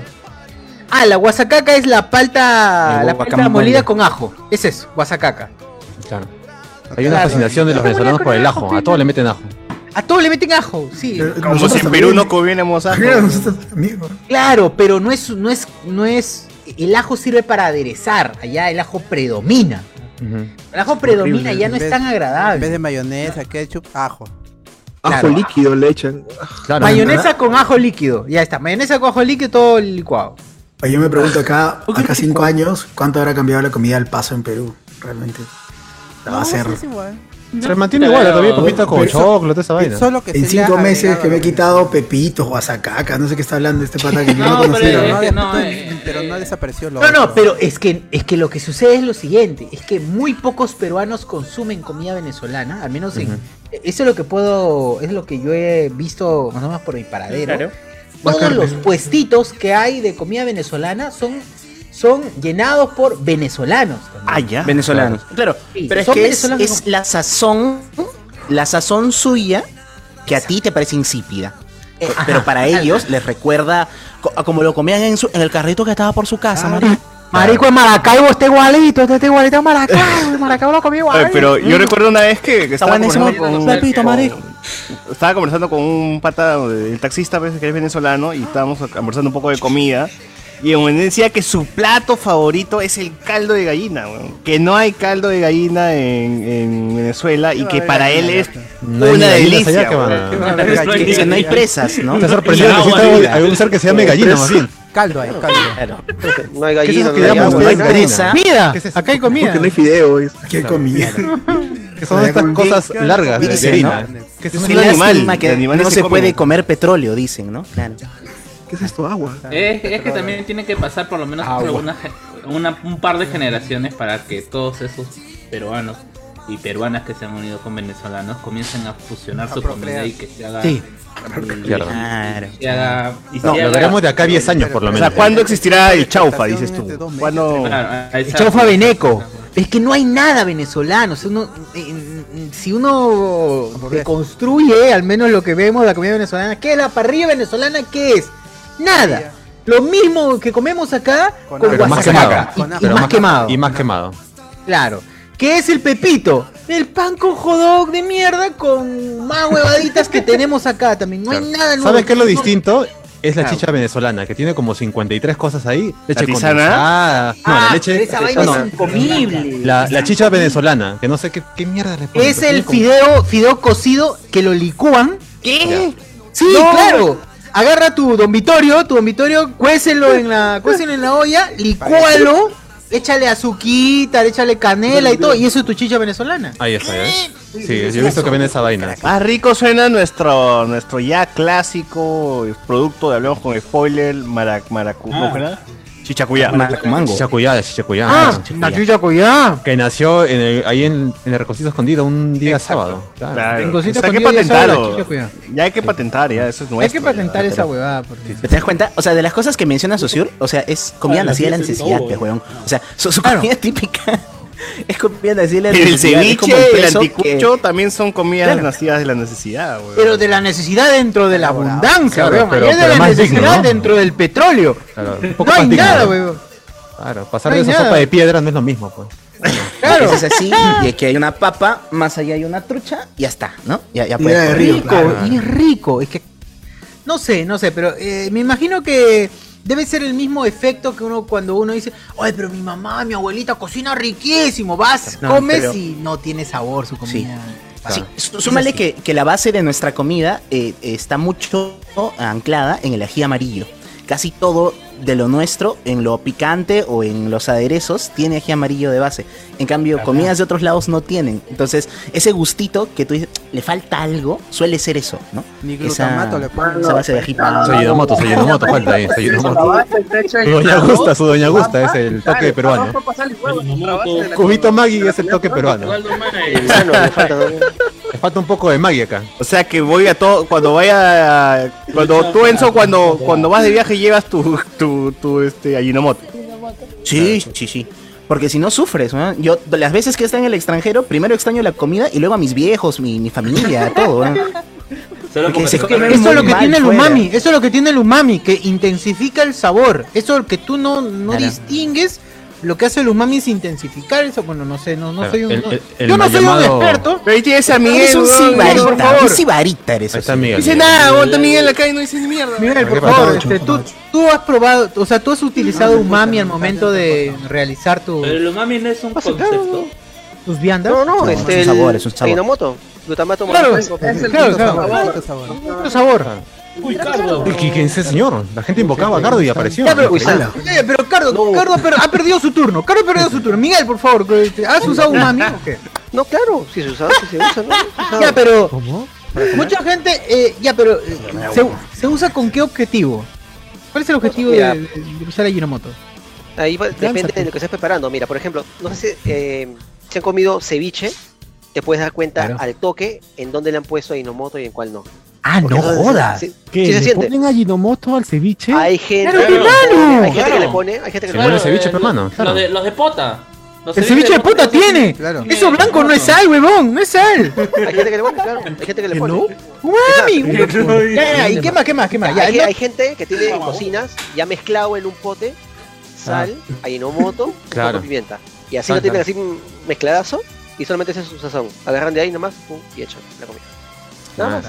Ah, la guasacaca es la palta, la palta molida con ajo. Es eso, guasacaca. Claro. Hay una Claro. fascinación de los venezolanos por el ajo. A todos le meten ajo. A todos le meten ajo, sí. Como si en Perú no comiéramos ajo. Claro, pero no es, no es, no es. El ajo sirve para aderezar. Allá el ajo predomina. El ajo predomina, ya no es tan En vez agradable. de mayonesa, ketchup, ajo. Ajo Claro. líquido le echan. Mayonesa con ajo líquido. Ya está. Mayonesa con ajo líquido, todo licuado. Yo me pregunto acá, acá cinco años, ¿cuánto habrá cambiado la comida al paso en Perú? Realmente. La va a ser. Se mantiene igual, todavía papita con chocolate, esa vaina. Solo que En cinco meses que me he quitado pepitos, guasacaca, no sé qué está hablando este pata que yo no, No, conocía. pero, no, que no, no, eh. pero no desapareció lo No, no, pero es que, es que lo que sucede es lo siguiente, es que muy pocos peruanos consumen comida venezolana, al menos en, eso es lo que puedo, es lo que yo he visto más o menos por mi paradero. Claro. Todos los puestitos que hay de comida venezolana son, son llenados por venezolanos. Ah, ya. Venezolanos. Claro. Sí, pero es que es, la sazón, la sazón suya que a ti te parece insípida. Eh, pero ajá. para ellos les recuerda como lo comían en, su- en el carrito que estaba por su casa, marico. Marico en Maracaibo está igualito, este está igualito en Maracaibo, en Maracaibo lo comí igual. Oye, pero yo recuerdo una vez que, que estaba, conversando con, Pepito, marico. estaba conversando con un pata, el taxista pues, que es venezolano, y estábamos conversando un poco de comida. Y él decía que su plato favorito es el caldo de gallina, weón. que no hay caldo de gallina en, en Venezuela y que para él es No una delicia. no hay presas, ¿no? Está sorprendido que algún ser que se llame gallina, más bien. Caldo ahí, caldo. No hay ¿Qué es gallina, eso no que hay no hay presa. Comida, ¿Qué es eso? acá hay comida. Porque no hay fideo. es- ¿Qué comida? Que son estas cosas largas de. Que Es un Qué animal, que no se puede comer petróleo, dicen, ¿no? Claro. ¿Qué es esto? Agua. Es, es que también tiene que pasar por lo menos por ge- una- un par de generaciones para que todos esos peruanos y peruanas que se han unido con venezolanos comiencen a fusionar su comida y que se haga. Sí. y- Claro. y se haga- y No, lo veremos de acá a 10 años por lo O menos. sea, ¿cuándo existirá el chaufa, dices tú? ¿Cuándo? Claro, El chaufa veneco. Es que no hay nada venezolano. o sea, uno- eh, eh, si uno reconstruye, al menos lo que vemos de la comida venezolana, ¿qué es la parrilla venezolana? ¿Qué es? Nada. Lo mismo que comemos acá con, Pero más quemado. Y, y más quemado. Y más quemado. Claro. ¿Qué es el pepito? El pan con de mierda con más huevaditas que tenemos acá también. No hay nada nuevo. ¿Sabes qué es lo No- distinto? Es la Claro. chicha venezolana, que tiene como 53 cosas ahí. Leche tisana? condensada. No, Ah, la leche. esa vaina no, es incomible. la, la chicha venezolana, que no sé qué, qué mierda le ponen, Es el como- fideo, fideo cocido que lo licúan. ¿Qué? Sí, No. claro. Agarra tu don Vitorio, tu don Vitorio, cuécelo en la, cuécelo en la olla, licúalo, échale azuquita, échale canela y todo, y eso es tu chicha venezolana. Ahí está, ¿eh? Sí, yo he visto que ven esa vaina. Más rico suena nuestro, nuestro ya clásico producto de Hablamos con Spoiler, marac, maracu, ¿cómo era? Chichacuyá. Chichacuyá, chichacuyá. Ah, la chicha cuyá. Que nació en el- ahí en, en el Reconcito Escondido un día sábado. Claro. O sea, hay que escondido ya patentarlo. chichacuyá. Hay que patentar, ya, eso es nuestro. Hay que ya. patentar esa huevada. porque- ¿Te das cuenta? O sea, de las cosas que menciona Sosur, o sea, es comida Ah, nacida de la necesidad, pues, weón. O sea, su, su comida típica es comida nacida de la El es ceviche, el anticucho también son comidas Claro. nacidas de la necesidad, güey. Pero de la necesidad dentro de la abundancia, Claro, weón. pero- Allá es de pero la necesidad digno, ¿no? dentro del petróleo. Claro, un poco No hay más digno, nada, weón. Claro, pasar No de esa nada. sopa de piedra no es lo mismo, pues. Claro. Es así, y aquí hay una papa, más allá hay una trucha, y ya está, ¿no? Ya, ya Y puedes comer. río, rico, claro. y es rico. Es que. No sé, no sé, pero eh, me imagino que debe ser el mismo efecto que uno cuando uno dice, oye, pero mi mamá, mi abuelita cocina riquísimo. Vas, No, comes pero- y no tiene sabor su comida. Sí, sú- súmale que, que la base de nuestra comida eh, está mucho anclada en el ají amarillo, casi todo de lo nuestro, en lo picante o en los aderezos, tiene ají amarillo de base. En cambio, comidas de otros lados no tienen. Entonces, ese gustito que tú dices, le falta algo, suele ser eso, ¿no? Ni esa, glutamato le ponen. esa base de ají falta ahí. Su doña Gusta, su doña Gusta, es el toque peruano. Cubito Maggi es el toque peruano. Le falta un poco de Maggi acá. O sea que voy a todo, cuando vaya, cuando tú Enzo, cuando, cuando vas de viaje llevas tu, tu, tu este, Ajinomoto. Sí, sí, sí. Porque si no sufres, ¿no? Yo, las veces que está en el extranjero, primero extraño la comida y luego a mis viejos, mi, mi familia, todo. ¿no? Porque se come Eso es lo que tiene el fuera. umami, eso es lo que tiene el umami, que intensifica el sabor. Eso es lo que tú no, no Claro. distingues. Lo que hace el umami es intensificar eso. Bueno, no sé, no, no Claro, soy un. el- no- el- el yo no soy un llamado- experto. Pero ahí tienes a Miguel, Eres un weón, sibarita, por favor. un sibarita eres. Ahí está así. Miguel. Dice nada, está Miguel acá y no dice ni mierda. Miguel, por favor, este, tú, tú has probado, o sea, tú has utilizado umami al momento de realizar tu, Pero el umami no es un concepto. tus viandas. No, no, No, este. es un sabor, el es un sabor. Ajinomoto, glutamato Claro, es claro, claro. Sabor, sabor. Uy, Carlos. ¿Y qui- quién es ese señor? La gente invocaba a Cardo y apareció. Ya, pero. Eh, pero Cardo, Cardo ha per- ha perdido su turno. Cardo ha perdido su turno. Miguel, por favor, que- ¿has usado o qué? No, claro, si se usa, si se usa, ¿no? Se usa. Ya, pero mucha gente, eh, ya, pero eh, se, se usa con qué objetivo? ¿Cuál es el objetivo Mira. de, de usar Ajinomoto? Ahí va- depende de lo que estés preparando. Mira, por ejemplo, no sé si eh, han comido ceviche, te puedes dar cuenta Claro. al toque en dónde le han puesto Ajinomoto y en cuál no. Ah, Porque no jodas. Sí, ¿Qué? sí se ¿Le siente. ponen Ajinomoto al ceviche? Hay gente, Claro, hermano. hay gente que Claro. le pone, hay gente que Se le pone pone. ceviche, eh, pe, mano, los- claro. Los de, los de pota. Los El ceviche de puta esos- tiene. Claro. Eso blanco no es sal, huevón, no es sal. Hay gente que le pone, claro. Hay gente que le pone. Ya, ¿Y qué más, qué más, qué más? Ya, hay, no- hay gente que tiene en cocinas ya mezclado en un pote sal, Ajinomoto, Claro. con pimienta. Y así lo tienen así mm, mezcladazo y solamente ese es su sazón. Agarran de ahí nomás pum, y echan la comida. Nada más.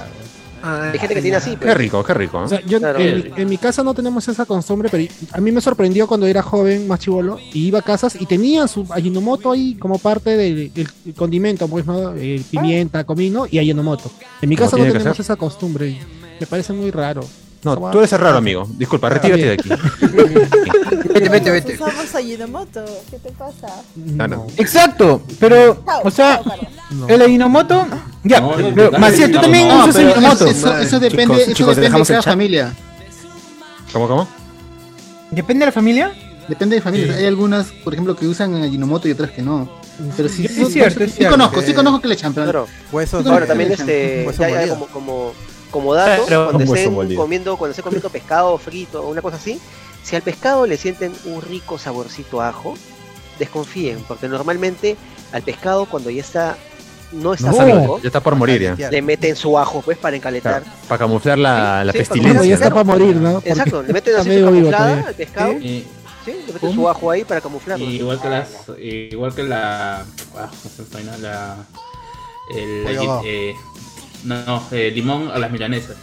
Hay gente que tiene así. Qué pues. rico, qué rico. ¿eh? O sea, yo, Claro. en, en mi casa no tenemos esa costumbre, pero a mí me sorprendió cuando era joven, más chivolo, y iba a casas y tenían su Ajinomoto ahí como parte del, del condimento, pues, ¿no? Eh, pimienta, comino y Ajinomoto. En mi casa no tenemos esa costumbre y me parece muy raro. No, tú eres el raro, amigo. Disculpa, retírate de aquí. Vete, vete, vete. Usamos Ajinomoto. ¿Qué te pasa? Claro. Exacto, pero, o sea, el Ajinomoto. Ya, No, pero, no, Maciel, tú no, también No, usas pero Ajinomoto. eso, eso depende, Chicos, eso chicos, depende de el cada familia. ¿Cómo, cómo? Depende de la familia. Depende de familias. Hay algunas, por ejemplo, que usan Ajinomoto y otras que no. Pero sí, Sí, sí, es cierto, sí, sí cierto. conozco, sí conozco que le echan, pero Claro. Huesos. Ahora Sí, también sí, este, hueso ya, ya como, como, como dato, Pero- cuando estén comiendo, cuando estén comiendo pescado frito o una cosa así, si al pescado le sienten un rico saborcito a ajo, desconfíen, porque normalmente al pescado cuando ya está no está No, ya está por morir ya. le meten su ajo pues para encaletar. Claro, para camuflar la, la Sí, pestilencia. Ya está para morir, ¿no? Porque Exacto, le meten así medio su vivo camuflada al pescado, Y- sí, le meten su ajo ahí para camuflarlo. y igual que las igual que la ah, no sé, esta vaina, la el ahogado. eh, no, no, eh, limón a las milanesas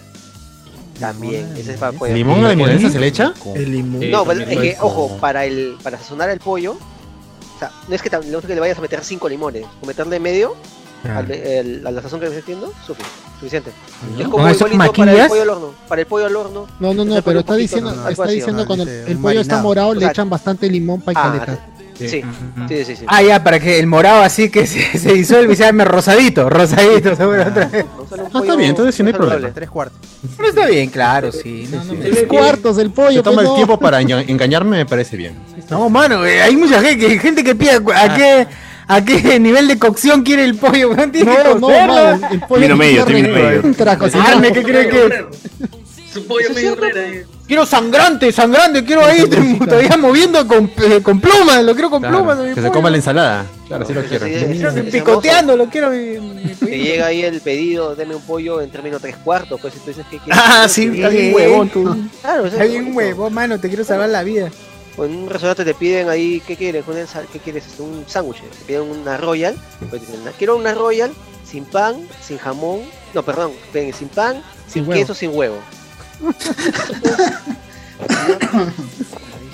También, ese es para pollo. ¿Limón a la milanesa se le echa? El limón. No, pero también es que, ojo, para el para sazonar el pollo, o sea, no es que, no es que le vayas a meter cinco limones, o meterle medio al, el- a la sazón que le estés haciendo, sufi- suficiente. Es ¿Con como igualito para el pollo al horno. Para el pollo al horno. No, no, no, pero un está poquito, diciendo, ¿no? Está así, diciendo ¿no? cuando el un pollo está morado O le echan bastante limón para Ah, calentar. Sí, sí, sí, sí, sí. Ah, ya, para que el morado así que se, se disuelve y se llame rosadito, rosadito, seguro otra vez. No, Ah, está pollo bien, entonces sí no hay problema. Tres cuartos. Pero está bien, claro, sí. No, no, me- Tres cuartos del pollo. Si toma pues, el no. tiempo para enga- engañarme, me parece bien. no, mano, eh, hay mucha gente, que- gente que pide a qué, a qué nivel de cocción quiere el pollo. weón, tiene que No, no, mano, el pollo medio, ¿qué cree que es? Su pollo medio herrera. eh. Quiero sangrante, sangrante, quiero ahí todavía moviendo con, eh, con plumas, lo quiero con Claro, plumas. que se coma la ensalada. Claro, sí lo quiero. sí, Quiero sí, que sí, picoteando, lo quiero. mi- mi Te llega ahí el pedido, deme un pollo en término tres cuartos, pues si tú dices que quieres. Ah, sí, sí, está bien huevón tú. Claro, Está bien bonito. huevo, mano, te quiero salvar la vida. O en un restaurante te piden ahí, ¿qué quieres? Una ¿Qué quieres? Este, Un sándwich. Te piden una royal. pues dicen, quiero una royal sin pan, sin jamón. No, perdón, piden sin pan, sin, huevo. queso, sin huevo.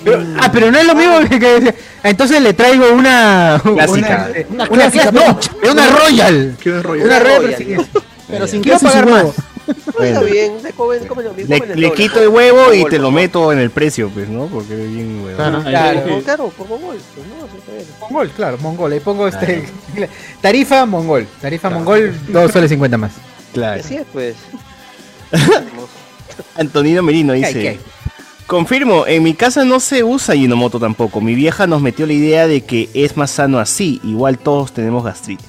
Pero- ah, pero no es lo mismo que, que- Entonces le traigo una. Clásica. Una, Una una clásica, no, es una Royal. Quiero rollo. Una Una Royal. Royal. pero sin- Pero sin Quiero pagar más. Bueno. bien, le. Le, le quito el huevo y te lo meto en el precio, pues, ¿no? Porque es bien huevo. Claro. Claro, Claro. claro, por mongol, pues, no. Mongol, claro, mongol. Ahí pongo este. Tarifa mongol. Tarifa mongol, 2 soles 50 más. Claro. Así es, pues. Antonino Merino ¿Qué dice. hay, qué hay? Confirmo, en mi casa no se usa Ginomoto tampoco. Mi vieja nos metió la idea de que es más sano así. Igual todos tenemos gastritis.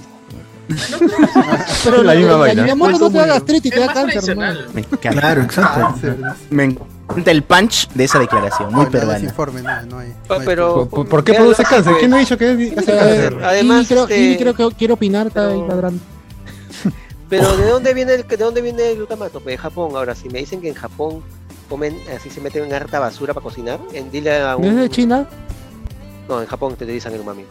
Pero La misma vaina. Ginomoto no te da gastritis, te da cáncer. Claro, exacto. Me encanta el punch de esa declaración, muy peruana. desinforme, nada, no hay. Ah, Pero, ¿Por, por qué produce cáncer? pues. ¿Quién me ha dicho que hace cáncer? Además, y creo, este- y creo que quiero opinar, está ahí ladrando. Pero ¿de dónde viene el, de dónde viene el glutamato? Pues de Japón. Ahora, si me dicen que en Japón comen, así se meten en harta basura para cocinar, en, dile a un... Desde China, No, en Japón te utilizan el umami.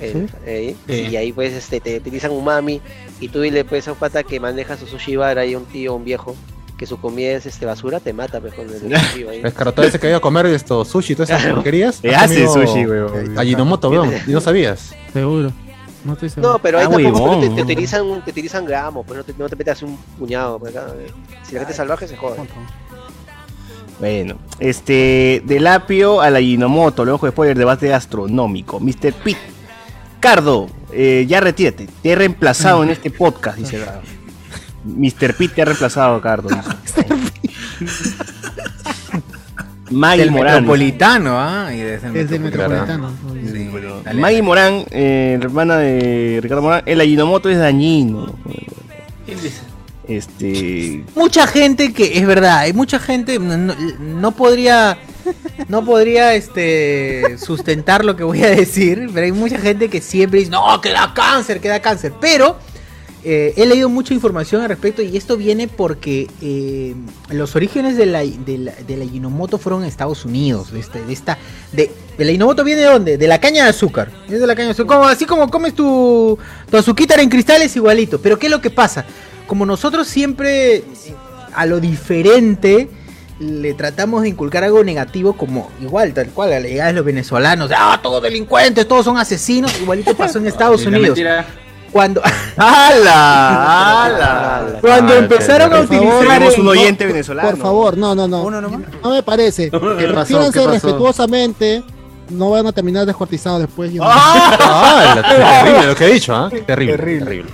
El- ¿Sí? Sí. Y ahí pues este, te utilizan umami y tú dile pues a un pata que maneja su sushi bar ahí un tío, un viejo, que su comida es este basura, te mata pues con el sushi ahí. El ese que iba a comer esto, sushi, todas esas Claro. porquerías. Te ha hace comido sushi, weón. Gallinomoto, weón. Y no sabías. seguro. No estoy seguro. No, pero ahí Ah, tampoco te, te utilizan, te utilizan gramos, pues no te, no te metes un puñado. Pues, acá, eh. si la gente es salvaje se jode. Bueno, este, del apio a la Ginomoto, luego de spoiler, debate gastronómico. Mr. Pete. Cardo, eh, ya retírate. Te he reemplazado en este podcast, dice. Mr. Pete te ha reemplazado, Cardo. Maggie Del Morán. metropolitano, ¿ah? Desde el Desde el metropolitano. Sí. Maggie Morán, eh, hermana de Ricardo Morán, el Aginomoto es dañino. Este. Mucha gente que, es verdad, hay mucha gente, no podría, no podría este, sustentar lo que voy a decir, pero hay mucha gente que siempre dice, no, que da cáncer, que da cáncer, pero eh, he leído mucha información al respecto y esto viene porque eh, los orígenes de la, de la, de la Ajinomoto fueron en Estados Unidos, de, este, de esta, de, de la Ajinomoto viene de dónde? De la caña de azúcar, es de la caña de azúcar, Como- así como comes tu, tu azuquita en cristales igualito, pero ¿qué es lo que pasa? Como nosotros siempre eh, a lo diferente le tratamos de inculcar algo negativo como igual, tal cual, a la llegada de los venezolanos, ah, todos delincuentes, todos son asesinos, igualito pasó en Estados Unidos. Cuando, ¡Hala! ¡Hala! cuando empezaron a favor, utilizar el- un oyente venezolano. Por favor, no, no, no. No me parece. Refíranse respetuosamente. No van a terminar descuartizados después. no- Ah, terrible lo que he dicho, ¿ah? Terrible, terrible.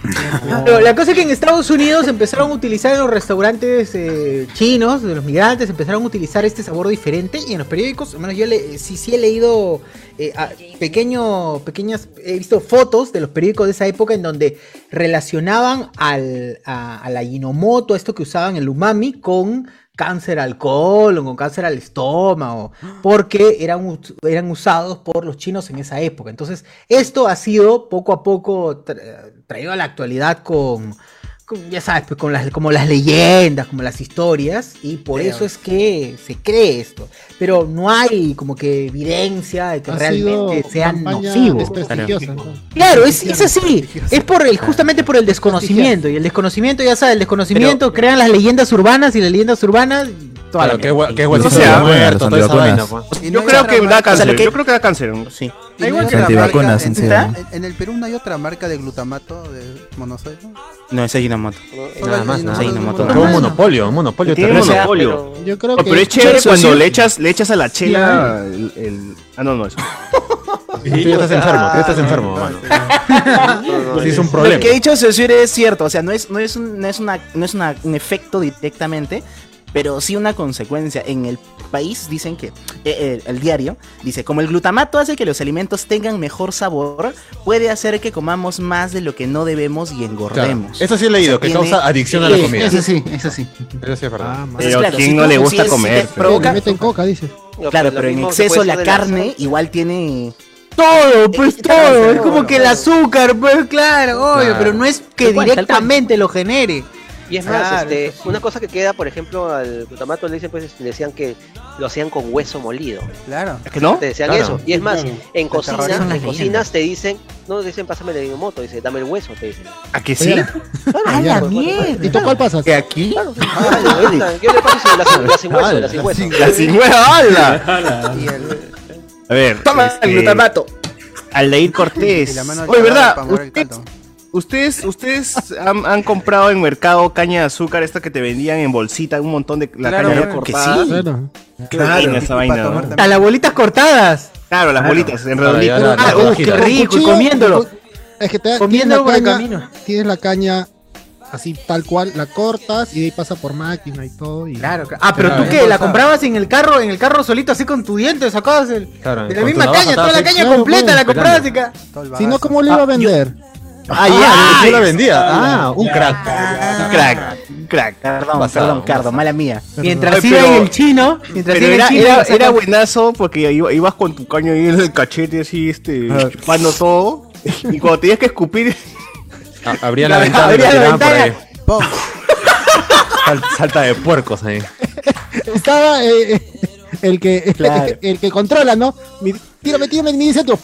Pero la cosa es que en Estados Unidos empezaron a utilizar en los restaurantes eh, chinos, de los migrantes, empezaron a utilizar este sabor diferente y en los periódicos, al menos yo le, sí, sí he leído eh, a- pequeño, pequeñas, he visto fotos de los periódicos de esa época en donde relacionaban al, a, a la Ajinomoto, esto que usaban el umami, con cáncer al colon, con cáncer al estómago, porque eran, eran usados por los chinos en esa época. Entonces, esto ha sido poco a poco tra- traído a la actualidad con, ya sabes, pues, con las, como las leyendas, como las historias, y por Pero- eso es que se cree esto. Pero no hay como que evidencia de que Ha realmente sean nocivos. Claro, es, es así. Es por el, justamente por el desconocimiento. Y el desconocimiento, ya sabes, el desconocimiento crean las leyendas urbanas y las leyendas urbanas. Toda Claro, la qué mierda. hue- qué hueso No se ha muerto, toda esa vaina, pues. Yo creo que da cáncer. Yo creo que da cáncer. Sí. Igual que la marca- en el Perú no hay otra marca de glutamato de monosódico. No, es Nada más, nada. Tuvo un monopolio, un monopolio Tiene monopolio. Yo creo Oh, que. pero es chévere cuando le echas, le echas a la chela el, el- Ah, no, no, eso. Tú ya estás enfermo, tú ya estás enfermo, mano. Es un Lo problema. que ha dicho Saussure es cierto, o sea, no es, no es, un, no es, una, no es una- un efecto directamente, pero sí una consecuencia. En el país dicen que, eh, el, el diario dice, como el glutamato hace que los alimentos tengan mejor sabor, puede hacer que comamos más de lo que no debemos y Claro. engordemos. Eso sí he leído, O sea, que tiene- causa adicción a la Sí, comida. Ese sí, ese sí. Eso sí es verdad. Ah. Pero claro, ¿quién si no tú- le si gusta es- si comer? Le provoca- meten coca, dice. No, Claro, pero en exceso la carne igual tiene... Todo, pues Eh, todo. Es como que el azúcar, pues claro, obvio, Claro. pero no es que directamente lo genere. Y es más, Claro, este, sí. una cosa que queda, por ejemplo, al glutamato le dicen, pues, le decían que lo hacían con hueso molido. Claro. ¿Es que no? Te decían Claro. eso. Y es más, Claro. en Son cocina, las en cocinas te dicen, no dicen pásame el moto, dice dame el hueso, te dicen. ¿A que sí? ¡A la Pues, mierda! ¿Y tú cuál pasas? ¿Que aquí? Claro, ah, yo le paso la, sin- la sin hueso, la sin hueso. La ¡hala! A ver. Toma este, el glutamato. Aldair Cortés. la Oye, ¿verdad? Ustedes, ustedes han, han comprado en mercado caña de azúcar, esta que te vendían en bolsita, un montón de la Claro, caña claro que cortada. sí. Claro. Claro. esa vaina. ¿no? A las bolitas cortadas. Claro, las Claro. bolitas en Claro, redondito. Ah, uh, qué rico, y comiéndolo. Es que te Comiendo tienes por la el caña, camino. tienes la caña así tal cual, la cortas y de ahí pasa por máquina y todo. Y... Claro, claro. Ah, pero Claro. tú qué, la comprabas en el carro, en el carro solito, así con tu diente, sacabas el, Claro, de la misma caña, toda la caña completa, pues, la comprabas y Si no, ¿cómo le iba a vender? Ah, ya, ya, yo la vendía. Ah, un crack. Un crack, un crack. Perdón, Pasado. perdón, Cardo, mala mía. Mientras Ay, iba en el chino, mientras Pero iba en era, el chino, era, buenazo porque iba- ibas con tu caño ahí en el cachete así, este, chupando todo. Y cuando tenías que escupir, Ah, Abría la ventana y Abría la tiraban por ahí. ventana. Sal- salta de puercos ahí. Estaba eh, eh, el que Claro. el que controla, ¿no? Tírame, tírame, mi centro.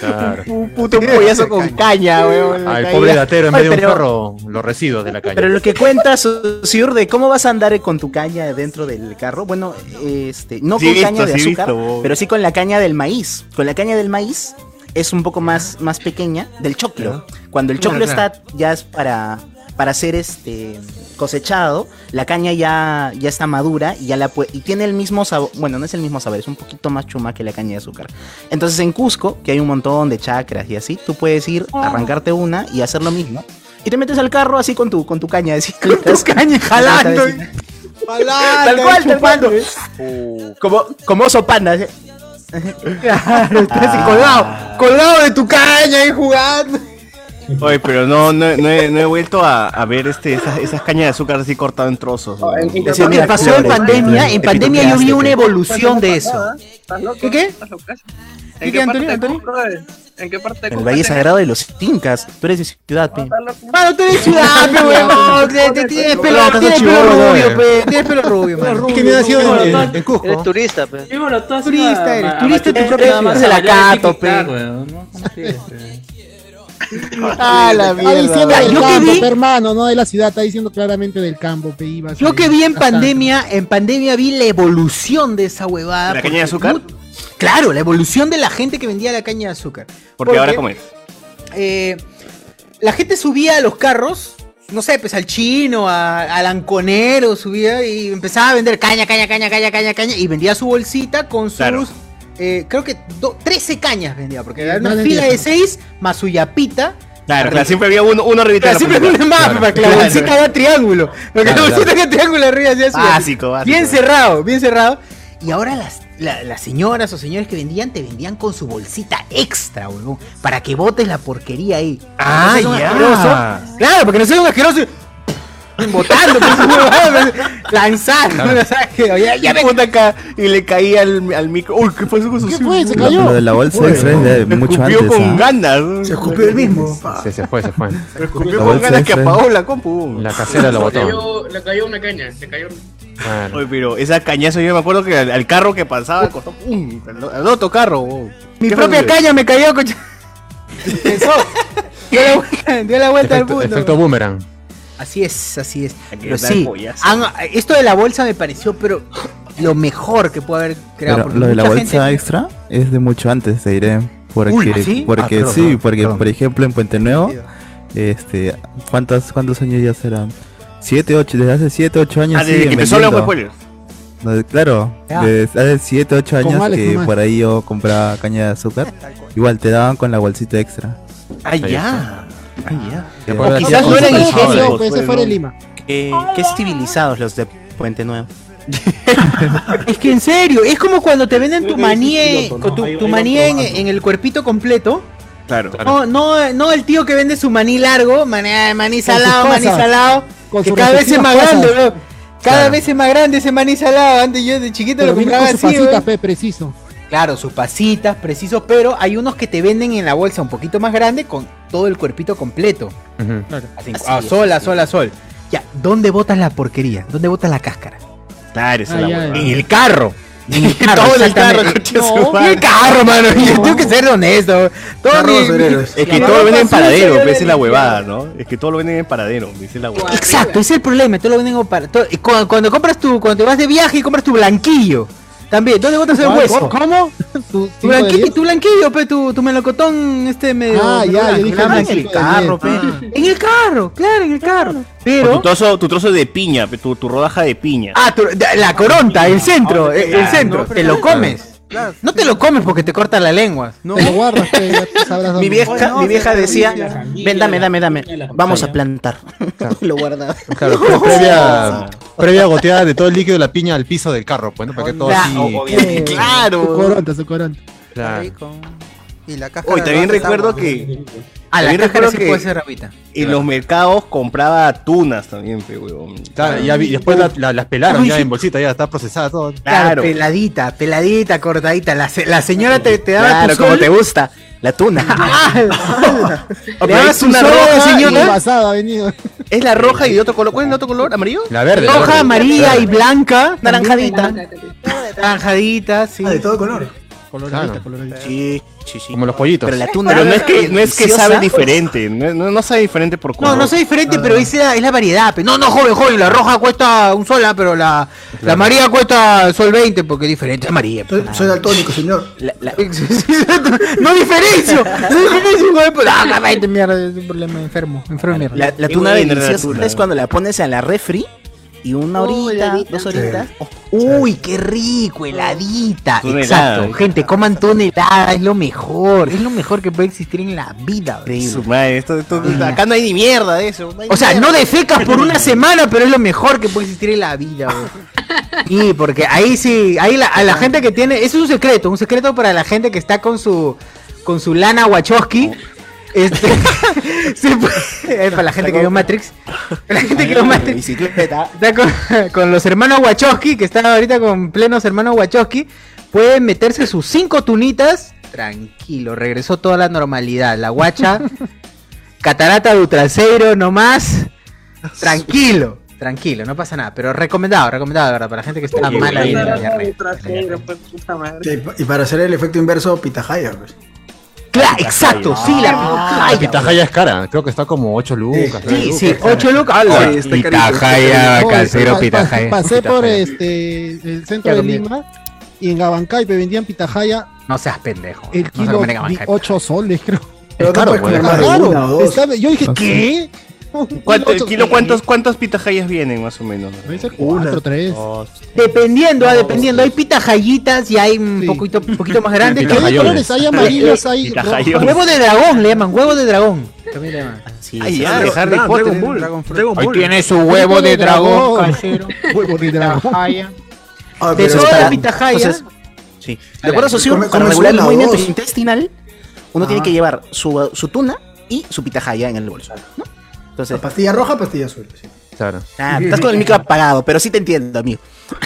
Claro. un puto pollazo con caña, weón. Al pobre datero, en Ay, vez de un perro, los residuos de la calle. Pero lo que cuenta Sur de cómo vas a andar con tu caña dentro del carro, bueno, este, no Sí, con visto, caña de sí, azúcar, visto, pero sí con la caña del maíz. Con la caña del maíz es un poco más, más pequeña del choclo. Cuando el choclo Claro, está ya es para para ser este cosechado, la caña ya, ya está madura y ya la y tiene el mismo sabor, bueno, no es el mismo sabor, es un poquito más chuma que la caña de azúcar. Entonces en Cusco, que hay un montón de chacras y así, tú puedes ir, arrancarte una y hacer lo mismo. Y te metes al carro así con tu, con tu caña, así, con tu caña jalando. Tal cual, tal cual. Como, como oso panda. así. Claro, estás colgado, colgado de tu caña ahí jugando. Oye, pero no, no, no he, no he vuelto a, a ver este, esas, esas cañas de azúcar así cortadas en trozos. que pasó en pandemia, en pandemia yo vi una evolución de eso. ¿Qué qué? ¿En qué, qué Antonio, de Antonio? Cusco? ¿En qué parte de El Cusco Valle? Sagrado de los Incas. Tú eres de ciudad, pe. Mano, tú eres ciudad, pe, huevón. Tienes pelo, tienes rubio, pe. Tienes pelo rubio, mano. Que me ha sido en, en- en Eres Cusco. turista, has Turista eres, turista a tu propia ciudad. a Se la bailar cato, tic-tac, pe. Ah, la Está mierda. diciendo Ya, del yo que campo, vi- hermano, no de la ciudad, está diciendo claramente del campo, pe, ibas Yo que vi en bastante. pandemia, en pandemia vi la evolución de esa huevada. ¿La caña de porque azúcar? Claro, la evolución de la gente que vendía la caña de azúcar. Porque ahora cómo es. eh, la gente subía a los carros, no sé, pues al chino, a- al anconero, subía y empezaba a vender caña, caña, caña, caña, caña, caña, y vendía su bolsita con sus, Claro. Eh, creo que do- 13 cañas vendía, porque era una fila de diez. 6 más su yapita. Claro, claro, siempre había uno, uno Claro, la siempre una más, que la Claro. bolsita haga triángulo. Porque Claro, la bolsita claro. haga triángulo arriba así, así. Básico, básico. Bien cerrado, bien cerrado. Y ahora las, la- las señoras o señores que vendían te vendían con su bolsita extra, huevón. Para que botes la porquería ahí. Ah, seas ya. asqueroso. Claro, porque no soy un asqueroso. Y- Botando, pues, huevón, lanzando. Claro. ¿sabes qué? Ya, ya me- acá y le caía al, al micro. Uy, ¿qué pasó con su ¿Qué fue? ¿Se Lo, cayó? lo de la bolsa es de mucho escupió antes. con ¿ah? ganas. Se escupió el mismo. Sí, se fue, se fue. Me escupió con ganas que apagó la compu. La casera lo Le botó. cayó, le cayó una caña, le cayó. Claro. Oye, pero esa cañazo yo me acuerdo que al, al carro que pasaba costó pum, al, al otro carro. oh. Mi ¿Qué propia fue? caña me cayó, coche. Pensó. Dio la vuelta, dio la vuelta al Efecto, mundo. efecto boomerang. Así es, así es. Pero sí, han- esto de la bolsa me pareció, pero lo mejor que puede haber creado. Pero lo de la bolsa gente- extra es de mucho antes, te diré. Porque, Uy, ¿ah, sí? porque Ah, perdón, sí, porque perdón. por ejemplo en Puente Nuevo, este, ¿cuántos, cuántos años ya serán? Siete, ocho, desde hace 7, 8 años Ah, desde que empezó la. No, Claro, Ya. desde hace 7, 8 Con años que nomás. por ahí yo compraba caña de azúcar. Igual te daban con la bolsita extra. Ah, ya. Ah, quizás no eran ingenios. fue- ese fue- ese fue de Lima. Qué, qué civilizados los de Puente Nuevo. Es que en serio, es como cuando te venden tu maní, con tu, tu maní en, el cuerpito completo. Claro. No, no, no el tío que vende su maní largo, maní, maní Con salado, sus maní salado, que sus cada vez es más grande, bro. Cada Claro. vez es más grande ese maní salado. Antes yo de chiquito Pero lo compraba con su así, pasita, bro. pe, preciso. Claro, sus pasitas, precisos, pero hay unos que te venden en la bolsa un poquito más grande con todo el cuerpito completo. Ujú. Así, Así a es, sol, a así sol, a sol. Ya, ¿dónde botas la porquería? ¿Dónde botas la cáscara? Claro, esa Ah, es la ya, huevada. En el carro. En el carro. Todo en el carro, No, en el mano. Yo tengo que ser honesto. Todo mi-. Es que todo lo venden en paradero, esa es la huevada, ¿no? Es que todo lo venden en paradero, dice la huevada. Exacto, ese es el problema. Todo lo venden para. todo- y cuando, cuando compras tu. Cuando te vas de viaje y compras tu blanquillo. También, ¿dónde botas el hueso? ¿Cómo? ¿Tu Tu blanquillo, tu blanquillo, pe, tu, tu melocotón, este medio. Ah, ya, yo dije Ah, el en el carro, pe. En el carro, claro, en el carro. O tu Pero. trozo, tu trozo de piña, pe, tu, tu rodaja de piña. Ah, tu- la coronta, el centro, el, el Ah, centro. no, te pero lo no. No te lo comes porque te corta la lengua. No. Te lo guardas, ya tú sabrás Mi dónde. vieja, mi vieja decía, ven, dame, dame, dame, vamos a plantar. Lo guardaba. Claro, pre- previa, previa goteada de todo el líquido de la piña al piso del carro, pues, ¿no? Para que todo así. Su Claro. coronta, su coronta. Claro. Y la caja Hoy también recuerdo que. Ah, la cáscara sí que puede ser rapita. En los mercados compraba tunas también, pe, huevón. Claro, y ya vi- después la- la- las pelaron Ay, ya sí. en bolsita, ya está procesada todo. Claro, Claro. peladita, peladita, cortadita. La, la señora te, te daba Claro, tu como sol. te gusta. La tuna. Le su una roja señora. y- Pasada, venido. Es la roja y de otro color. ¿Cuál es el otro color? ¿Amarillo? La verde. la Roja, verde. amarilla y blanca. Naranjadita. Naranjadita, sí. Ah, de todo color. Coloradita, Claro. coloradita. Sí, sí, sí. Como los pollitos. Pero la tuna Pero no es que, no es que sabe diferente. No, no, no sabe diferente por color. No, no sé diferente, pero es la, es la variedad. No, no, joven, joven, la roja cuesta un sol, ah, pero la, la amarilla cuesta sol 20 porque es diferente, amarilla. Soy, soy daltónico, señor. La- la- no diferencio, no diferencio, joven, pues, ah, 20 mierda, es un problema enfermo, enfermo de mierda. La, tuna tuna. es cuando la pones en la refri y una Oh, horita, dos horitas. oh, Uy, qué rico, heladita. Exacto, gente, coman tuna helada, es lo mejor, es lo mejor que puede existir en la vida. madre, esto- esto- acá no hay ni mierda de eso. hay O sea, mierda. no defecas por una semana, pero es lo mejor que puede existir en la vida. Sí, porque ahí sí, ahí la, a la gente que tiene, eso es un secreto, un secreto para la gente que está con su con su lana Wachowski. Este, sí, pues, es para la gente que vio Matrix. Para la gente que vio Matrix. Bicicleta. Está con, con los hermanos Wachowski, que están ahorita con plenos hermanos Wachowski, pueden meterse sus cinco tunitas. Tranquilo, regresó toda la normalidad. La guacha, catarata de trasero nomás. Tranquilo, tranquilo, no pasa nada. Pero recomendado, recomendado, de verdad, para la gente que está Qué mal ahí pues, puta madre. Sí, Y para hacer el efecto inverso, pitahaya. Pues. Claro, exacto, sí, la La pitahaya. pitahaya es cara, creo que está como 8 lucas. Sí, sí, 8 lucas. Pitahaya, casero, pitahaya. Pasé por Pitahaya. este el centro de. Lima y en Gabancay me vendían pitahaya No seas pendejo. el No se kilo comen en Gabancay. 8 soles, creo. Pero Claro, yo dije, ¿qué? ¿Cuánto, Ocho- kilo, cuántos, ¿Cuántos pitahayas vienen más o menos? Debe ser cuatro, tres. Dependiendo, ah, dependiendo. Hay pitajayitas y hay un Sí. poquito, un poquito más grandes. ¿Qué hay colores? Hay amarillos, hay. Huevo de dragón le llaman, huevo de dragón. También le llaman. Sí, Ay, ya, de Harry Dragon Potter. Ball, Dragon Fruit. Dragon Ahí tiene su huevo de dragón, casero. Huevo de dragón. Ah, De la pitahaya. Sí. De acuerdo a socio, para regular el movimiento dos. intestinal, uno Ah. tiene que llevar su, su tuna y su pitahaya en el bolso. ¿no? Entonces, Pastilla roja, pastilla azul. sí. Claro. ah, estás con el micro apagado, pero sí te entiendo, amigo.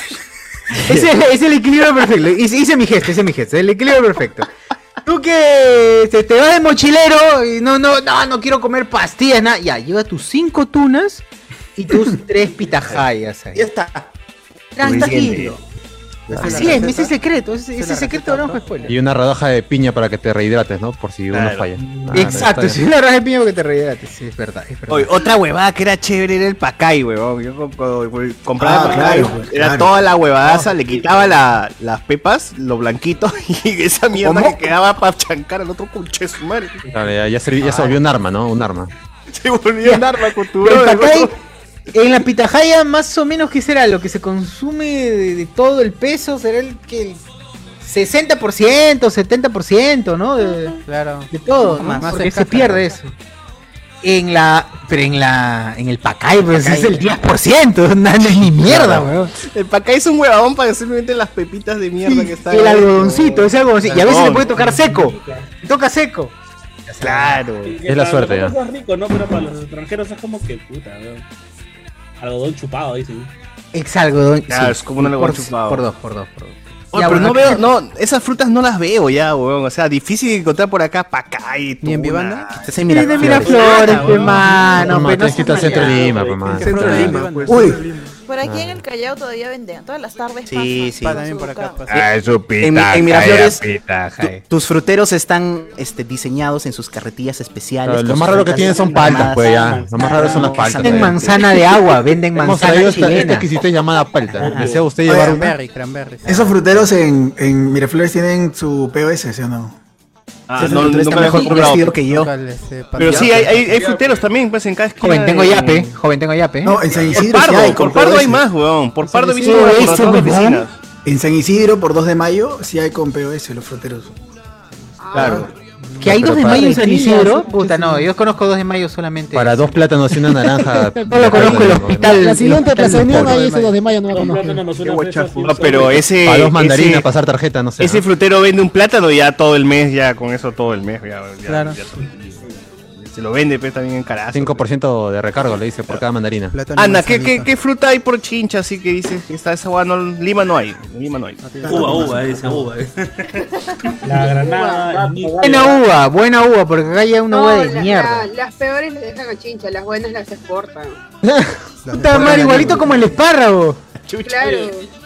Es el, es el equilibrio perfecto. Hice, hice mi gesto, hice mi gesto. El equilibrio perfecto. Tú que te, te vas de mochilero y no, no, no, no quiero comer pastillas, nada. Ya, lleva tus cinco tunas y tus tres pitahayas ahí. Ya está. Tranquilo. Así es, ese es secreto, ese, ese secreto receta, no fue spoiler. Y una rodaja de piña para que te rehidrates, ¿no? Por si uno falla. Ah, Exacto, sí, la raja de piña porque te rehidrates. Sí, es verdad, es verdad. Oye, otra huevada que era chévere era el pacay, huevón. Yo co- co- compraba Ah, pacay, claro, era claro. toda la huevadaza, le quitaba la- las pepas, lo blanquito, y esa mierda ¿Cómo? que quedaba para chancar al otro conche su madre. Claro, ya, ya serví- ya se volvió un arma, ¿no? Un arma. Se volvió un arma con tu El pacay. En la pitahaya, más o menos, ¿qué será? Lo que se consume de, de todo el peso será el que el 60%, 70%, ¿no? De, Claro. de todo, ¿no? Más, más porque se pierde eso. En la, pero en la, en el pacay, pues es el 10%, no, no es ni mierda, weón. El pacay es un huevón para simplemente las pepitas de mierda que están El algodoncito, ese algodoncito. Y a veces le puede tocar seco. Toca seco. Claro. Es la suerte, ya. Es rico, ¿no? Pero para los extranjeros es como que puta, weón. Algodón chupado, dicen. Ex algodón. Claro, sí. es como un algodón por, chupado. Por dos, por dos, por dos. Oye, Ya, pero bueno, no veo, no, esas frutas no las veo ya, weón. O sea, difícil encontrar por acá pacay, Ni en. Vivanda. Estás en de Miraflores. Miraflores, Nada, pe, weón. mano. No, seas centro de maleado, Lima, que- pues. Por aquí Ah. en el Callao todavía venden. Todas las tardes Sí, sí. pasan. También por acá. Ah, su pita, en, en Miraflores, jaya, pita, tu- jaya. tus fruteros están este, diseñados en sus carretillas especiales. Claro, lo más raro que tienen son paltas, pues ya. Lo más raro son las paltas. Venden manzana de agua, venden manzana chilena. esta exquisita llamada palta. ¿Desea usted llevar cranberry. Esos fruteros en, en Miraflores tienen su POS, ¿sí o no? Ah, no, nunca está me mejor vestido que yo. Pero sí, hay, hay, hay fruteros también, pues en cada esquina. Joven, tengo de- yape, joven, tengo yape. No, en San Por Isidro sí Pardo, hay. por Pardo hay más, weón. Por Pardo he visto por. En San Isidro, por 2 de mayo, sí hay con POS los fruteros. Claro. Que hay 2 de mayo en San Isidro. Puta, no, yo conozco 2 de mayo solamente. Para dos plátanos y una naranja. No lo conozco el hospital. La siguiente Plaza Unión, ahí ese 2 de mayo no lo conozco. No, pero ese. Para dos mandarinas, pasar tarjeta, no sé. Ese frutero vende un plátano ya todo el mes, ya con eso todo el mes. Ya- Claro. Ya- se lo vende, pues también en carazo. 5% de recargo le dice por cada mandarina. Anda, ¿qué, qué, qué fruta hay por chincha así que dices que está esa hueá? No, Lima no hay. En Lima no hay. Uva, uva, dice uva. La granada. Buena uva, buena uva, porque acá hay una uva de mierda. la- las peores las dejan a chincha, las buenas las exportan. Puta madre, igualito como el espárrago. Claro,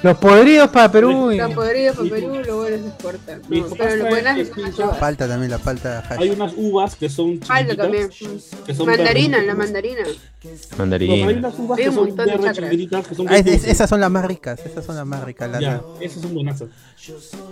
Los podridos para Perú. y- están podridos para Perú, lo bueno se exportan. Mi No, pero lo buenas Quinto. llevan. Palta también, la palta hash. Hay unas uvas que son Falta chiquititas. también. que son Mandarina, la mandarina. No, hay Mandarina. unas uvas Hay que un son montón de que son Ah, es- es- dulces. esas son las más ricas, esas son las más ricas. las- Ya, esas son buenazas.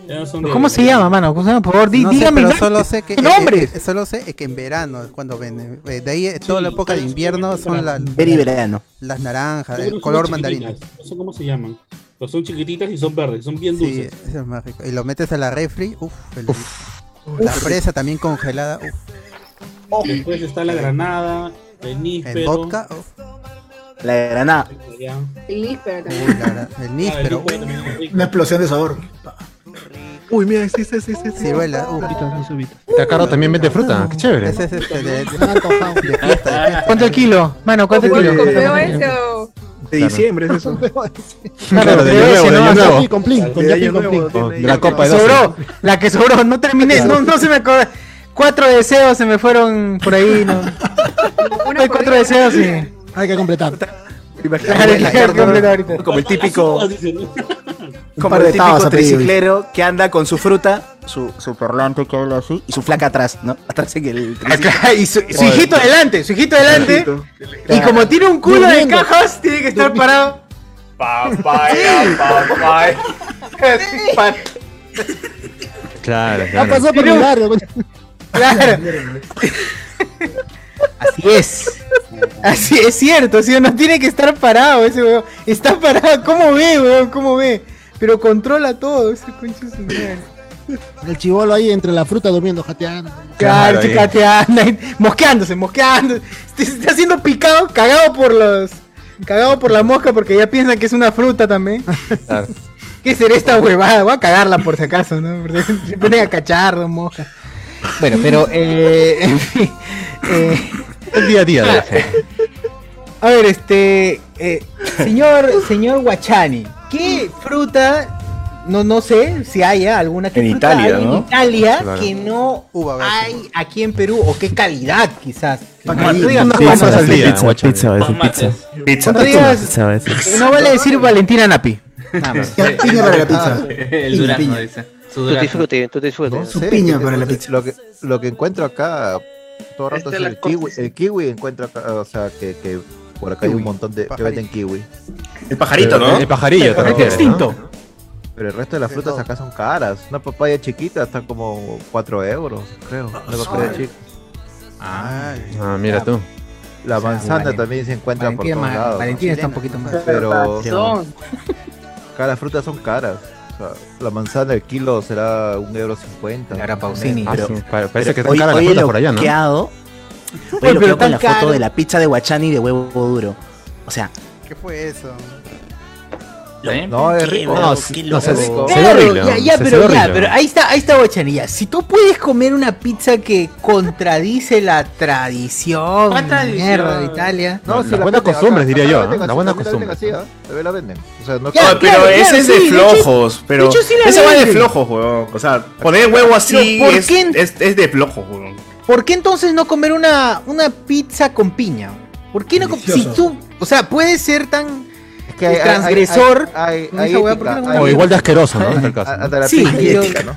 Esas son de- ¿Cómo se llama, mano? ¿Cómo se llama? Por favor, No sé, dígame. pero el solo sé que ¿Qué nombre? eh, eh, solo sé que en verano es cuando venden. Eh, De ahí toda la época de invierno son las Ver y verano. las naranjas, el color mandarina. No sé cómo se llaman. Pero son chiquititas y son verdes, son bien Sí, dulces. eso es más rico. Y lo metes a la refri, uff, la fresa también congelada, uff. Después está la granada, el En níspero. vodka, uf. La granada. El níspero también. Uy, la gra- el Ah, níspero, el níspero. Una explosión de sabor. Uy, mira, sí, sí, sí, sí. ciruela, uff. Tacaro también vende fruta. Qué chévere. Ese es este de, de- antojado. de fiesta, de fiesta. ¿Cuánto el kilo? Mano, ¿cuánto el ¿Con kilo? con POS o...? De diciembre es eso. Claro, de año nuevo, de nuevo. Con plin, con De con nuevo, De la copa de 12. Sobró, la que sobró, no terminé, no, no se me acordó. Cuatro deseos se me fueron por ahí, ¿no? Una Hay cuatro deseos, sí. Hay que completar. Claro, hay que completar ahorita. Como el típico, como el típico triciclero que anda con su fruta, su, su perlante que habla así, y su flaca atrás, ¿no? Atrás en el. Y su, su hijito adelante, su hijito adelante. Y como tiene un culo de cajas, tiene que estar parado. Papaya, papaya. Claro, Ha claro. pasado por barrio. Claro. Así es. Así es cierto, ¿sí? no tiene que estar parado ese weón. Está parado, ¿cómo ve, weón? ¿Cómo ve? Pero controla todo, ese su madre. El chivolo ahí entre la fruta durmiendo, jateando. Claro, Claro, ahí. cateando, mosqueándose, mosqueando. Se está siendo picado, cagado por los. Cagado por la mosca porque ya piensan que es una fruta también. Claro. ¿Qué será esta huevada? Voy a cagarla por si acaso, ¿no? Porque se ponen a cacharro, mosca. Bueno, pero, eh, en fin. eh, El día a día de la gente. a ver, este. eh, señor, señor Guachani, ¿qué fruta? No, no sé si haya alguna que En fruta Italia, ¿no? en Italia Claro. que no hay aquí en Perú o qué calidad quizás. Tú digas, no, vale decir Valentina Napi. Nada más. Piña para la pizza. El durazno, dice. Su durazno. Su piña para la pizza. Lo que, lo que encuentro acá todo el rato Este es el kiwi. El kiwi encuentro acá, o sea, que, que por acá hay un montón de que venden kiwi. El pajarito, ¿no? El pajarillo, te Pero refieres, ¿no? extinto. Pero el resto de las frutas acá son caras. Una papaya chiquita está como 4 euros, creo. Una papaya chica. Ay, Ah, mira tú. La manzana también se encuentra por todos lados. Valentina está un poquito más. Pero Son. acá las frutas son caras. O sea, la manzana, el kilo será un euro cincuenta. Ahora Pausini. Ah, Pero- sí, pa- parece que están caras las frutas por allá, ¿no? bloqueado, hoy con la caro. foto de la pizza de Guachani de huevo duro. O sea, ¿qué fue eso? ¿Sí? No, es rico. No, no, se- Rico. se ve Claro, horrible. ya, ya, se- se pero ve ya, pero ahí está, ahí está Bochanilla. Si tú puedes comer una pizza que contradice la tradición, ¿Cuál tradición? mierda de Italia. No, si las la buenas costumbres, diría yo, la venden ¿no? La así, buena también la venden costumbre. así. También la venden. O sea, no Ya, No, pero ese es de flojos, pero esa va de flojos, weón. O sea, poner huevo así Pero, ¿por es, de flojos, weón. ¿Por qué entonces no comer una, una pizza con piña? ¿Por qué no Si tú, o sea, puede ser tan. Que hay- transgresor. hay- hay- con hay esa weá, ética, ¿por qué no hay- O igual de asqueroso, ¿no? En el caso. Hasta la Sí, yo- ética, ¿no?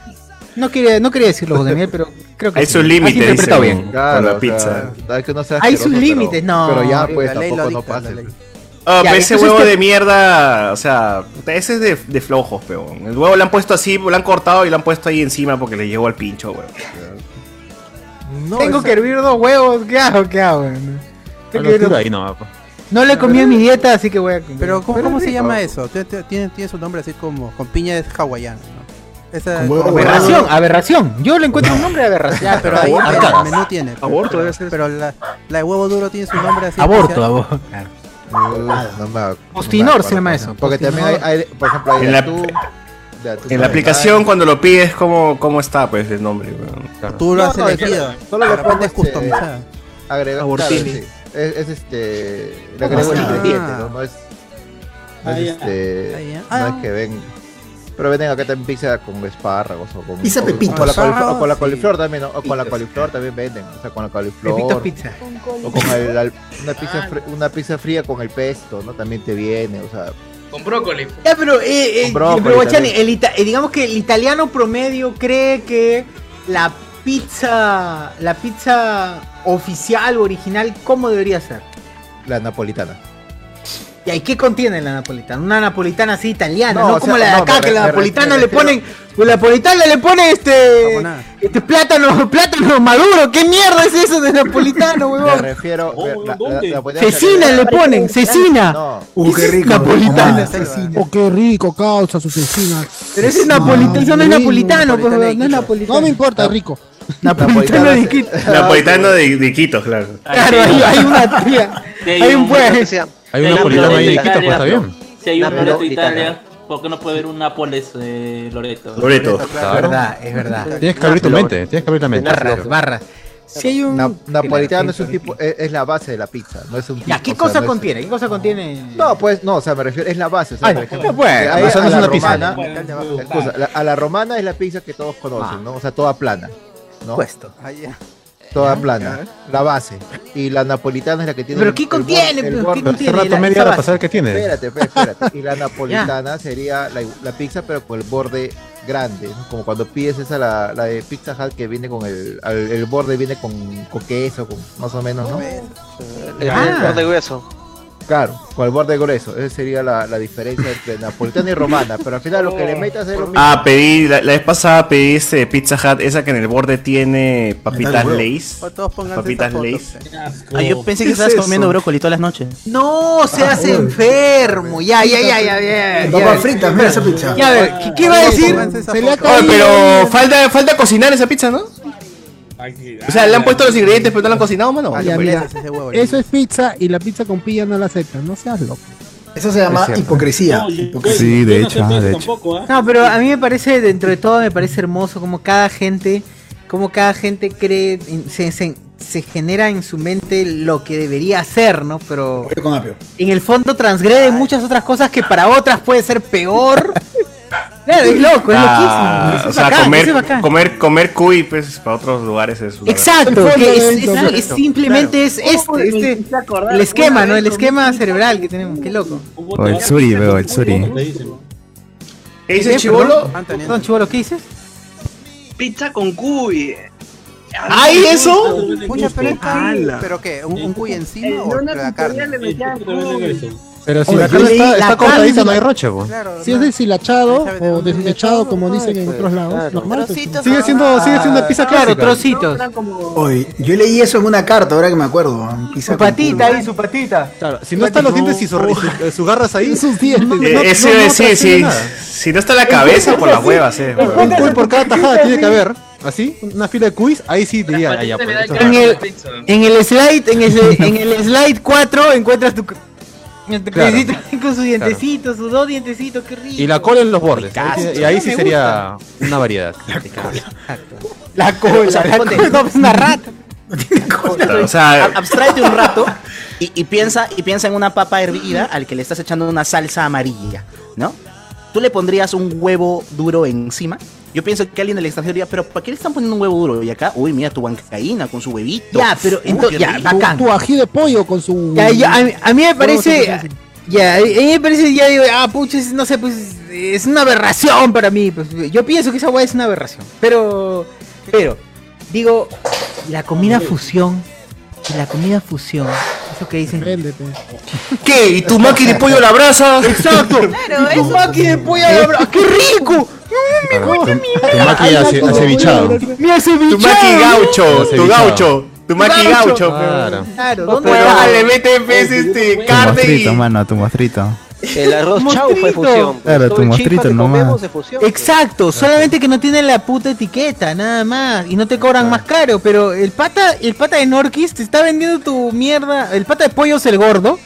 No quería, no quería decirlo, José Miguel, pero creo que Hay sí. sus límites, bien. Claro, Con la o sea, pizza. hay que no sea Hay sus límites, no. Pero ya, pues, tampoco no ley. Ah, Ya, ese huevo que- de mierda, o sea, ese es de, de flojos, peón. El huevo lo han puesto así, lo han cortado y lo han puesto ahí encima porque le llegó al pincho, weón. No, Tengo esa- que hervir dos huevos, ¿qué hago? ¿Qué hago? Tengo que hervir ahí no. No le comí en mi dieta, así que voy a Pero ¿cómo, Pero cómo se llama eso? Tiene, tiene, su nombre así como con piña es hawaiano, ¿no? Esa Aberración, aberración. Yo le encuentro un nombre de aberración. Ya, pero ahí el menú tiene. pero- Aborto debe ser. Pero la, la de huevo duro tiene su nombre así. Aborto, especial. aborto. Postinor se llama eso, Porque también hay, por ejemplo, hay En la- En la aplicación, cuando lo pides, ¿cómo, cómo está, pues, el nombre? Tú lo has no, elegido. solo de le repente pongo es este- customizada. agregar Abortini. claro, sí. Es, es este le ¿Cómo agrego el así? ingrediente no, no es, no es este no Ah. es que ven pero venden acá también pizza con espárragos o con Pizza pepito. o con la coliflor, o con la Sí. coliflor también ¿no? o con la coliflor también venden o sea con la coliflor Pepito pizza. o con el, al- una pizza una pizza fría con el pesto no también te viene o sea Con brócoli. Ya, pero, eh, eh, Con brócoli pero Guachani, el ita- eh, digamos que el italiano promedio cree que la pizza, la pizza oficial, original, ¿cómo debería ser? la napolitana ¿Y ahí qué contiene la napolitana? Una napolitana así italiana, No, no, como sea, la de no, acá, me que la me napolitana me le refiero- ponen, pues la napolitana le ponen este, este plátano, plátano maduro, ¿qué mierda es eso de napolitano, me huevón? refiero Oh, la- la- ¿dónde? la napolitana Cecina le ponen, cecina. no Uh, qué rico. Napolitana. Oh, qué rico, causa su cecina. Pero ese es napolitano, eso no es napolitano, pues, no es napolitano. No me importa, rico. Napolitano de se- Quito. Napolitano de, de Quito, claro. Claro, hay, hay una tía, Sí, hay un un- Lo que pues. sea. Hay un napolitano ahí de Quito, pues está bien. Si hay un Loreto Italia. Italia, ¿por qué no puede haber un Nápoles eh, Loreto? Loreto. Es verdad, es verdad. Tienes que abrir tu mente, tienes que abrir la mente. Barras, barras. Si hay un. Na- napolitano es un tipo es, es la base de la pizza no es un tipo Ya, ¿qué o sea, cosa es- contiene? ¿Qué cosa contiene? No, pues no, o sea, me refiero, es la base. O sea, Ay, por ejemplo, no a la pizza. romana, excusa, la- a la romana es la pizza que todos conocen, ¿no? O sea, toda plana, ¿no? Puesto. Ahí ya. Toda plana, la base. Y la napolitana es la que tiene. ¿Pero el- qué el contiene? el pero ¿Qué Pero hace contiene? rato La- media hora saber qué tiene. Espérate, espérate, espérate. Y la napolitana sería la, la pizza, pero con el borde grande, ¿no? Como cuando pides esa, la, la de Pizza Hut que viene con el, al- el borde viene con, con queso, con, más o menos, ¿no? El Ah. borde grueso. Claro, con el borde grueso. Esa sería la, la diferencia entre napolitana y romana. Pero al final lo que le metas es lo mismo. Ah, pedí, la, la vez pasada pedí este Pizza Hut, esa que en el borde tiene papitas. Lays. Papitas Lays. Ah, yo pensé que ¿Qué es estabas eso? comiendo brócoli todas las noches. No, se hace enfermo. Ya, ya, ya, ya, ya. Papas fritas, mira esa pizza. Ya, a ver, ¿qué, qué va a decir? Pónganse esa Se le ha foto. Oye, pero falta, falta cocinar esa pizza, ¿no? O sea, le han puesto los ingredientes, pero no la han cocinado, mano. Ah, Ya, mira, Eso es pizza y la pizza con pilla no la aceptan. No seas loco. Eso se llama Es hipocresía. no, Hipocresía. Sí, de no hecho, acepto ah, eso de hecho. tampoco, ¿ah? No, pero a mí me parece, dentro de todo, me parece hermoso como cada gente, como cada gente cree, se, se, se genera en su mente lo que debería ser, ¿no? Pero Pollo con apio. en el fondo transgrede muchas otras cosas que para otras puede ser peor. Claro, es loco, es Ah, loquísimo. Eso o sea, bacán, eso es comer, comer, comer cuy, pues, para otros lugares es Exacto, que es, es- dentro, es claro. simplemente es este, este, el esquema, ¿no? El esquema cerebral que tenemos, qué loco. O el suri, veo, el suri. ¿Qué dice ¿Qué, Chivolo? Perdón, Chivolo, ¿qué dices? Pizza con cuy. ¿Hay eso? Pucha, pero. ¿pero qué? ¿Un, un cuy encima En o la carne? Sí. Pero si Oye, la carne está, la está carne cortadita, no hay roche, pues. Claro, Si es deshilachado ¿Sabe de o viene como dicen en Pues, otros lados, claro. normal. Trocitos. Sigue siendo, sigue siendo una pizza Claro, clásica. trocitos. Como Oye, yo leí eso en una carta, ahora que me acuerdo. Pizza Su patita ahí, su patita. Claro, si no están los dientes y sus, y sus- garras ahí, Sus dientes. Eh, Eso decir, transfiere si, no está la cabeza, por las huevas, eh. un cuy por cada tajada tiene que haber. Así, una fila de cuis, ahí sí diría, pues, el, en el slide, en el, en el slide 4 encuentras tu, Claro. con sus dientecitos, sus dos dientecitos, qué rico. Y la cola en los bordes. Y ahí sí sería una variedad. La cola, O sea, la ponte- cola, no, es una rata. O sea, Ab- Abstráete un rato y, y piensa y piensa en una papa hervida al que le estás echando una salsa amarilla, ¿no? Tú le pondrías un huevo duro encima. Yo pienso que alguien del extranjero diría, pero ¿para qué le están poniendo un huevo duro? Y acá, uy, mira tu bancaína con su huevito. Ya, pero Uy, entonces, ya. Tu, bacán. tu ají de pollo con su. Ya, ya, a, mí- a mí me parece, Ya, a mí me parece, ya digo, ah, pucha, es- no sé, pues es una aberración para mí. Pues, yo pienso que esa weá es una aberración. Pero, pero, digo, la comida fusión, la comida fusión, eso que dicen. ¿Qué? ¿Y tu maqui de pollo a la brasa? Exacto. Claro, Tu eso. maqui de pollo a la brasa, ¡qué rico! Tu maqui ace- acevichado. Mi acevichado. Tu maqui gaucho, tu gaucho. Tu maqui Gaucho. Claro. Claro, Pero ¿dónde le meten pues, este, Tu carne y... mano, tu mostrito. El arroz chau fue fusión. pues. Claro, Todo tu el mostrito fusión. pues. Exacto, solamente que no tiene la puta etiqueta, nada más, y no te cobran más caro, pero el pata, el pata de Norquis te está vendiendo tu mierda, el pata de pollos el gordo,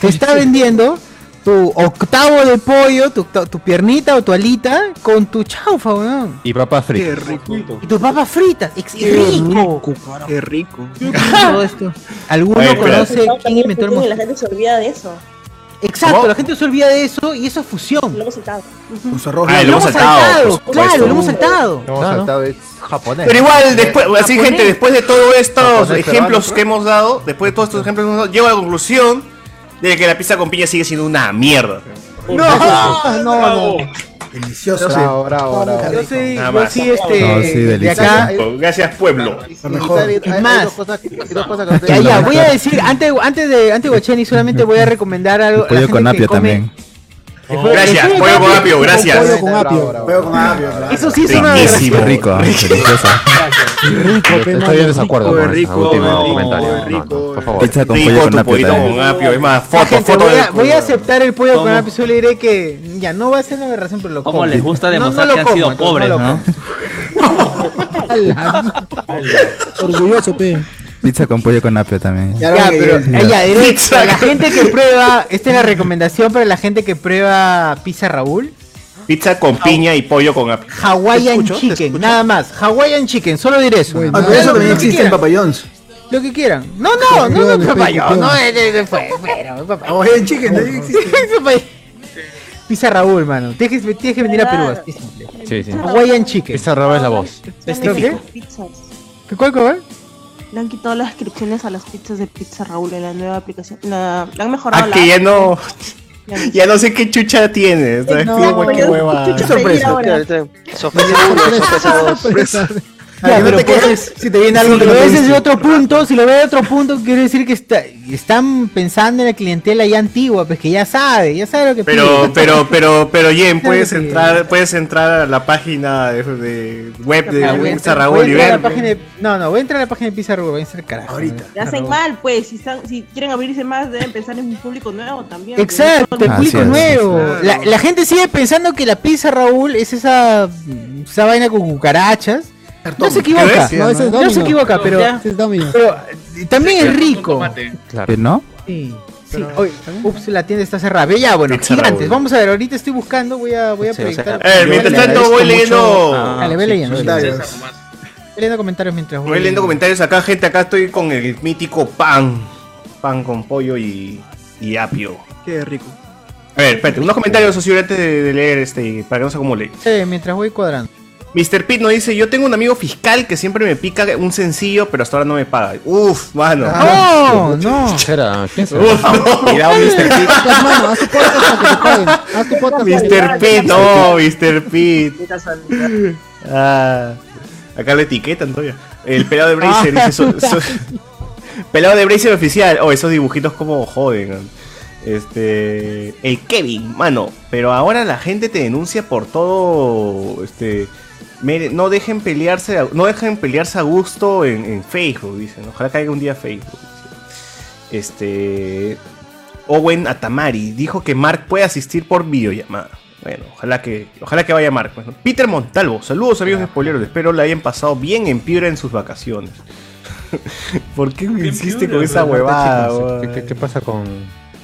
te está vendiendo tu octavo de pollo, tu, tu piernita o tu alita con tu chaufa, weón. Y papas Qué fritas. rico. Y tus papas fritas, ex- Qué rico. Qué rico. Todo esto. ¿Alguno Oye, conoce quién inventó el Y la gente se olvida de eso. Exacto, ¿Cómo? la gente se olvida de eso y eso es fusión. Lo hemos saltado. Ah, Lo lo hemos hemos saltado, claro, lo hemos saltado. No, Claro. saltado es japonés. Pero igual, después, así Japonés. gente, después de todos estos ejemplos peruano, que hemos dado, después de todos estos ejemplos que hemos dado, llego a la conclusión de que la pizza con piña sigue siendo una mierda. No, no, no. Delicioso. Bravo, bravo, bravo. Yo sí, yo sí, este, No, sí, de acá. Gracias, pueblo. Más. Ya, ya, voy a decir, antes, antes de antes Guacheni, solamente voy a recomendar algo. Pollo con apio come- también. Gracias, pollo pollo con apio, gracias. Pollo con apio. Veo con apio. Eso sí es una Riquísimo. Rico, delicioso. Rico, Estoy en desacuerdo rico, con ese rico, último comentario. No, rico, no, por favor. Pizza con pollo Rico con tu apio con apio. Es más, foto, foto voy, a, aceptar el pollo con apio, solo diré que ya no va a ser una aberración, pero lo ¿Cómo como. les gusta No, no demostrar que han como, sido pobres, no? Orgulloso, pe. Pizza con pollo con apio también. Ya, pero eh, directo, Pizza la gente que prueba, esta es la recomendación para la gente que prueba pizza Raúl. Pizza con piña y pollo con apio. Hawaiian ¿Te escucho? ¿Te Chicken, nada más. Hawaiian Chicken, solo diré eso. Ah, pero eso Lo- también lo que existe en quieran, Papa John's. Lo que quieran. No, no, no, no, copiones. no, fue, bueno. Ah, oye, en chicken también existe. Pizza Raúl, mano. Tienes que, tienes que venir a Perú. Así simple. Sí, sí. Hawaiian Chicken. Esa roba es la voz. ¿Esto. ¿Qué cuál, cuál? Le han quitado las descripciones a las pizzas de Pizza Raúl en la nueva aplicación. La, la han mejorado. Ah, la que ya no. Ya no sé qué chucha tiene. ¿sabes? No, Pido cualquier pero- hueva. chucha sorpresa. Sorpresa uno, sorpresa. Ya, no pero te pues, quejes si te viene algo si que lo ves desde otro punto, si lo ves de otro punto, quiere decir que está, están pensando en la clientela ya antigua, pues que ya sabe, ya sabe lo que Pero, pide. pero, pero, pero, Jen, puedes entrar, puedes entrar a la página de, de web de Pizza entrar- Raúl voy a y entrar a ver. la página de- no, no, voy a entrar a la página de Pizza Raúl, voy a hacer carajo. Ahorita. Ya hacen mal, pues. Si, están, si quieren abrirse más, deben pensar en un público nuevo también. Exacto, el público es. nuevo. Claro. La, la gente sigue pensando que la pizza Raúl es esa, esa vaina con cucarachas. No se equivoca? No, ese es no se equivoca, pero, Ese es Domino. pero eh, también es rico. Claro. ¿Eh, ¿No? Sí, sí. Oye, ups, la tienda está cerrada. Ya, bueno, Pizza gigantes. Raúl. Vamos a ver, ahorita estoy buscando, voy a, voy a Sí, o sea, proyectar. Eh, mientras tanto voy mucho- leyendo. Ah, Dale, ve sí, leyendo. sí. Comentarios. leyendo comentarios mientras voy. Voy leyendo comentarios acá, gente. Acá estoy con el mítico pan. Pan con pollo y, y apio. Qué rico. A ver, espérate, unos comentarios, socio, antes de, de leer este, para que no se acumule. Sí, mientras voy cuadrando. Mr. Pete nos dice, yo tengo un amigo fiscal que siempre me pica un sencillo, pero hasta ahora no me paga. Uf, mano. No, no. ¿Quién será? ¿Quién será? Uf, no. Cuidado, Mr. Pete. Mano, haz tu podcast para que te paguen. Haz tu podcast. Mr. Pete, no, Mr. Pete. Ah, acá lo etiquetan todavía. El pelado de Bracer dice, so- so- pelado de Bracer oficial. Oh, esos dibujitos como joden. Este, el Kevin, mano. Pero ahora la gente te denuncia por todo. Este, mere- no dejen pelearse, a- no dejen pelearse a gusto en, en Facebook, dicen. Ojalá caiga un día Facebook. Este, Owen Atamari dijo que Mark puede asistir por videollamada. Bueno, ojalá que, ojalá que vaya Mark. pues. Peter Montalvo, saludos amigos de spoileros. Espero la hayan pasado bien en Piura en sus vacaciones. ¿Por qué me insiste Piura, con esa huevada? ¿qué- qué- qué pasa con-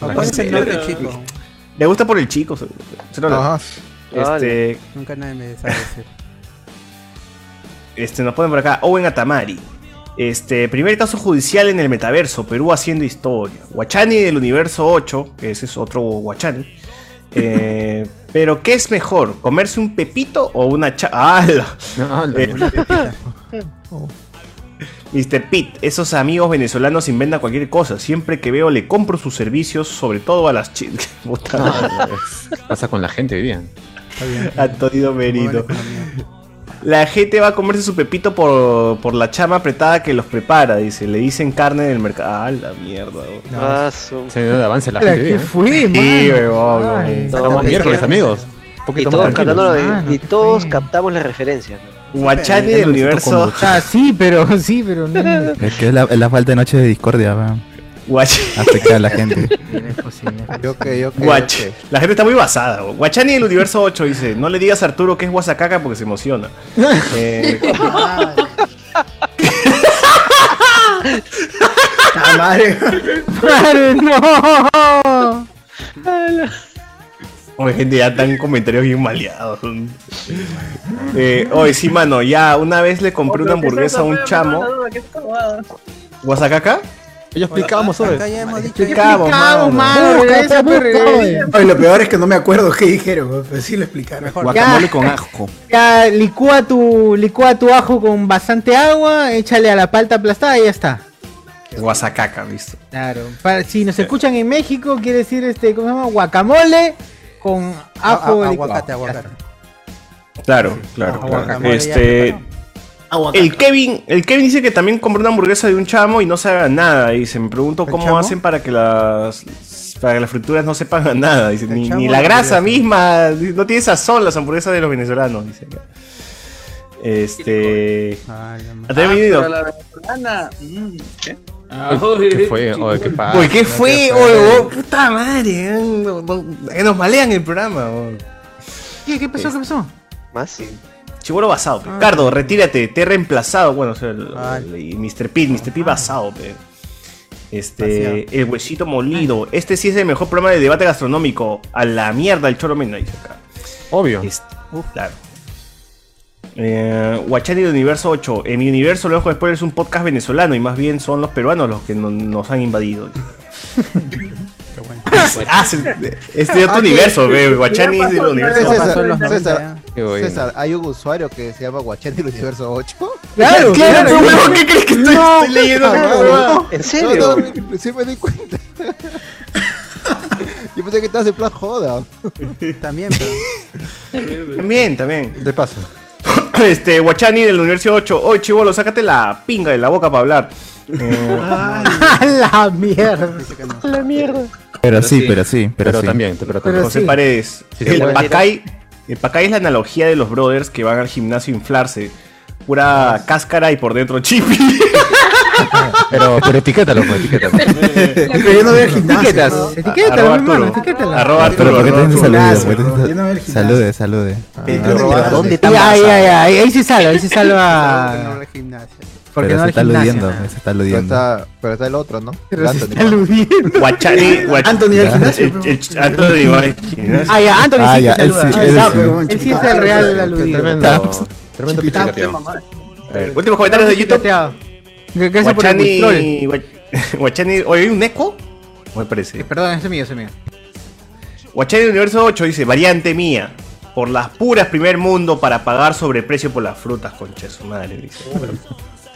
de chico. Le gusta por el chico. se- se lo- Ajá. Este, Nunca nadie me sabe decir. Este, nos ponen por acá, Owen Atamari. Este, primer caso judicial en el metaverso, Perú haciendo historia. Guachani del universo 8, que ese es otro Guachani. Eh, pero, ¿qué es mejor? ¿Comerse un pepito o una cha... ¡Hala! No, la- Eh, Mr. Pitt, esos amigos venezolanos inventan cualquier cosa. Siempre que veo le compro sus servicios, sobre todo a las chicas. Puta madre. ¿Qué pasa con la gente hoy día? Antonio Merino. La gente va a comerse su pepito por, por la chama apretada que los prepara, dice. Le dicen carne del mercado. Ah, la mierda. weón. Su- Se dio de avance la gente. ¿qué día, ¿eh? fue, Sí, weón. Estamos es miércoles, amigos. Y todos, de- no y todos captamos la referencia. ¿no? Guachani Ya del siento universo. Ah, sí, pero sí, pero no. Es que es la, es la falta de noche de discordia, weón. Guach- Afecta a la gente. Es posible. Yo que, yo que. Guach. yo que. La gente está muy basada. Guachani del universo 8 dice: No le digas a Arturo que es guasacaca porque se emociona. Eh, ¡Ah, madre! ¡Madre, no! Oye, gente, ya están comentarios bien maleados. Eh, oye, sí, mano, ya una vez le compré una hamburguesa a un chamo. ¿Guasacaca? Ellos explicábamos hoy. Acá ya hemos dicho. Explicamos, Explicamos, mano. Busca, regresa, busca, pues, oye. lo peor es que no me acuerdo qué dijeron, pero sí lo explicaron. Guacamole Ya. con ajo. Ya licúa tu, licúa tu ajo con bastante agua, échale a la palta aplastada y ya está. Guasacaca, ¿viste? Claro. Para, si nos escuchan en México, quiere decir este, ¿cómo se llama? Guacamole con ajo A- a- aguacate, Ya aguacate. Claro, claro. Ah, claro. guacamole El Kevin, el Kevin dice que también compró una hamburguesa de un chamo y no sabe a nada. Dice, me pregunto ¿El cómo chamo? hacen para que las para que las frituras no sepan a nada. Dice, ni, ni la grasa misma, no tiene sazón las hamburguesas de los venezolanos. Dice. Este. Ah, mm, ¿qué? ¿Qué fue? Oye, ¿qué pasa? Uy, ¿qué fue? Oye, oh, puta madre. eh, no- no- que nos malean el programa. ¿Qué, qué pasó? ¿Qué pasó? Más. Chibolo basado. pe. Cardo, retírate, te he reemplazado. Bueno, o sea, el, el- y Mr. Pete, Mr. Pete basado, pe. Este, el huesito molido. Este sí es el mejor programa de debate gastronómico. A la mierda el choro mena, dice acá. Obvio. Este, claro. Eh, Guachani de Universo 8. En mi universo, Luego Después es un podcast venezolano y más bien son los peruanos los que no- nos han invadido. ah, se- es de otro Ah, universo, ve. Guachani es del universo. César, pasó en los 90 César, hay un usuario que se llama Guachani del Universo 8. Claro, Claro, ¿qué crees que estoy, estoy leyendo? Ah? ¿En serio? No, no, sí me di cuenta. Yo pensé que estabas en plan joda. También, pero. También, también. De paso. Este, Guachani del Universo 8. Oye, chivolo, sácate la pinga de la boca para hablar. Eh, ¡A la mierda! La mierda. Pero sí, pero sí, pero, Pero sí. también, pero Pero también. José sí. Paredes. El. Pacay, el Pacay es la analogía de los brothers que van al gimnasio a inflarse. Pura cáscara y por dentro chipi. Pero, pero etiquétalo, pues, etiquétalo. Pero yo no veo el gimnasio. Etiquetas. ¿no? Etiquétalo, Arroba hermano, etiquétalo. Arroba Pero Arturo. Gimnasio, ¿Por qué te ¿no? dicen- Yo no veo el gimnasio. Salude, salude. ¿Dónde Y ahí, ahí, ahí, ahí se salva, ahí se no salva. gimnasio. Porque Pero no se está aludiendo, nada. se está Pero aludiendo. está, pero está el otro, ¿no? Pero El se Anthony. está aludiendo. Guachani, Guach- Anthony al gimnasio. Anthony va al gimnasio. Ah, ya, Anthony Ah, sí ya, que él sí, Él él sabe, sí. pero Él sí es el real aludido. Tremendo. Tremendo pichicateado. Últimos comentarios de YouTube. Gracias por el Guachani. Oye, ¿hay un eco? Me parece. Perdón, ese es mío, ese es mío. Guachani del Universo 8 dice, variante mía. Por las puras primer mundo para pagar sobreprecio por las frutas, concha de su madre, dice.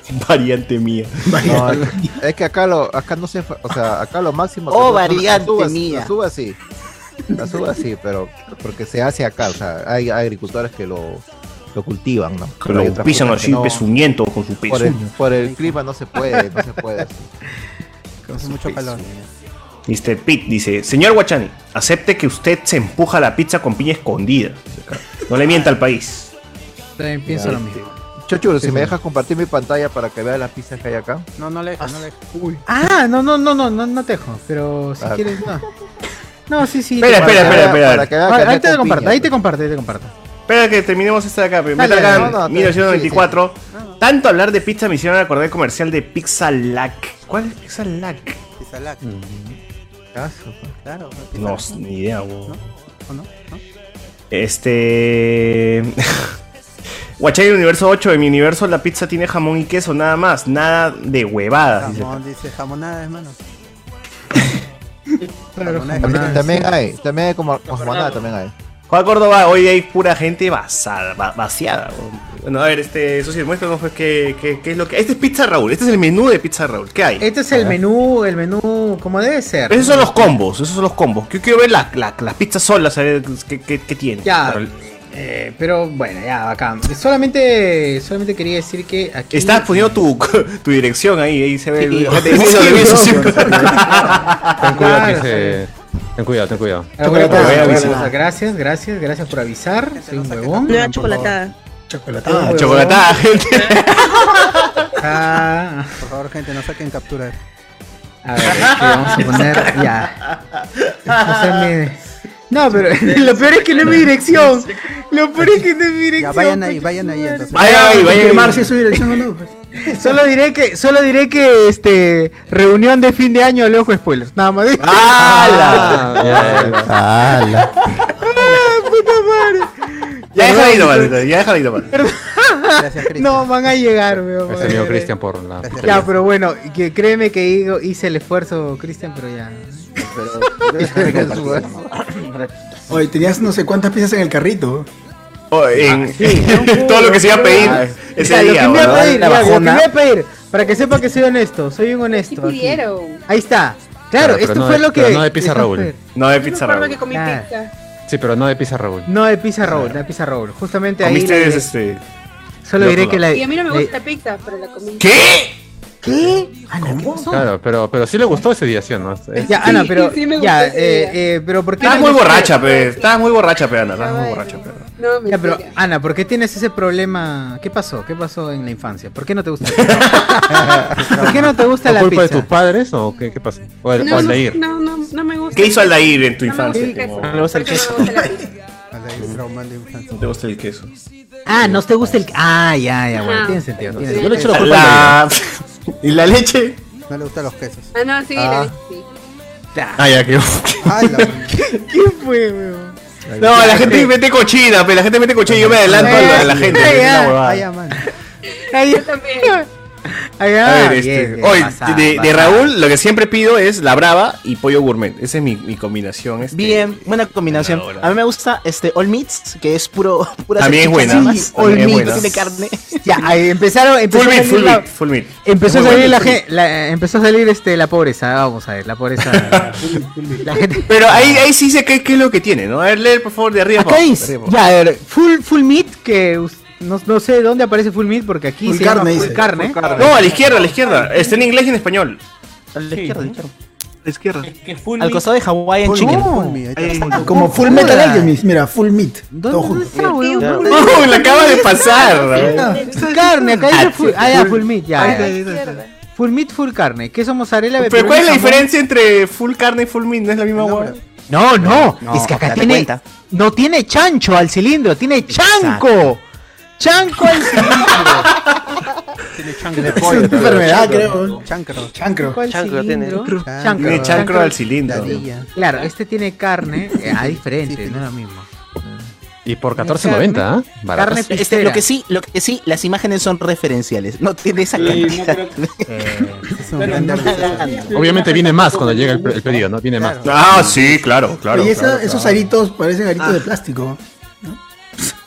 variante mía. No, es- que acá lo, acá no se, o sea, acá lo máximo. Oh, variante la suba- mía. La suba así. La suba así, pero porque se hace acá, o sea, hay, hay agricultores que lo, lo cultivan, ¿no? Pero lo pisan así no. pezuñento con su Por el, pezuño. por el clima no se puede, no se puede. así. Hace mucho calor. Mr. Pete dice, señor Guachani, acepte que usted se empuja la pizza con piña escondida. No le mienta al país. También pienso Ya, lo mismo. Chochuro, Sí, si me dejas compartir mi pantalla para que veas las pizzas que hay acá. No, no le dejo, no le dejo. Uy. Ah, no, no, no, no, no, no te dejo. Pero si Ah. quieres, no. No, sí, sí. Espera, espera, espera, espera. Para que veas Ah, que Ahí te comparto, ahí te pues. comparto, ahí te comparto. Espera que terminemos esta de acá. Metal Gun no, no, 1994. Tanto hablar de pizza me hicieron acordar del comercial de Pizza Lac. ¿Cuál es Pizza Lac? Pizalac. Caso, Claro. No, ni idea. ¿O no? ¿No? Este. Guachai Universo 8. En mi universo la pizza tiene jamón y queso, nada más. Nada de huevadas. dice Jamón, dice jamonada, hermano. Claro, Jamonada, También, hay, también hay como, como jamonada también hay. Juan Córdoba, hoy hay pura gente basada, va- vaciada. Bueno, a ver, este, socio, muéstranos pues qué, qué, qué es lo que. Este es Pizza Raúl, este es el menú de Pizza Raúl. ¿Qué hay? Este es el menú, el menú como debe ser. Esos son los combos, esos son los combos. Yo quiero ver la- la- las pizzas solas, a ver qué, qué, qué tiene. Ya. Para Eh, pero bueno, ya, bacán. Solamente, solamente quería decir que aquí. Estás poniendo tu, tu dirección ahí, ahí se ve el. Ten cuidado, Claro, que se- Ten cuidado, ten cuidado. Ah, bueno, Chocolatada, gracias, gracias, gracias por avisar. Soy un huevón. Nueva chocolatada. Ah, chocolatada, gente. Ah, Por favor, gente, no saquen captura. a ver, vamos a poner ya. O sea, me- No, pero lo peor es que no es mi dirección. Lo peor es que no es mi dirección. Ya, vayan ahí, vayan ahí entonces. Vaya ahí, vaya ahí. Quemar si es su dirección o no. pues. Solo diré que, solo diré que este reunión de fin de año le ojo spoilers. Nada más. ¡Hala! Ah, ¡Hala! puta madre! Ya déjala ahí nomás, ya déjala ahí nomás. Gracias, Cristian. No, van a llegar, weón. Gracias, amigo Cristian, por la. Ya, pero bueno, que créeme que hice el esfuerzo, Cristian, pero ya. Oye, tenías no sé cuántas piezas en el carrito. Oh, en- Sí, todo lo que se iba a pedir ese Ya, lo día. que me iba a pedir, La lo que iba a pedir, para que sepa que soy honesto, soy un honesto. Aquí. pidieron. Ahí está. Claro, pero esto no fue de- lo que. pero no de pizza Raúl. No de pizza Raúl. que comí Ah. pizza. Sí, pero no de pizza Raúl. No de pizza Raúl, no de pizza Raúl. Justamente ahí. Comiste le- este. Solo diré que la. Y a mí no me gusta la pizza, pero la comí. ¿Qué? ¿Qué? Ana, ¿qué pasó? Claro, pero, pero sí le gustó ese día, ¿sí o no? Ya, Ana, pero. sí me gustó ya, ese eh, día. eh, pero ¿por qué Estabas muy borracha, pe. Estabas muy borracha, pe, Ana. Estabas muy borracha, pe. No, me Ya, pero Ana, ¿por qué tienes ese problema? ¿Qué pasó? ¿Qué pasó en la infancia? ¿Por qué no te gusta? ¿Por qué no te gusta ¿Por la culpa de pizza? tus padres o qué, qué pasó? O el, No, no, de no, no, no me gusta. ¿Qué hizo Aldair en tu me infancia? No le gusta el queso. Me infancia. ¿No te gusta el queso? Ah, ¿no te gusta el.? Ah, ya, ya, bueno, Ajá. tiene sentido. tiene Sí. Yo le echo la culpa de. ¿Y la leche? No le gustan los quesos. Ah, no, sí, Ah. la leche, sí. Ah, ya, que. Ah, la- ¿Qué fue, weón? No, la gente mete cochina, pe. La gente mete cochina y yo me adelanto a la, a la gente. Ay, ya. Ah, mano. Ay, Yo también. ay, A ver, bien, este, bien, hoy, pasada, de, de. Raúl, lo que siempre pido es la brava y pollo gourmet. Esa es mi, mi combinación. Este. Bien, buena combinación. A mí me gusta este All Meats, que es puro pura También es buena. nada más. Sí, All Meats. tiene carne. Ya, ahí empezaron. Empezó Full meat, full la- meat, full meat. Empezó a salir la la- empezó a salir este la pobreza, vamos a ver, la pobreza. la gente Pero ahí, ahí sí sé qué, qué es lo que tiene, ¿no? A ver, lee por favor de arriba. Acá dice, ya, a ver, full full meat que us- no, no sé dónde aparece full meat porque aquí Full se carne, llama full dice. carne. No, a la izquierda, a la izquierda. Está en inglés y en español. A la izquierda, a la izquierda. La izquierda. Que full Al costado de Hawaiian Full Chicken. meat, full meat, ahí está. Como Full Metal Alchemist, mira, Full Meat. Todo ¿Dónde junto. está, weón? Oh, la acaba de pasar. Full carne, acá dice full, ah, ya, full meat, ya. Ahí ya. está, ahí está, ahí está. Full meat, full carne. Queso mozzarella, Pero ¿cuál es la diferencia entre full carne y full meat? ¿No es la misma hueá? No, no, No, es que acá tiene cuenta. no tiene chancho al cilindro, tiene chanco. Chanco al cilindro. Tiene chancro. Es una enfermedad, creo. Chancro. Chancro. Chancro tiene. cilindro. Tiene chancro al cilindro. Claro, este tiene carne, eh, ah, diferente, no es lo mismo. Y por 14.90, ¿ah? Barato. Carne Este, pistera. lo que sí, lo que sí, las imágenes son referenciales. No tiene esa Sí, no cantidad. creo Eh, gran artista. Obviamente viene más cuando llega el, el pedido, ¿no? Viene más. Ah, sí, claro, claro. Oye, esa- claro, esos claro. aritos parecen aritos de plástico.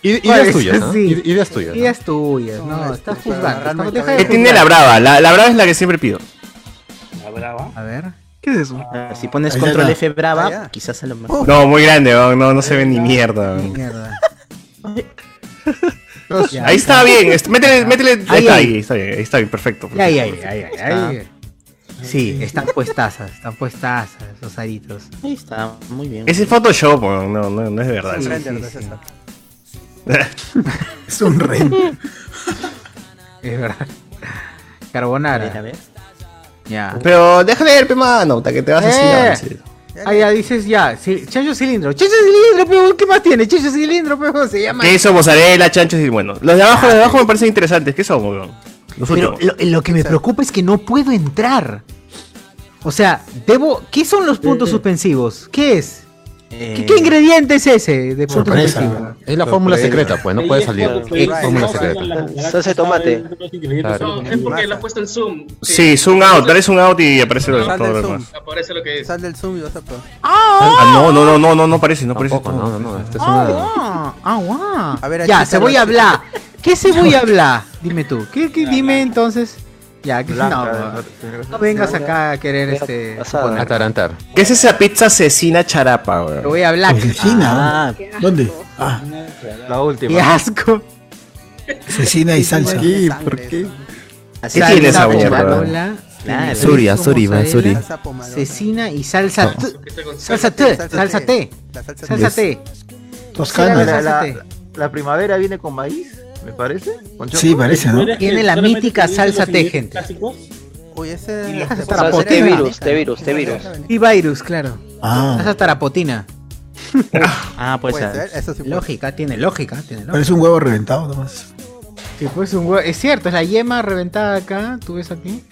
¿Cuál Ideas tuyas, ¿no? Sí. Ideas tuyas. ¿no? Ideas tuyas, No, no, estás juzgando. de ¿Qué tiene la brava? La, la brava es la que siempre pido. La brava. A ver. ¿Qué es eso? Ah, Si pones Ahí control. F brava, Ah, quizás a lo mejor. No, muy grande, no, no, no se ve ni mierda. Mierda. Ya, Ahí está bien, métele, métele, ahí Ahí, está, ahí. ahí está bien, ahí está bien, perfecto. Ya, ya, ya. Sí, están puestazas, están puestazas esos aritos. Ahí está, muy bien. Ese es Photoshop, no, no, no es de verdad. Sí, sí, sí. Es un rey. Es verdad. A ver, a Carbonara. ver. Ya. Pero déjale ver, pe mano, hasta que te vas así. Eh. a decir. Ah, ya dices ya. ci- Chancho cilindro. Chancho cilindro, pero ¿qué más tiene? Chancho cilindro, pero se llama. Queso, mozzarella, chanchos y bueno. Los de abajo, los de abajo me parecen interesantes. ¿Qué son, weón? Pero lo, lo que me preocupa es que no puedo entrar. O sea, debo. ¿Qué son los puntos suspensivos? ¿Qué es? ¿Qué, qué ingrediente es ese? De Sorpresa. Es la fórmula secreta, pues, no puede salir. Eh, Fórmula secreta. Salsa de tomate. Claro. No, es porque lo ha puesto en Zoom. Sí, zoom out, dale zoom out y aparece Sal todo del lo demás. Aparece lo que es. Sal del zoom y vas a probar. Ah, no, no, no, no, no, no aparece, no aparece. No, no, no, esta es Ah, una... ah, guau. A ver, ya, cebolla bla. ¿Qué cebolla bla? Dime tú. ¿Qué, qué- dime entonces. Ya, que no, no, no vengas acá a querer este. suponer. Atarantar. ¿Qué es esa pizza asesina charapa, weón? Cebolla blanca. Cecina. ¿Dónde? Ah, La última. Qué asco. cecina y salsa. ¿Por qué? ¿Qué tiene esa mierda? Claro. Suri, Suri, Suri. Cecina y salsa. No. Salsa T. Salsa T. Salsa. T. Toscana. La primavera viene con maíz, me parece. ¿Con Sí, parece, ¿no? Tiene la mítica salsa T, gente. Uy, ese es tarapotina. T virus, T virus, T virus. Y virus, claro. Ah, Salsa tarapotina. Ah, pues Puede ser, eso sí Lógica, tiene lógica, tiene lógica. parece un huevo reventado nomás. Sí, pues un huevo. Es cierto, es la yema reventada acá. ¿Tú ves aquí?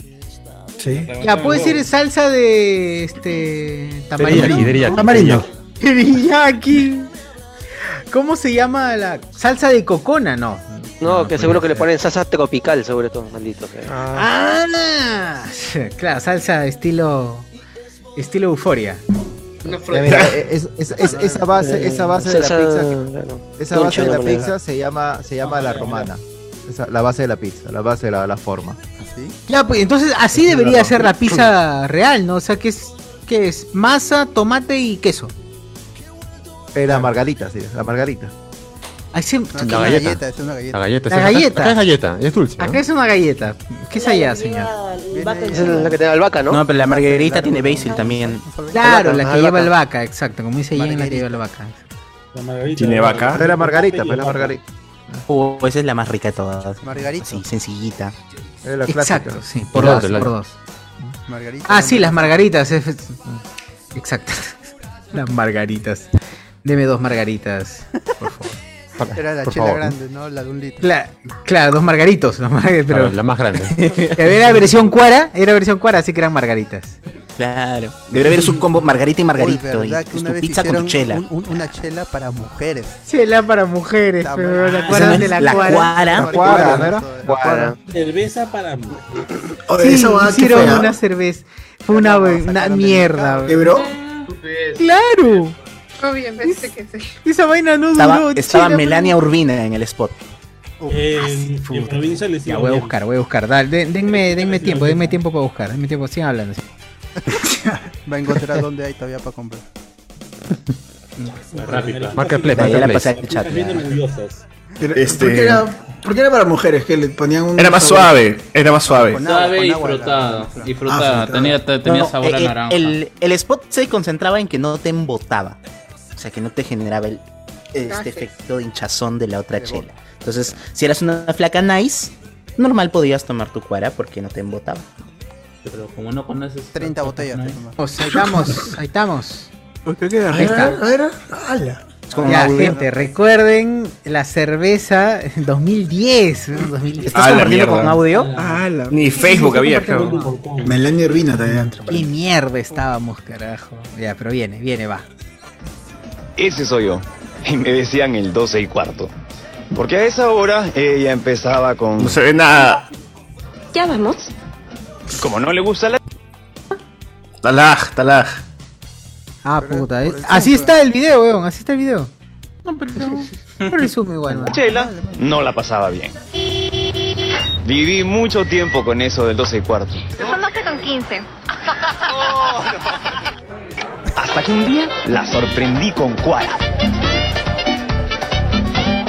Sí. Ya, puede ser salsa de este tamarindo. Tamarindo. Teriyaki. ¿Cómo se llama la salsa de cocona? No. No, que seguro que le ponen salsa tropical, sobre todo, maldito. sea. Ah, claro, salsa estilo estilo euforia. Mira, es- es- es- esa base, esa base de la pizza, claro. esa base de la pizza se llama, se llama la romana. Esa- la base de la pizza, la base de la, la forma. ¿Así? Ya, pues entonces así debería ser la pizza real, ¿no? O sea, que es que es masa, tomate y queso. Eh, la margarita, sí, la margarita. No, es La una galleta. galleta, es una La galleta. galleta. La galleta. Acá es galleta, es dulce. ¿no? Acá es una galleta. ¿Qué es allá, señor? Esa es la que te da albahaca, ¿no? No, pero la margarita tiene basil también. Claro, la que lleva albahaca, exacto. Como dice Jen, la que lleva albahaca. La margarita. ¿Tiene vaca? Es la margarita, pues la margarita. Uh, esa es la más rica de todas. Margarita. Sí, sencillita. Es la clásica. Exacto, sí. Por dos, por dos. Margarita. Ah, sí, las margaritas. es- Exacto. Las margaritas. Deme dos margaritas, por favor. Era la chela favor. grande, ¿no? La de un litro. Cla- claro, dos margaritos. dos mar- Claro, Pero la más grande. era versión cuara, era versión cuara, así que eran margaritas. Claro. Debería haber su combo margarita y Uy, margarito. ¿verdad y que pues, una tu vez pizza con chela. un- un- una chela para mujeres? Chela para mujeres, La pero. ¿la no de la, la cuara? cuara. La cuara, ¿no era? Guara. Cerveza para Sí, esa va qué hicieron una cerveza. Fue una, una mierda. ¿Qué, bro? Claro. Obvio, pensé que sí. Esa vaina no Estaba, duró. estaba Melania Urbina en el spot. En, en provincia les Ya voy a buscar, voy a buscar. Dale, den- denme, denme tiempo, denme tiempo para buscar. Denme tiempo, sigan hablando. Va a encontrar dónde hay todavía para comprar. Rápido. Marketplace, Ahí ya la Marketplace. Este- ¿Por, qué era, por qué era para mujeres? Que le ponían un. Era más sabor? suave, era más suave. Con agua, Suave y con agua, frutada. la- Y frutada. Ah, tenía, te- tenía No, sabor a eh, eh, naranja. El, el spot se concentraba en que no te embotaba. O sea, que no te generaba el, este Gases. efecto de hinchazón de la otra chela. Entonces, si eras una flaca nice, normal podías tomar tu cuara porque no te embotaba. Pero como no conoces. 30 botellas. ¿no? te tomas. O sea, ahí estamos, ahí estamos. ¿Por qué queda Ahí está. A ver, ala. Ya, gente, recuerden la cerveza 2010. ¿no? 2010. ¿Estás Ah, compartiendo con audio? Ala. Ni Facebook había, creo. Melania Urbina también. Qué mierda estábamos, carajo. Ya, pero viene, viene, va. Ese soy yo. Y me decían el 12 y cuarto. Porque a esa hora ella empezaba con... No se ve nada. Ya vamos. Como no le gusta la... Talaj, talaj. Ah, Pero puta. eh. el Así está el video, weón. Así está el video. No, pero no resume igual. ¿no? chela, no la pasaba bien. Viví mucho tiempo con eso del 12 y cuarto. Son 12 con 15. Hasta que un día la sorprendí con cuara.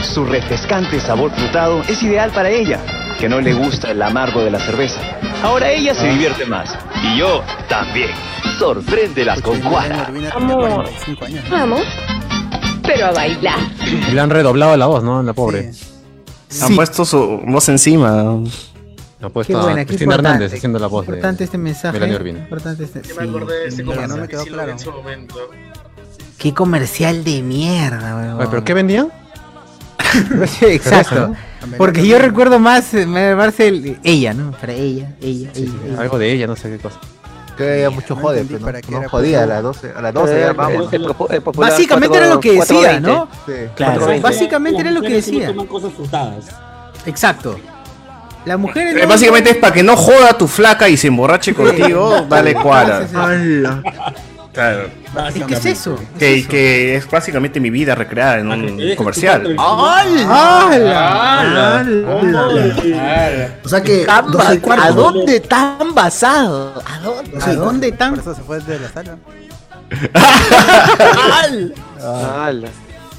Su refrescante sabor frutado es ideal para ella, que no le gusta el amargo de la cerveza. Ahora ella se divierte más. Y yo también. Sorpréndelas con cuara. Urbina tenía Amor. 45 años. Vamos. Pero a bailar. Y le han redoblado la voz, ¿no? La pobre. Sí. Han puesto su voz encima. Ha puesto Qué buena, qué Cristina. Hernández haciendo la voz de Importante este mensaje. Urbina. Importante este. Yo me sí. acordé de ese no comercial me quedó que sí lo claro. vi en su momento. Qué comercial de mierda, weón. ¿Pero qué vendían? Exacto. Porque yo recuerdo más, eh, me parece el- ella, ¿no? Para ella, ella, ella. ella. Algo de ella, no sé qué cosa. que había mucho No jode, pero no, no jodía a las 12, a las 12 Eh, ya el- vamos. el popu- el popular Básicamente era lo que 4- decía, ¿no? 420. Claro. 420. Básicamente era lo que decía. toman cosas frutadas. Exacto. Las mujeres. Eh, no- Básicamente es para que no joda tu flaca y se emborrache contigo, dale cuadra. Claro. Es que es eso. Que, es básicamente mi vida recreada en un comercial. ¡Hala! O sea que Tan 12 y ba- cuarto. ¿A dónde tan basado? ¿A dónde? ¿A dónde Por tan? eso se fue de la sala. Ala.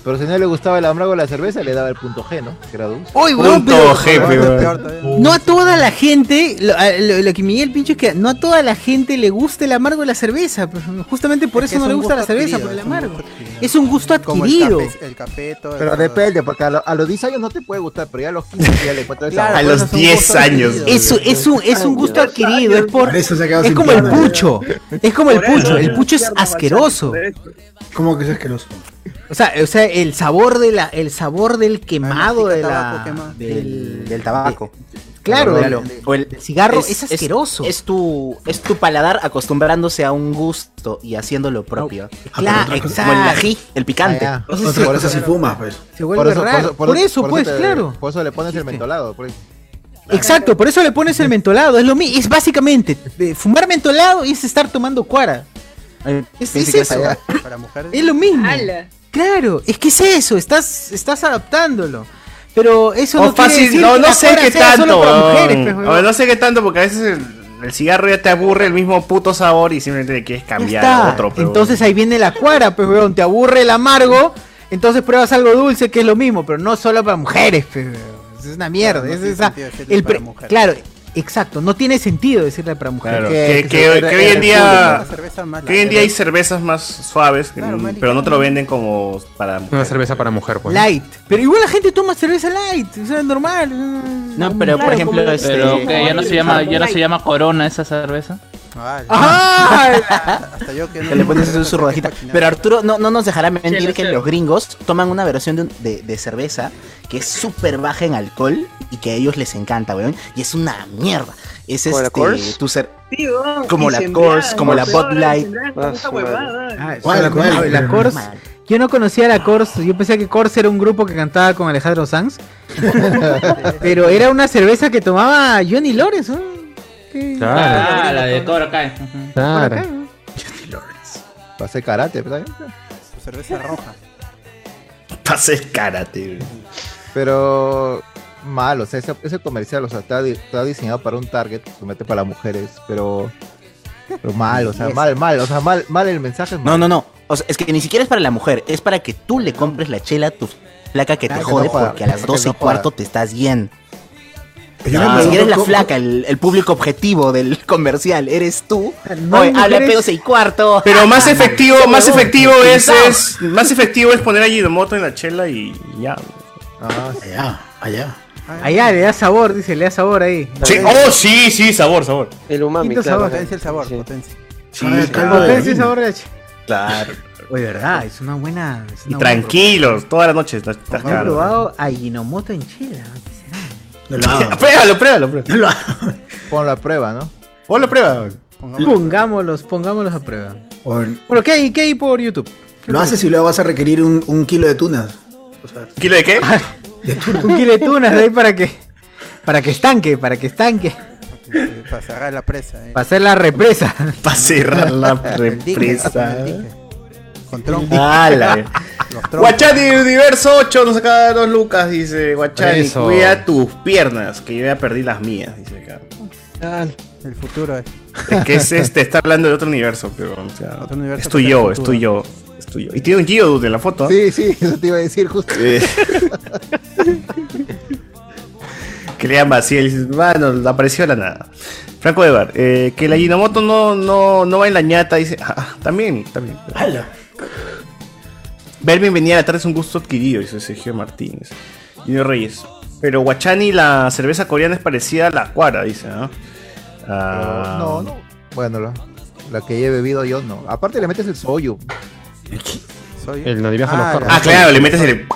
Pero si no le gustaba el amargo de la cerveza, le daba el punto G, ¿no? Que era dulce. Uy, weón, Punto pero-. Peor todavía. No a toda la gente, lo, lo- lo que Miguel Pincho es que no a toda la gente le gusta el amargo de la cerveza. pues, Justamente por Es eso no es le gusta la cerveza, adquirido, por el es un amargo. gusto adquirido. Es un gusto Como el adquirido. café, el café, todo Pero depende, porque a, lo- a los 10 años no te puede gustar, pero ya a los 15 ya le encuentras Claro, A los es un 10 gusto años. adquirido. Eso es un, es un gusto adquirido, es por. Eso se Es como el pucho. Es como el pucho. El pucho es asqueroso. ¿Cómo que es asqueroso? O sea, o sea, el sabor de la, el sabor del quemado de tabaco la, quema. Del, del tabaco. claro, O el cigarro es, asqueroso. Es, tu, es tu paladar acostumbrándose a un gusto y haciendo lo propio. Claro, Como el exacto. ají, el picante. Ah, sí, cosa si fumas, pues. se vuelve raro. Por, eso, pues, te- claro. Por eso le pones el mentolado. por eso. Exacto, por eso le pones el mentolado. Es lo mismo. Es básicamente fumar mentolado y es estar tomando cuara. Es, es eso. Para mujeres. Es lo mismo. Ala. Claro, es que es eso. Estás, estás adaptándolo. Pero eso O no quiere fácil, decir no, que no sé qué tanto, pues, no sé qué tanto, porque a veces el, el cigarro ya te aburre el mismo puto sabor y simplemente le quieres cambiar a otro. pero- Entonces ahí viene la cuara, pues, weón. Te aburre el amargo, entonces pruebas algo dulce que es lo mismo, pero no solo para mujeres, pues, weón. Es una mierda. Claro, no es esa- sentido el para mujeres. Claro, exacto. No tiene sentido decirle para mujeres. Claro, que- que, que que- hoy en día que hoy en día hay cervezas más suaves, Claro, pero no te lo venden como para Una mujeres. cerveza para mujer, pues. Light. Pero igual la gente toma cerveza light. O sea, es normal. No, pero por Claro, ejemplo, como- este, Pero ya no se llama, ya no se llama Corona esa cerveza. ¡Ah! Hasta yo que no que le pones su, su rodajita. Pero Arturo no, no nos dejará mentir Sí, que sé. los gringos toman una versión de, de- de cerveza que es súper baja en alcohol y que a ellos les encanta, weón. Y es una mierda. Es ¿Como la este, Coors? tu cer- Sí, Como la se Coors, como la Bud Light. Ah. Ah, ¿Cuál, la, Cors. Yo no conocía la Cors. Yo pensé que Cors era un grupo que cantaba con Alejandro Sanz. pero era una cerveza que tomaba Johnny Lawrence. ¿no? Claro, Ah, la de Cobra Kai. Claro. ¿no? Para hacer karate, ¿verdad? Su cerveza roja. Pases karate. Pero mal, o sea, ese, ese comercial, o sea, está, está diseñado para un target, solamente para mujeres, pero pero mal, o sea, mal, mal, o sea, mal, mal el mensaje. No, no, no. O sea, es que ni siquiera es para la mujer, es para que tú le compres la chela a tu flaca que te Claro, que jode no porque a las que 12 y no cuarto te estás bien. Yo No, me ni siquiera es la flaca, el, el público objetivo del comercial, eres tú. No Oye, habla mujeres- pedo 12 y cuarto. Pero más efectivo, más efectivo es, es más efectivo es poner a Ginomoto en la chela y ya. Ah. Allá, allá. Allá le da sabor, dice, le da sabor ahí. Sí, oh, sí, sí, sabor, sabor. El umami, Quinto claro. sabor. Potencia el sabor, Sí. potencia. Sí, Ah, claro. Potencia y sabor de leche. Claro. Oye, verdad, es una buena. es Y buena tranquilos, toda la noche estás estás propuesta. No he cagando. probado a Ginomoto en chela. No lo hago. Pruébalo, pruébalo, pruébalo. No lo hago. Ponlo a prueba, ¿no? Ponlo a prueba. Pongámoslos, pongámoslos a prueba. Bueno, ¿qué hay, qué hay por YouTube? Lo haces y luego vas a requerir un, un kilo de tunas. O sea, ¿Kilo de qué? Un kilo de tunas de ahí para que. Para que estanque, para que estanque. Para cerrar la presa. eh. Para hacer la represa. Para cerrar la represa. Con. Los trompos. Guachani Universo 8 nos acaba dos lucas, dice Guachani. Eso. Cuida tus piernas, que yo ya perdí las mías, dice acá. El futuro es. Es que es este, está hablando de otro universo, pero o sea, Otro universo es tu que yo, sea es el tu yo, es. Y tiene un Geodude en la foto. ¿ah? Sí, sí, eso te iba a decir justo. Eh. que le llama así, el mano, apareció la nada. Franco Evar, eh, que la Ginomoto no, no, no va en la ñata, dice. Ah, también, también. ¡Hala! Verme venía a la tarde es un gusto adquirido, dice Sergio Martínez. Junior Reyes. Pero Guachani, la cerveza coreana es parecida a la cuara, dice, ¿no? Ah, No, no. Bueno, la, la que he bebido yo no. Aparte le metes el soyu. Soy El no viaja Ah, los carros. Ah, claro, le metes el,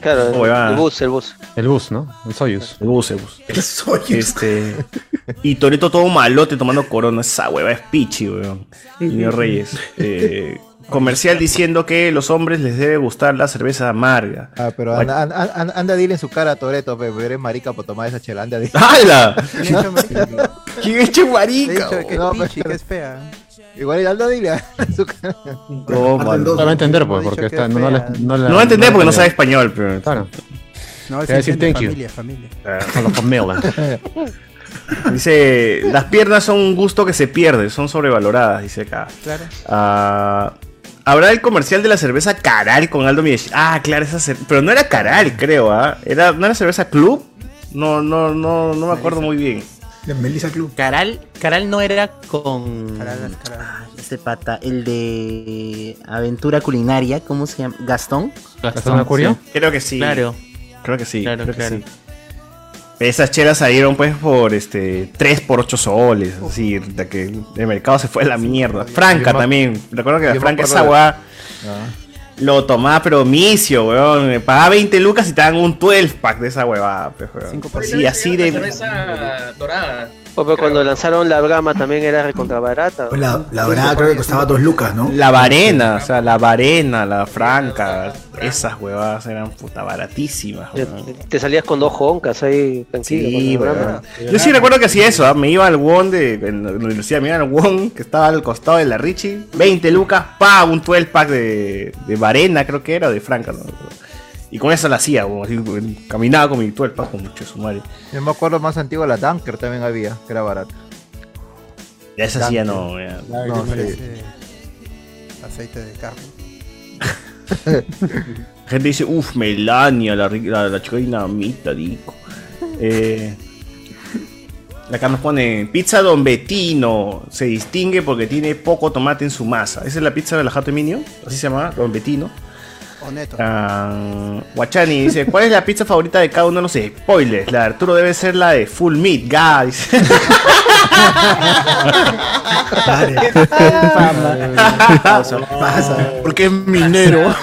Claro, Oh, el bus, el bus. El bus, ¿no? El Soyuz. el bus, el bus. El soyu. Este. Y Toreto todo malote tomando corona. Esa hueva es pichi, weón. Junior Reyes. Eh, comercial diciendo que los hombres les debe gustar la cerveza amarga. Ah, pero anda, anda, anda, dile en su cara a Toreto, pero eres marica por tomar esa chela. Anda, dile. ¡Hala! ¿Quién es che marica? Que No, pichi, pero- que es fea. Igual anda, dile en su cara. No, No va a entender, pues, porque está, no, no, le- no, le- No va a entender porque no le- sabe español, pero. Claro. No, Te va a decir entiende, thank you. familia, familia. A la familia. Dice, las piernas son un gusto que se pierde, son sobrevaloradas, dice acá. Claro. Ah, Habrá el comercial de la cerveza Caral con Aldo Miesh. Ah, claro, esa cer- pero no era Caral, creo, ¿ah? Era, ¿No era cerveza Club? No, no, no, no me acuerdo muy bien. De Melissa Club. Caral, Caral no era con este pata, el de Aventura Culinaria, ¿cómo se llama? Gastón. ¿Gastón Acurio? Creo que sí. Claro. Creo que sí. Claro, creo que claro. sí. Esas chelas salieron pues por este 3 por 8 soles, así, de que el mercado se fue a la mierda. Franca Yo me- también, recuerdo que la Franca esa weá Ah. lo tomaba pero micio, weón. Me pagaba 20 lucas y te dan un 12 pack de esa huevada, pues, weón. Así, así La de... cerveza dorada. O, pero cuando lanzaron la brama también era recontra barata. La, la dorada creo que costaba dos lucas, ¿no? La varena, o sea, la varena, la franca, esas huevadas eran puta baratísimas, weón. Te salías con dos joncas ahí, tranquilo. Sí, la brama. Yo sí recuerdo que hacía eso, ¿ah? me iba al Won de en la universidad, me iba al Won que estaba al costado de la Richie, 20 lucas, pa, un 12 pack de, de Varena, creo que era, o de Franca, ¿no? Y con eso la hacía, así, caminaba con mi 12 pack con mucho su madre. Yo me acuerdo más antiguo, la Dunker también había, que era barata. Ya esa sí ya no, ya. No, sí. Aceite de carne. La gente dice, uff, Melania, la, la, la chica dinamita, digo. Eh, acá nos pone, pizza Don Bettino, se distingue porque tiene poco tomate en su masa. Esa es la pizza de la Jato Minio, así se llama, Don Bettino. Ah, Guachani dice, ¿cuál es la pizza favorita de cada uno de los spoilers? La de Arturo debe ser la de Full Meat, guys. Pasa. Porque es minero.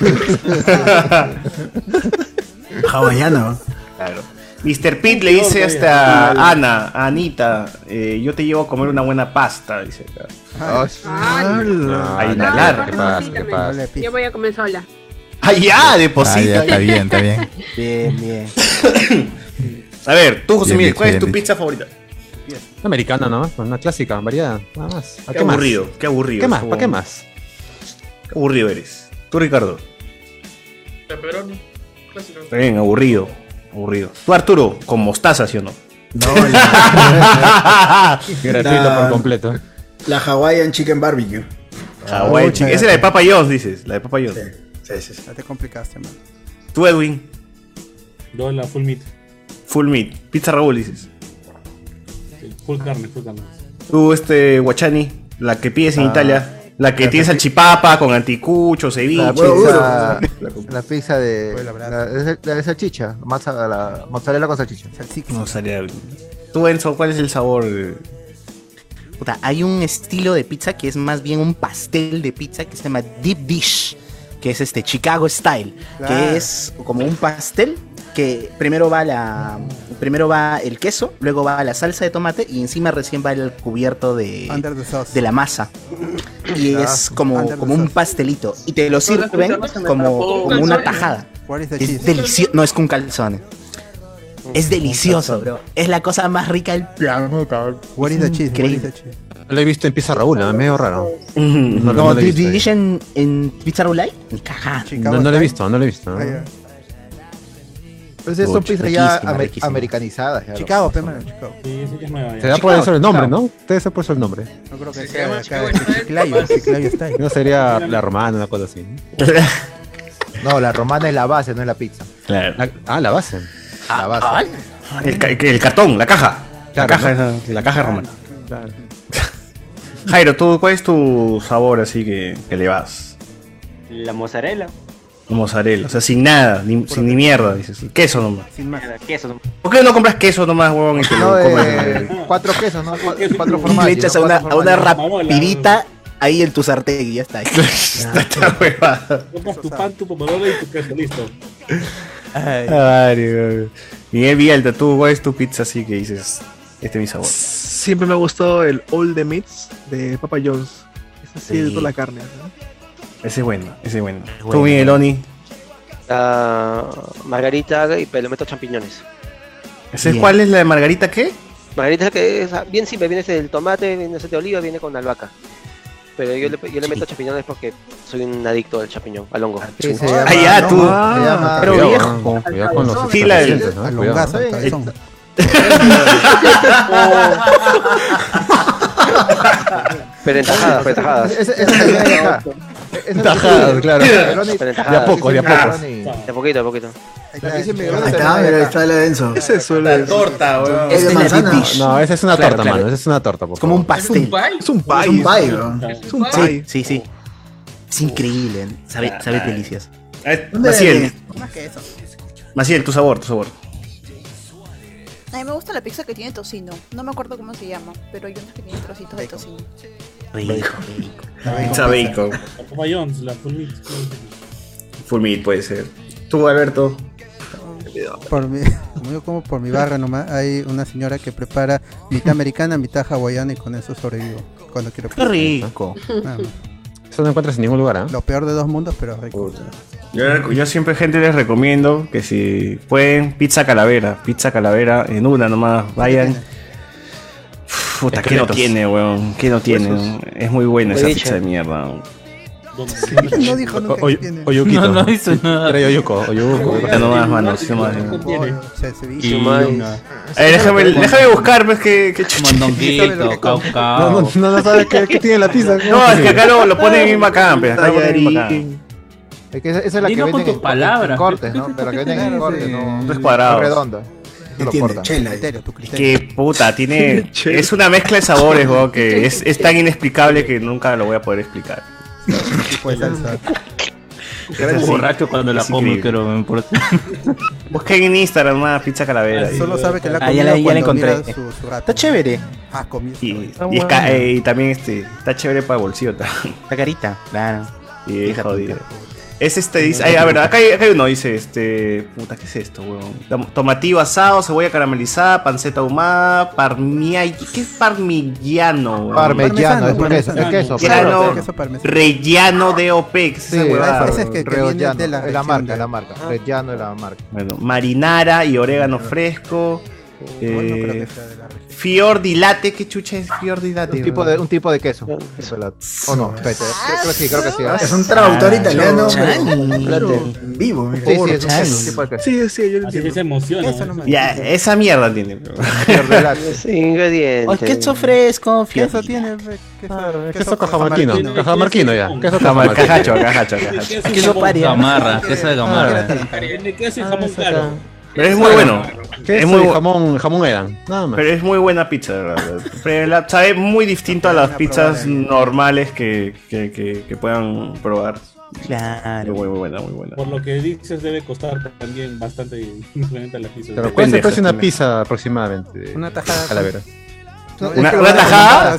Hawaiano. Claro. Mr. Pete le dice hasta a Ana, a Anita, eh, yo te llevo a comer una buena pasta, dice acá. A inhalar. ¿Qué pasa? ¿Qué pasa? Yo voy a comer sola. ¡Ah, ya! Deposita. Ah, ya, está bien, está bien. Bien, bien. A ver, tú, José Bien Miguel, ¿cuál es tu pizza favorita? Una americana, ¿no? Una clásica, variada, nada más. ¿A Qué aburrido, qué aburrido. ¿Qué más? ¿Para qué más? Qué aburrido eres. Tú, Ricardo. Pepperoni. Clásico. Está bien, aburrido. Aburrido. Tú, Arturo, con mostaza, ¿sí o no? No, la, Gratuito La- por completo. la Hawaiian Chicken Barbecue. Hawaiian chicken. Esa es la de Papa John's, dices. La de Papa John's. Sí, sí, sí. Ya te complicaste, man. Tú, Edwin. Yo la full meat. Full meat. Pizza Raúl, dices. Sí, full carne, full carne. Tú, este, Guachani. La que pides en Ah. Italia. La que tienes salchipapa con anticucho, ceviche. La pizza, la pizza de, la, de, salchicha, masa, la mozzarella con salchicha. Salía. Tú, Enzo, ¿cuál es el sabor? Puta, hay un estilo de pizza que es más bien un pastel de pizza que se llama deep dish, que es este Chicago style, Claro. que es como un pastel que primero va la primero va el queso, luego va la salsa de tomate y encima recién va el cubierto de, Under the sauce. de la masa. Y es como, como un pastelito y te lo sirven como, como una tajada. What is the Es delicioso, no es con calzones. Es delicioso, bro. Es la cosa más rica del planeta. What is the cheese? Lo he visto en Pizza Raúl, ¿no? medio raro. No, No, no lo he Deep visto. Dish en, en Pizza Roulette, ni cagada. No, no lo he visto, no lo he visto. ¿no? Ah, ya. Pues son Pucha, pizzas ya riquísima, amer- riquísima. americanizadas. ya, Chicago, Chicago. Sí, que es nueva. Se da por eso el nombre, Chicago. ¿no? Ustedes se han puesto el nombre. No creo que Se sea Chiclayo. Chiclayo style. No sería la romana, una cosa así. No, la romana es la base, no es la pizza. Claro. La- ah, la base. La base. El, ca- el cartón, la caja. La caja, la caja romana. Claro. Jairo, ¿tú, ¿cuál es tu sabor así que, que le vas? La mozzarella. Mozzarella, o sea, sin nada, ni, sin ni mierda, dices. Queso nomás. Sin más. Queso. ¿Por qué no compras queso nomás, huevón? Y te No, lo comes? eh, cuatro quesos, ¿no? Cuatro, formatos. le echas a una, a una rapidita ahí en tu sartén y ya está. Esta huevada. Compras tu pan, tu pomodoro y tu queso, listo. Ay, weón. Miguel Vialta, tú, ¿cuál es tu pizza así que dices? Este es mi sabor. Siempre me ha gustado el All the Meats de Papa John's. Ese sí, de Sí. toda la carne. ¿no? Ese es bueno, ese es bueno. bueno. Tú, Miguel, Oni. La margarita y pero le meto champiñones. ¿Ese Bien. cuál es la de Margarita qué? Margarita que es ah, bien simple, viene el tomate, viene aceite de oliva, viene con albahaca. Pero yo le, yo le meto champiñones porque soy un adicto al champiñón, al hongo. Ah, ya, tú. Pero viejo. con los Sí, la del- estupefacientes, ¿no? Cuidado. Alongazo, Pero en tajadas, es claro. De a poco, de a poco. De a poquito, de a poquito. Ahí está, mira, está la denso. Ese suele La torta, weón. Es de manzana. es No, esa es una torta, mano. Esa es una torta, Es como un favor. ¿Es un pastel. pie? Es un Es pie. weón. Es un Sí, pie. sí, sí. Es increíble. Sabe, sabe delicias. Eh, ¿Dónde Maciel, Más que eso. Maciel, tu sabor, tu sabor. A mí me gusta la pizza que tiene tocino. No me acuerdo cómo se llama, pero hay unas que tienen trocitos de tocino. Rico, rico. Pizza bacon. La Papa la full meat. Full meat puede ser. Tú, Alberto. Por mi, como yo como por mi barra nomás, hay una señora que prepara mitad americana, mitad hawaiana y con eso sobrevivo. Cuando quiero Qué rico. Nada más. Eso no encuentras en ningún lugar, ¿ah? Lo peor de dos mundos, pero rico. Yo, yo siempre, gente, les recomiendo que si pueden, pizza calavera. Pizza calavera en una nomás. Vayan. Puta, ¿qué no tiene, weón? ¿Qué no tiene? Es muy buena esa pizza de mierda. No dijo nunca que Oy- tiene. Oyuquito. No, no hizo nada. Era Oyuco, Oyuco. Ya nomás, mano, sí maíz. una- Eh, déjame, déjame buscar, pues, que, que. Mondonguito, caucao. No, no, no, no sabes qué, qué tiene la pizza. No, es que acá lo, lo ponen bien bacán, pues, acá lo ponen bacán. Tallarín. Es que esa, esa es la que Dilo con venden tus en, palabras, en cortes, ¿no? Pero la que venden en cortes, no, No es cuadrado. no redonda. Que puta, tiene. Es una mezcla de sabores, weón, que es, es tan inexplicable que nunca lo voy a poder explicar. Tipo de salsa. Es borracho cuando la Es increíble. pero me importa. Busquen en Instagram una pizza calavera. y- Solo sabe que la ha Ah, ya la- ya la encontré. su, su. Está chévere. Ah, comió. Y, y es ca- eh, y también este, está chévere para el bolsillo también. Está carita. Claro. Y es jodido. pinta. Es este, dice, ay, a ver, acá hay, acá hay uno, dice, este, puta, ¿qué es esto, weón? Tom- Tomatillo asado, cebolla caramelizada, panceta ahumada, parmigiano, ¿qué es parmigiano? weón? Parmellano, es porque es, queso. Parmesano. pero- queso parmesano. Rellano de OPEX. Sí, esa ese es que- que viene de la marca, de- la marca. Reggiano es la marca. Bueno, marinara y orégano fresco. Igual no creo Eh, que sea de la región. Fior di latte, ¿qué chucha es fior di latte? Un tipo de, un tipo de queso. Queso helado. ¿O no? Espérate, creo que sí, creo que sí. ¿ah? Es un traductor italiano, Chani. pero en vivo. Sí, sí, es un Chani. queso, un tipo de queso. Sí, sí, yo lo Así que se entiendo. emociona. Eso no me Ya, esa mierda tiene. Los ingredientes. Oh, queso fresco, Queso tiene queso, Queso cajamarquino. cajamarquino. Ya. Queso cajamarquino. Cajacho, cajacho, cajacho. Queso, paria. Gamarra, queso de gamarra. Queso y jamón caro. Pero es muy bueno. Queso Es muy y jamón, jamón eran. Nada más. Pero es muy buena pizza, de verdad. Pero la- sabe muy distinto a las pizzas normales que, que, que, que puedan probar. Claro. Muy, muy buena, muy buena. Por lo que dices, debe costar también bastante implementar la pizza. Pero ¿cuál es el Pendejo, precio de una pizza aproximadamente? Una tajada. Calavera. No, es Una- una tajada.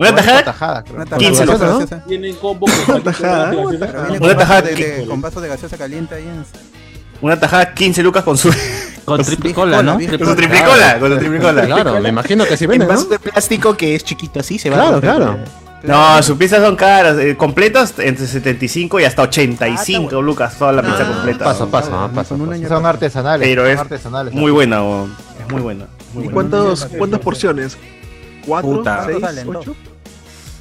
¿Una tajada? tajada. Una tajada 15 gaseosa, lucas, ¿no? Tienen combo con tajada. Una tajada con vaso de gaseosa caliente ahí en Una tajada 15 lucas con su, Con triplicola, ¿no? Con triplicola. Con su triplicola. Claro, me imagino que En venden, ¿no? vaso de plástico que es chiquito así se va Claro, claro. No, sus pizzas son caras. eh, completas entre 75 y hasta 85 lucas. Toda la pizza completa. Pasa, pasa, ah, pasa. Año Son artesanales. Pero son es artesanales. muy buena, weón. Es muy buena. Muy ¿Y buena. cuántos, cuántas porciones? ¿Cuatro? Puta. ¿Seis? ¿Ocho?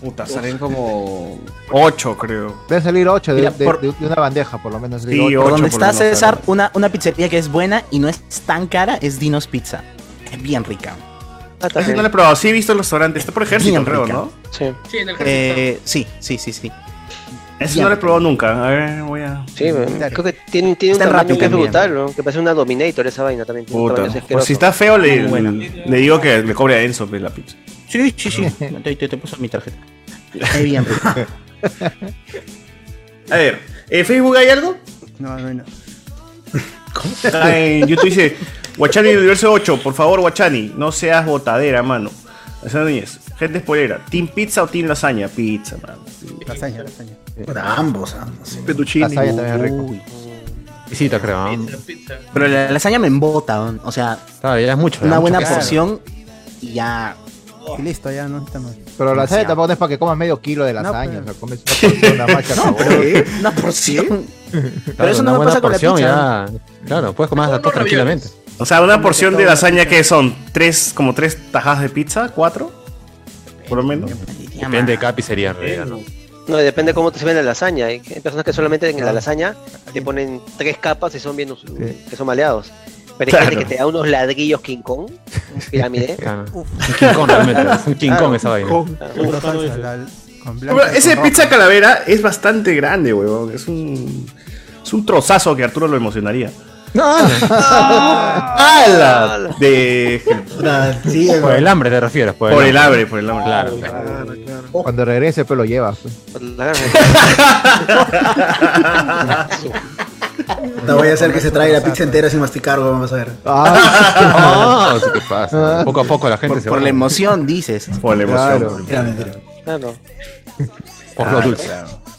Puta, salen como 8, creo. Deben salir 8 de, Mira, de- por- de- de una bandeja, por lo menos. Sí, digo, ocho. Por donde por está lo menos, César, claro. una, una pizzería que es buena y no es tan cara es Dinos Pizza. Es bien rica. Ah, Ese no lo he probado. Sí he visto el restaurante. Está por ejército, Bien creo, rica. ¿no? Sí. Sí, en el ejército. Eh, sí, sí, sí, sí. Bien no lo he probado nunca. A ver, voy a. Sí, creo que tiene, tiene un Está tamaño Rappi que brutal, ¿no? Que parece una Dominator esa vaina también. Puta. Pues si está feo, le, le, digo que le cobre a Enzo pues, la pizza. Sí, sí, sí. Te, te, te paso mi tarjeta. Es bien. A ver, ¿en Facebook hay algo? No, no hay nada. Acá en YouTube dice: Guachani Universo 8, por favor, Guachani, no seas botadera, mano. Esa Núñez, gente spoilera, ¿Team Pizza o Team Lasaña? Pizza, mano. Lasaña, lasaña. Para ambos, ambos. Fettuccine. Lasaña también es rico. Uy. Visita, creo. Pizza, pizza. Pero la lasaña me embota, ¿no? o sea, Claro, ya es mucho. una buena porción y ya. Y listo, ya no está mal. Pero la lasaña tampoco es para que comas medio kilo de No, lasaña. pero- O sea, comes una porción más que acabó. Una porción. Claro, Pero eso una no me buena pasa con la pizza. ya. Claro, puedes comer las dos tranquilamente. O sea, una porción de lasaña que son tres, como tres tajadas de pizza, cuatro, por lo menos. Depende de cada pizzería, en realidad, ¿no? No, depende cómo te sirven la lasaña. Hay personas que solamente en la lasaña te ponen tres capas y son bien us- que son maleados. Pero hay Claro. gente que te da unos ladrillos King Kong, un pirámide. Claro. Un King Kong realmente, es un King Kong esa vaina. Ese con pizza calavera es bastante grande, huevón. Es un, es un trozazo que Arturo lo emocionaría. ¡Hala! De... Por el hambre te refieres. Por, Por el hambre, por el hambre. Claro, Cuando regrese, pues lo llevas. pues. Te voy a hacer que se traiga la pizza entera sin masticar, vamos a ver. Ah, ¿qué pasa? Poco a poco la gente Por, se por va. la emoción, dices. Por la emoción. Claro. Claro. Por lo dulce.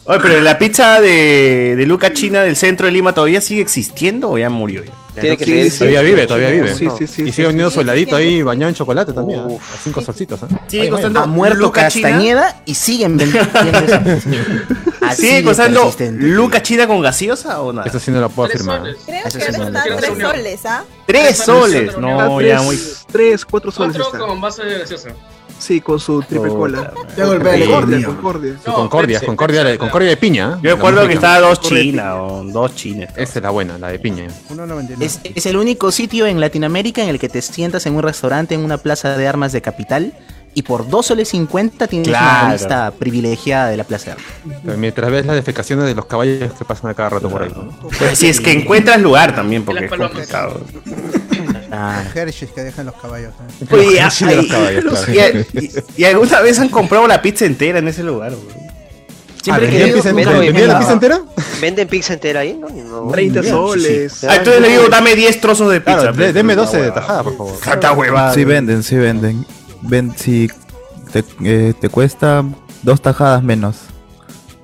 Oye, pero la pizza de, de Luca China del centro de Lima todavía sigue existiendo o ya murió ya? Tiene que Sí. Todavía vive, todavía vive. Sí, sí, sí, y sigue vendiendo sí. soldadito ahí bañado en chocolate también. ¿eh? A cinco solcitos. ¿eh? Sigue Oye, costando Ha muerto Luca China. Castañeda y siguen vendiendo ¿Sigue costando. Luca China con gaseosa o nada? Eso sí no lo puedo Tres afirmar. soles. Creo Eso que ahora no está creo. tres soles, ¿ah? ¡Tres soles! No, ya muy... tres, cuatro soles Otro está. con vaso de gaseosa. Sí, con su triple cola. Ya golpea Concordia. Concordia. Su No, Concordia, Concordia. Concordia de piña. ¿eh? Yo recuerdo La que estaba dos chinas o dos chinas. Esa es la buena, la de piña. 1.99. Es, es el único sitio en Latinoamérica en el que te sientas en un restaurante en una plaza de armas de capital y por 2 soles 50 tienes Claro. una vista privilegiada de la plaza de armas. Pero Mientras ves las defecaciones de los caballos que pasan a cada rato por ahí. ¿no? Pero si es que encuentras lugar también, porque es complicado. Ah, Hershey's que dejan los caballos. ¿eh? Oye, Sí, de los ay, caballos, claro. y, y- y alguna vez han comprado la pizza entera en ese lugar, güey? Siempre Ah, que ¿vendían pizza entera? de ¿Vendían la pizza entera? ¿Venden pizza entera ahí? No, no. 30 Bien, soles. Ah, entonces le digo, dame 10 trozos de pizza. Claro, de- pues, deme puta 12 de tajada, por favor. Tanta huevada. Sí venden, sí venden. Ven, si te, eh, te cuesta dos tajadas menos.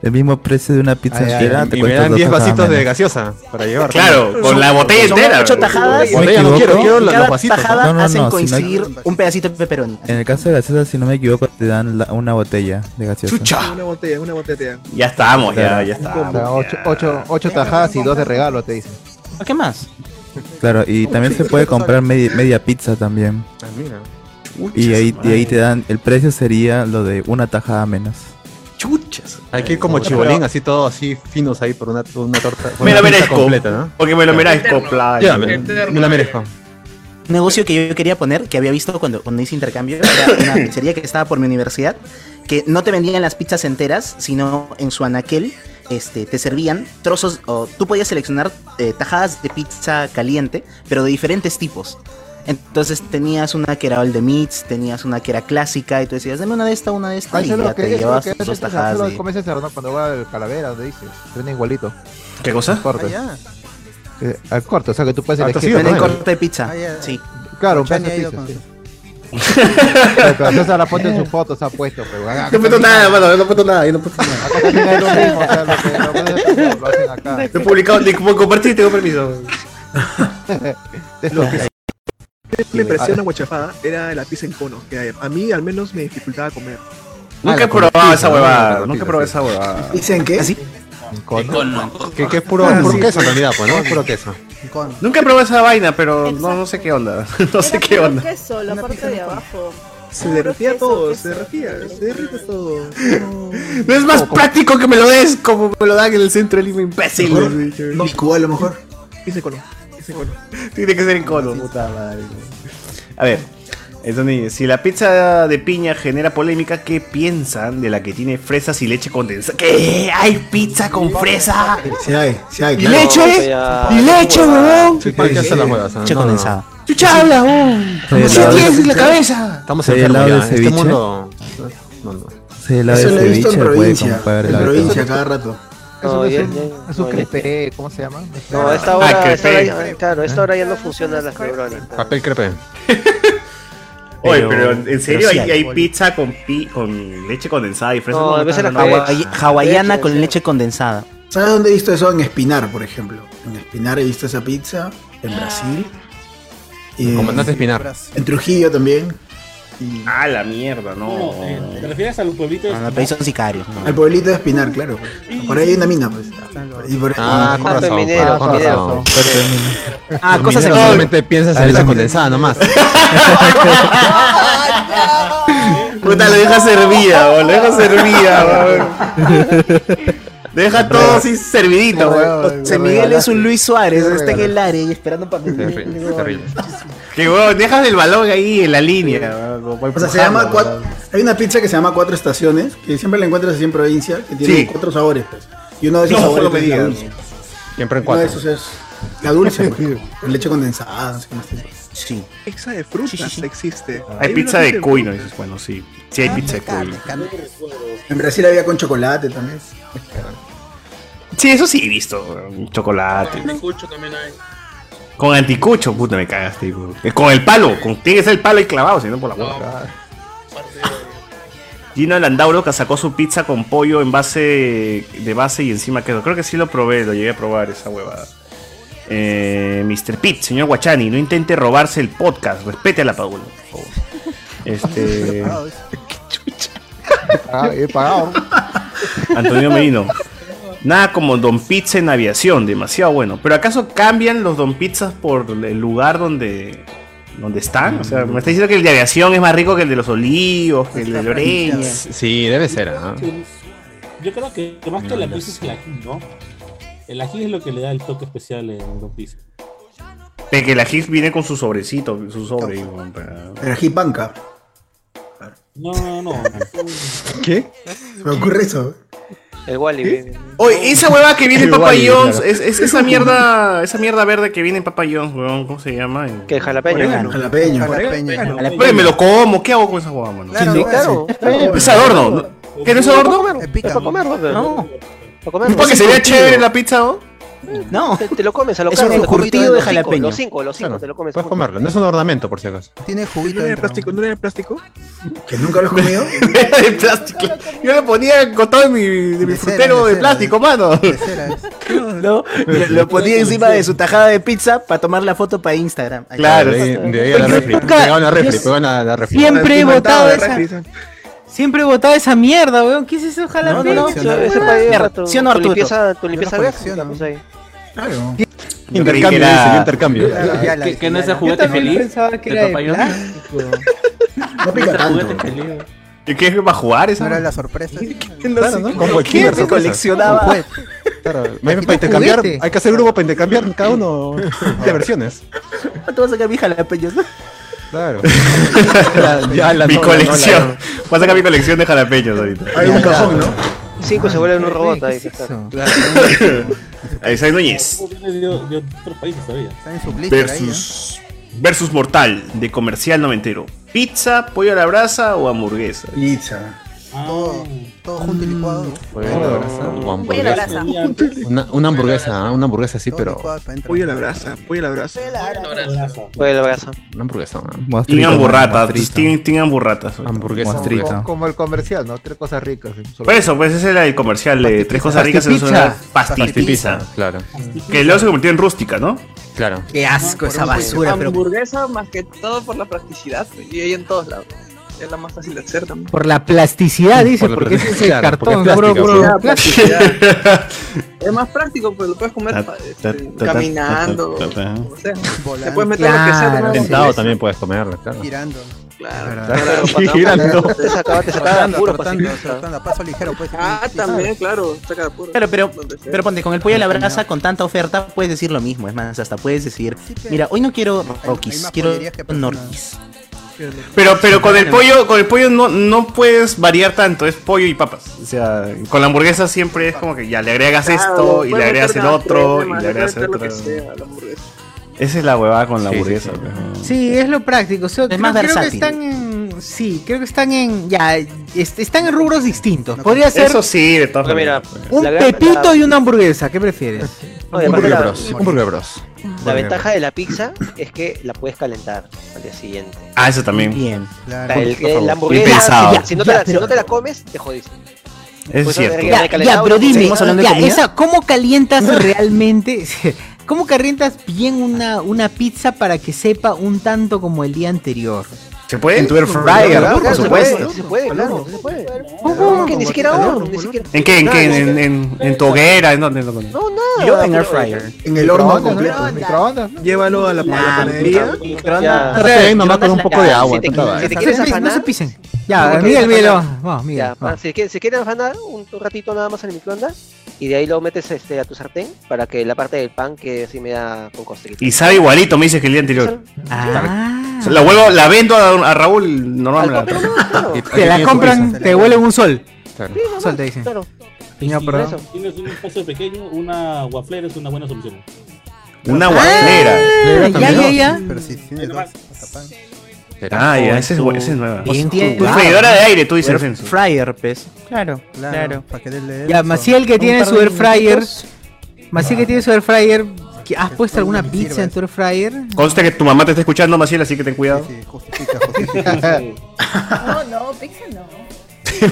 El mismo precio de una pizza Ay, ay, entera te y me dan dos 10 tajadas vasitos de gaseosa para llevar. Claro, con la botella Son entera. ocho tajadas. ¿Me Botella no quiero, quiero los cada vasitos. tajada No, no, hacen no, si no coincidir un pedacito de pepperoni. En el caso de gaseosa, si no me equivoco, te dan la- una botella de gaseosa. Chucha. Una botella, una botella. te dan. Ya estamos, ya, Claro. ya estamos. ya. ocho, ocho tajadas y dos de regalo, te dicen. ¿Qué más? Claro, y también se puede comprar media, media pizza también. Ah, mira. Y ahí, y ahí te dan, el precio sería lo de una tajada menos. Chuchas. Hay que ir como chibolín, así todo así finos ahí por una, por una torta. por Me una lo merezco. completa, ¿no? Porque me lo merezco, playa. Ya, me, me la merezco. Un negocio que yo quería poner, que había visto cuando, cuando hice intercambio, era una pizzería que estaba por mi universidad, que no te vendían las pizzas enteras, sino en su anaquel este, te servían trozos, o tú podías seleccionar eh, tajadas de pizza caliente, pero de diferentes tipos. Entonces tenías una que era all the meats, tenías una que era clásica, y tú decías, dame una de esta, una de esta, Ah, y es ya que te es llevas es dos tajadas eso lo de... come César, ¿no? Cuando va al calavera, donde dice. Se venden igualito. ¿Qué cosa? Corte. Ah, Eh, al corte, o sea que tú puedes Ah, elegir. En el ¿no? corte de pizza, Ah, sí. Claro, un pedazo de pizza, con sí. César la foto en su foto, se ha puesto. Pero, acá No he puesto nada, mano, no he puesto nada, yo no puesto nada. Acá también es lo mismo, o sea, lo que lo, hacen acá. He publicado, ni como compartir, tengo permiso. Que sí me impresiona guachafada era la pizza en cono, que a mí al menos me dificultaba comer. Nunca he la probado esa huevada. Nunca he pizza, probado esa huevada. ¿Dicen qué? ¿Así? Que, que es puro, Ah, puro sí, queso en realidad, pues, ¿no? Es puro queso. con- Nunca he probado esa vaina, pero no, no sé qué onda. No sé qué onda. queso, la parte de abajo. Se derretía todo, se derretía, se derrite todo. No es más práctico que me lo des como me lo dan en el centro de Lima, imbécil. No, Cuba a lo mejor. Cono, en cono. Tiene que ser en cono, puta madre. A ver, entonces, si la pizza de piña genera polémica, ¿qué piensan de la que tiene fresas y leche condensada? ¿Qué? ¿Hay pizza con fresa? Sí hay, sí hay. ¿Y claro. leche? ya- ¿Y leche, huevón? Sí, ¿para qué hacer las huevas? Leche No, no, no. condensada. ¡Chucha habla, huevón! Sí, ¿Qué la- tienes en la cabeza? Estamos enfermos helado ya. de Este ceviche. mundo... No, no. Sí, la Eso de lo he visto en provincia. En provincia, cada rato. Eso No, es ya- un, ya- es un no, ya- crepe, ¿cómo se llama? No, esta Ah, hora, a crepe. esta hora ya- claro, esta hora ya no funciona la neuronas. Papel crepe. Oye, Pero- en serio pero sí hay, pizza con, pi, con leche condensada y fresas. No, a veces la. Hawai- hawaiana Leche, con sí. leche condensada. ¿Sabes dónde he visto eso? En Espinar, por ejemplo. En Espinar he visto esa pizza. En Brasil. Y Comandante Espinar. En Trujillo también. Ah, la mierda, no. No, eh, ¿Te refieres al pueblito de No, no, son sicarios. no. Al pueblito de Espinar, claro. Por ahí hay una mina, pues. Y por- Ah, con Ah, razón. minero, ah, con minero. razón. Ah, cosas en- solamente piensas en leche condensada nomás. Puta, lo deja servida. Lo deja servida, weón. Deja todo así servidito, weón. José Miguel es un Luis Suárez, está en el área y esperando para meter. Que weón, dejas el balón ahí en la línea, O sea, se llama cuatro, hay una pizza que se llama Cuatro Estaciones, que siempre la encuentras así en provincia, que tiene Sí. cuatro sabores. Pues. Y uno de esos No, sabores me digas. Siempre en Uno de cuatro. esos es la dulce, pues, con leche condensada, no sé qué más tiene. Sí. Pizza de frutas existe. Hay pizza de cuy, ¿no? Dices, bueno, sí. Sí hay pizza de cuy. En Brasil había con chocolate también. Sí, eso sí he visto. Chocolate. Anticucho también hay. Con anticucho, puta, me cagaste. Eh, Con el palo, con, tiene que ser el palo ahí clavado, si no por la boca. Gino Landauro que sacó su pizza con pollo en base de base y encima queso. Creo que sí lo probé, lo llegué a probar esa huevada. Eh, Mr. Pete, señor Guachani, no intente robarse el podcast, respete a la Paula, por favor. Este. Ah, he pagado. Antonio Merino. Nada como Don Pizza en aviación, demasiado bueno. Pero ¿acaso cambian los Don Pizzas por el lugar donde, donde están? O sea, me está diciendo que el de aviación es más rico que el de los olivos, que el de Loreña. Sí, debe ser, ¿ah? Yo creo que más que la pizza es el ají, ¿no? El ají es lo que le da el toque especial en Don Pizza. De que la Higgs viene con su sobrecito, su sobre. El ají panca. No, no, no. ¿Qué? Me ocurre eso. El Wally. Oye, esa hueva que viene en Papa Wally, John's, claro. es, es esa mierda, esa mierda verde que viene en Papa John's, weón, ¿cómo se llama? Que jalapeño. Orégano. Jalapeño. Jalapeño. Oye, me lo como, ¿qué hago con esa hueva, mano? Claro, claro. Es adorno, ¿no? ¿qué no es adorno? Es para comerlo. No. Para comerlo. Porque se vea chévere la pizza, ¿no? No. Te, te lo comes a lo Es caro, un te comes encurtido los de cinco, jalapeño. Los cinco, los cinco, te lo comes. Puedes comerlo, no es un ornamento por si acaso. Tiene juguito ¿No era de plástico? ¿No era de plástico? ¿Que nunca lo has comido? de plástico. Yo le ponía con todo de mi, de mi De cera, frutero de de cera. plástico, mano. De cera es. No, lo, lo ponía encima de su tajada de pizza para tomar la foto para Instagram. Ahí Claro, de ahí, de ahí a la Oye, refri. nunca- la refri, yo la, la refri. Siempre he votado esa. Siempre he votado esa mierda, weón. ¿Qué es eso, jalapeño? no, Eso, eso para Mierda, tu, ¿sí o no, tu Arturo? limpieza, tu limpieza lo vieja, colecciono. pues ahí. Claro. Intercambio, que era- dice, intercambio. Ya la Que, no es el juguete feliz. pensaba que era de Papayón. plástico. No pica tanto. Juguete feliz. ¿Y qué es? ¿Va a jugar No esa? era la sorpresa. Claro, ¿no? Coleccionaba. Claro, para intercambiar, juguete. hay que hacer grupo para intercambiar cada uno de versiones. ¿Cuánto vas a sacar mi jalapeños? Claro. La- ya la mi no, colección. no, la- Voy a sacar mi colección de jalapeños ahorita. Hay un cajón, ¿no? Cinco se vuelven un robot ahí. ¿Qué Isaac Núñez. De, de otros países todavía. Está en su blister ahí, ¿eh? Versus. Versus Mortal, de comercial noventero. ¿Pizza, pollo a la brasa o hamburguesa? Pizza. Todo, todo junto y licuado. Pollo a la brasa a la. Una, una hamburguesa, ¿ah? una hamburguesa sí, Todo pero. Pollo a la brasa, pollo a la brasa. Fue la brasa. una hamburguesa. ¿ah? Tienen burratas, Mostrito. tienen, tienen burratas. Hamburguesa. Hamburguesa. Como el comercial, ¿no? Tres cosas ricas. Por eso, pues ese era el comercial de tres cosas ricas en una pastipizza. Claro, Que luego se convirtió en rústica, ¿no? claro. Qué asco esa basura, Hamburguesa más que todo por la practicidad. Y hay en todos lados. Es la más fácil de hacer también. por la plasticidad, dice, Por porque ese es el claro, porque cartón, es puro, plástica, puro pues. plástico. Es más práctico, pues lo puedes comer Ta- pa- ta- este, ta- ta- caminando. ta- ta- ta- O sea, Volando. te puedes meter lo que sea. Claro, ¿no? sí. Sentado también puedes comerlo, claro. Girando. Claro. Cuando- Girando. Te sacaba, te sacaba puro trotando, trotando, a paso ligero, pues. Ah, Sí, también, claro. Saca de apuro. Claro, pero, pero ponte, con el pollo a la brasa, con tanta oferta, puedes decir lo mismo. Es más, hasta puedes decir, mira, hoy no quiero Rockies, quiero. Norquis. Pero, pero con el pollo, con el pollo no, no puedes variar tanto, es pollo y papas. O sea, con la hamburguesa siempre es como que ya le agregas Claro, esto y le agregas el otro y crema, le agregas el otro. Esa es la huevada con la Sí, hamburguesa. sí. Sí, es lo práctico. o sea, creo, más creo que versátil. están en. Sí, creo que están en. Ya, est- están en rubros distintos. Podría ser Eso sí, de todas maneras. un la pepito la- y una hamburguesa. ¿Qué prefieres? No, Un Burger la- Bros. Un Burger Bros. La ventaja de la pizza es que la puedes calentar al día siguiente. Ah, eso también. Bien. Claro. La, el- la hamburguesa, si, no te Ya, la, si pero- no te la comes, te jodiste. Es Pues, cierto. Ya, pero dime, esa, ¿cómo calientas realmente? ¿Cómo calientas bien una, una pizza para que sepa un tanto como el día anterior? ¿Se puede? En tu air fryer, por supuesto. se puede, claro, se puede. Que ni siquiera horno. ¿En qué? ¿En qué? ¿En, en, en dónde? ¿En dónde? No, nada. Yo en air fryer. En el horno Microondas, completo. Microondas. Llévalo a la, a la Nah, panadería. Ahí nomás con un poco de agua. Si te, quieres No se pisen. Ya, Miguel, Miguel, vamos, Miguel. si quieren afanar un, un ratito nada más en el microondas y de ahí lo metes este, a tu sartén para que la parte del pan quede así media con costritas. Y sabe igualito, me dices que el día anterior. Ah, La vuelvo, la vendo a, a Raúl, normal. me la- te la compran, te devuelven un sol. Claro. Sol te dicen. Claro. Si tienes un espacio pequeño, una waflera es una buena solución. Una guaflera. Ah, ya, ya, ya. Pero si tienes dos, tapan. Ah, ya, esa es, esa es nueva. Bien Tu freidora de aire, tú dices, Air fryer, pues. Claro, Claro, claro. para que le Ya, Maciel que tiene su air fryer. Maciel que tiene su air fryer. ¿qué- ¿Has puesto alguna pizza en tu air fryer? Conste que tu mamá te está escuchando, Maciel, así que ten cuidado. Sí, justifica, justifica. No, no, pizza no.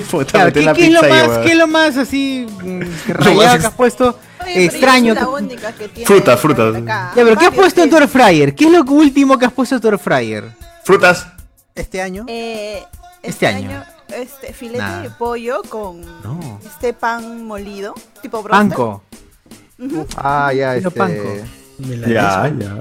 Puta, Claro, meter ¿qué, la qué es lo ahí, más, qué es lo más así mm, rayado que has puesto Oye, extraño? la única que tiene Fruta, fruta. Ya, pero ¿qué has puesto en tu air fryer? ¿Qué es lo último que has puesto en tu air fryer? Frutas. Este año, Eh, Este este, año. año, este filete de pollo con No. este pan molido, tipo broster. Panco. Ah, ya, este. panco. Ya, ya.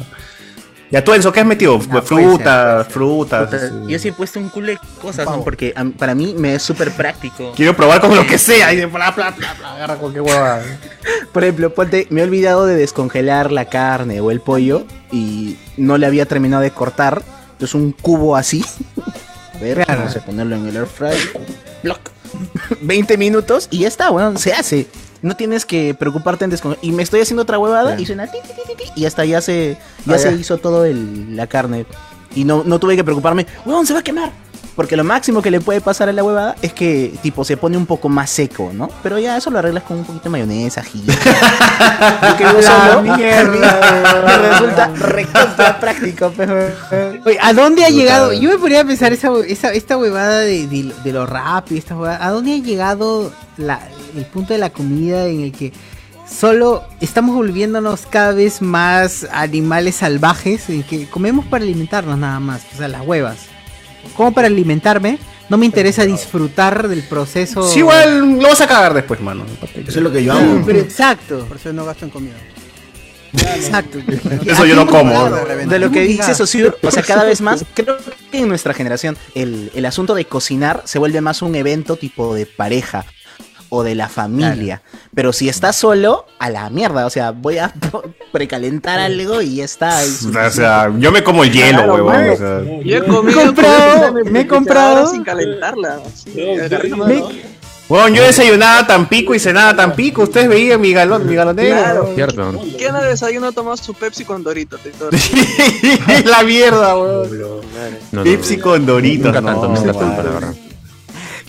Ya, tú, Enzo, ¿qué has metido? puede frutas, frutas. Puta, este. Yo sí he puesto un culo de cosas, ¿no? Porque a- para mí me es súper práctico. Quiero probar con lo que sea. Y de bla, bla, bla, bla, agarra cualquier hueva. Por ejemplo, ponte, me he olvidado de descongelar la carne o el pollo y no le había terminado de cortar. Entonces un cubo así. A ver, Claro. vamos a ponerlo en el air fryer. Block. 20 minutos y ya está, bueno, se hace. No tienes que preocuparte en descongelar. Y me estoy haciendo otra huevada y suena ti, ti, ti, ti, ti, y hasta ya se ya Ah, se ya. hizo todo el, la carne. Y no, no tuve que preocuparme, huevón, se va a quemar. Porque lo máximo que le puede pasar a la huevada es que tipo se pone un poco más seco, ¿no? Pero ya eso lo arreglas con un poquito de mayonesa, ají. Yo que solo, mierda. me resulta recontra práctico, pero... Oye, ¿a dónde ha llegado? Yo me ponía a pensar esa, esa- esta huevada de, de, de lo rápido, esta huevada, ¿a dónde ha llegado la, el punto de la comida en el que solo estamos volviéndonos cada vez más animales salvajes, en que comemos para alimentarnos nada más, o sea, las huevas. Como para alimentarme, no me interesa disfrutar del proceso. Sí, igual lo vas a cagar después, mano. Eso es lo que yo hago. pero exacto, por eso no gasto en comida. exacto. Eso yo no como. De lo que dice Sosur, o sea, cada vez más, creo que en nuestra generación el, el asunto de cocinar se vuelve más un evento tipo de pareja o de la familia. Pero si estás solo, a la mierda, o sea, voy a precalentar algo y ya está. O sea, yo me como el hielo, huevón. o sea. Yo he Me he comido comprado, me he comprado. sin calentarla. así, Yo- desayunaba tan pico y cenaba tan pico. Ustedes veían mi galón, mi galonero. Claro. Cierto. ¿Quién ha desayuno tomado su Pepsi con Doritos? la mierda. No, no, Pepsi no. con Doritos. Nunca tanto, no, nunca tanto, la verdad.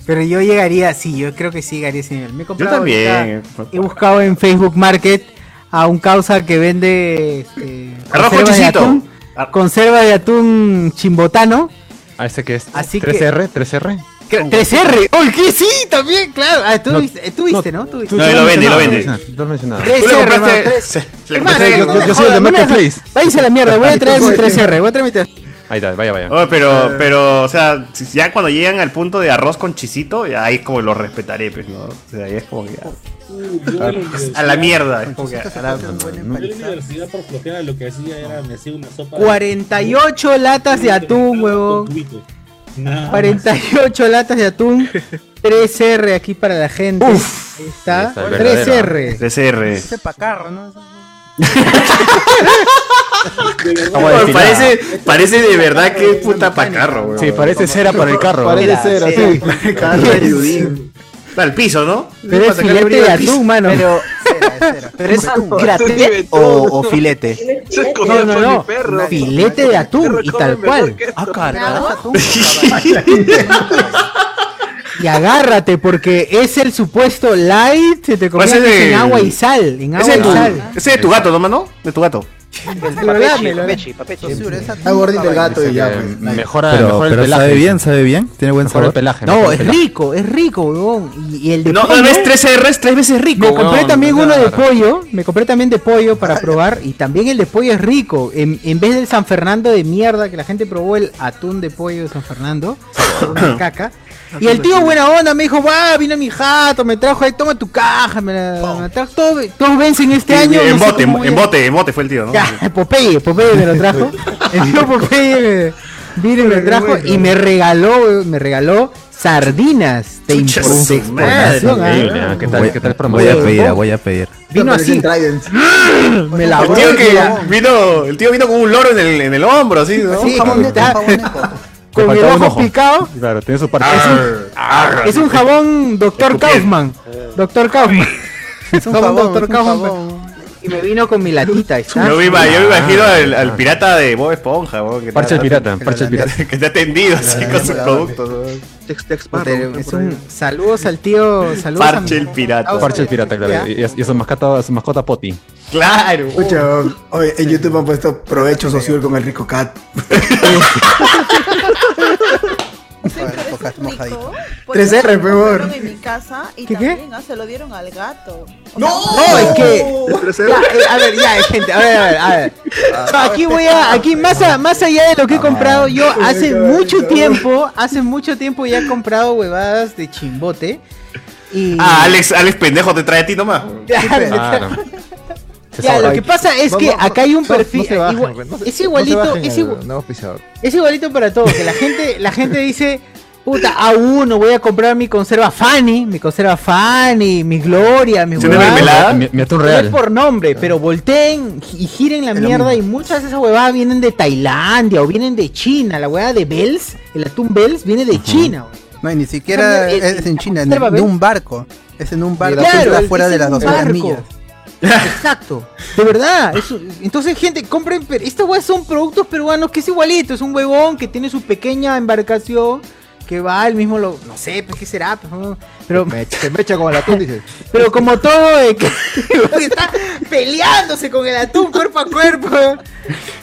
Pero yo llegaría, sí, yo creo que sí llegaría a ese nivel. Me he Yo también. ahorita- He buscado en Facebook Market a un causa que vende este, Arroz con conserva de atún, conserva de atún chimbotano. Ah, ese que es Así que- 3R, 3R. que- 3R. ¡Oh, que sí! También, claro. Ah, tú, No, viste, tú viste, ¿no? Tú viste. No, y lo vende, y lo vende. No lo mencionaba. Tú le 3R, compraste- hermano, tres- se- le Hermano, compraste- yo- soy el de Marketplace. Váyanse a la mierda, voy a traer mi 3R, voy a traer mi 3R. Ahí está, vaya, vaya. Oh, pero, pero, o sea, ya cuando llegan al punto de arroz con chisito, ya ahí como lo respetaré, pues, ¿no? O sea, ahí es como que ya- Yo en la a la mierda. Es como que a la- Yo en la universidad por flojera lo que hacía era me hacía una sopa 48 latas de atún, más. 48 latas de atún. 3R aquí para la gente. Ahí está. Esa es verdadera. 3R. Parece, parece de verdad que es puta pacarro, güey. Sí, parece cera para el carro. Parece ser así. Para el piso, ¿no? Pero Para es filete de atún, mano. Pero, Cera, cera. pero es graté o, filete. No, no, no. Filete de atún y tal cual. Ah, carajo. Y agárrate, porque es el supuesto light. Se te Pues convierte ese de- en agua y sal. En Ese agua es y tu, sal. ese es de tu gato, ¿no, mano? De tu gato. Papechi, papechi. Está gordito el gato y ya. Pues. Mejora, Pero, mejora el pero pelaje. sabe bien, sabe bien. Tiene buen Mejora sabor. el pelaje. No, es pelaje. rico, es rico, weón. Y, y el de No, pollo, tal vez 3 R's tres veces rico. Me compré también uno de claro. pollo, me compré también de pollo para probar y también el de pollo es rico. En, en vez del San Fernando de mierda que la gente probó el atún de pollo de San Fernando, una caca. Y el tío buena onda me dijo, va, vino mi jato, me trajo ahí, toma tu caja, me la me trajo, todo- todos vencen este año. En no bote, en bote, en bote fue el tío, ¿no? Ya, Popeye, Popeye me lo trajo. El tío Popeye me, vino y me trajo y me regaló, me regaló sardinas de, Chucha impor- su de exportación. madre, ah. ¿ah? ¿Qué tal, Voy, qué tal voy a pedir, voy a pedir. Vino así, me la El tío que vino, el tío vino con un loro en el, en el hombro, así, ¿no? Sí, con, el ojo ojo. picado. Claro, tiene su parte. Es un jabón Dr. Kaufman. Dr. Kaufman. Es un jabón Dr. un Kaufman. Y me vino con mi latita. está. Yo me, yo me imagino al, ah. al pirata de Bob Esponja, que Parche el pirata, parche el pirata. que está tendido así con sus productos. es un saludos al tío. Saludos Parche el pirata. Parche el pirata, claro. Y, y a su mascota, a su mascota Poti. Claro. Escucha, oye, en YouTube han puesto provecho social con el rico cat. Joder, tocas mojadito. 3R, Lo peor. en mi casa y ¿Qué, qué? también ah, se lo dieron al gato. O No, sea, es que. Ya, eh, a ver, ya, gente, a ver, a ver, a ver. No, aquí voy a, aquí más, a- más allá de lo que he comprado, yo hace mucho tiempo, hace mucho tiempo ya he comprado huevadas de chimbote. Y Ah, Alex, Alex pendejo te trae a ti nomás. Claro. Ya, lo que pasa es No, que no, acá hay un perfil. no se bajen, igual- no se- es igualito, es, el igual- es igualito para todo. Que la gente, la gente dice, puta, a uno voy a comprar mi conserva Fanny, mi conserva Fanny, mi Gloria, mi ¿Sí de huevada. mermelada? Mi, mi atún No es real. por nombre, pero volteen y giren la mierda y muchas de esas huevadas vienen de Tailandia o vienen de China. La huevada de Bells, el atún Bells viene de China. No, y ni siquiera es en China, en, de ¿ves? un barco. Es en un barco Claro, que está fuera es de en las un 200 barco. millas. Exacto, de verdad. eso- entonces, gente, compren. Estas huevas son productos peruanos que es igualito. Es un huevón que tiene su pequeña embarcación. Que va, el mismo lo. No sé, pues qué será. pues, no, Pero, Me, se me echa como el atún, dices. pero como todo, eh, que- está peleándose con el atún cuerpo a cuerpo.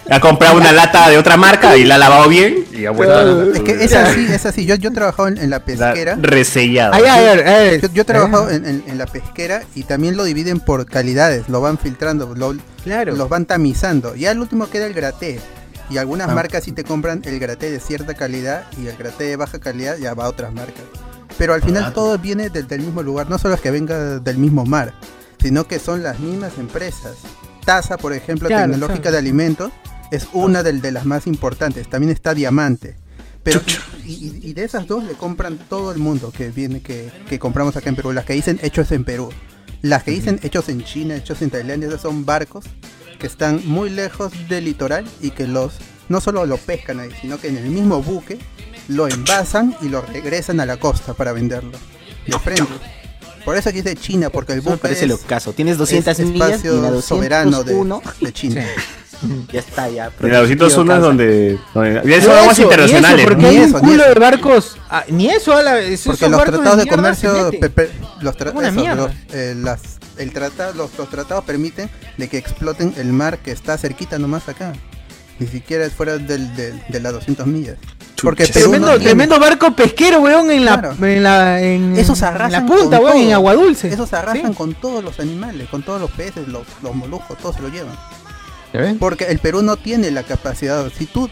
Ha comprado una lata de otra marca y la ha lavado bien. Y ha vuelto Es que es así, es así. Yo, yo he trabajado en, en la pesquera. resellada. Ay, ay, ay, ay. Yo, yo he trabajado en, en- en la pesquera y también lo dividen por calidades, lo van filtrando, lo, Claro. los van tamizando. Y al último queda el graté. Y algunas Ah. marcas sí te compran el graté de cierta calidad y el graté de baja calidad ya va a otras marcas. Pero al final todo viene del, del mismo lugar, no solo es que venga del mismo mar, sino que son las mismas empresas. Taza, por ejemplo, Claro, Tecnológica de Alimentos, es una del- de las más importantes. También está Diamante. Pero y, y- y de esas dos le compran todo el mundo que viene que, que compramos acá en Perú. Las que dicen hechos en Perú. Las que dicen hechos en China, hechos en Tailandia, esos son barcos que están muy lejos del litoral y que los no solo lo pescan ahí, sino que en el mismo buque lo envasan y lo regresan a la costa para venderlo. De frente. Por eso aquí es de China, porque el buque parece es, lo caso. Tienes 200 es millas y espacio la soberano de, 201 de China. Ya está, ya. Y la 201 es donde, donde- Ya son aguas internacionales. Ni eso, porque Ni hay eso, un culo de barcos. ah, ni eso, a la, Porque son los tratados de, se comercio, meten. pe- pe- los, tra- Una eso, mierda. los, eh, las, el tratado, los, los tratados permiten de que exploten el mar que está cerquita nomás acá. Ni siquiera es fuera del, del- de las 200 millas. Porque Tremendo, no tremendo barco pesquero, weón, en la, Claro. en la, en, Esos en la punta, weón, en agua dulce. Esos arrasan Sí. con todos los animales, con todos los peces, los, los moluscos, todos se lo llevan. Porque el Perú no tiene la capacidad. Si tú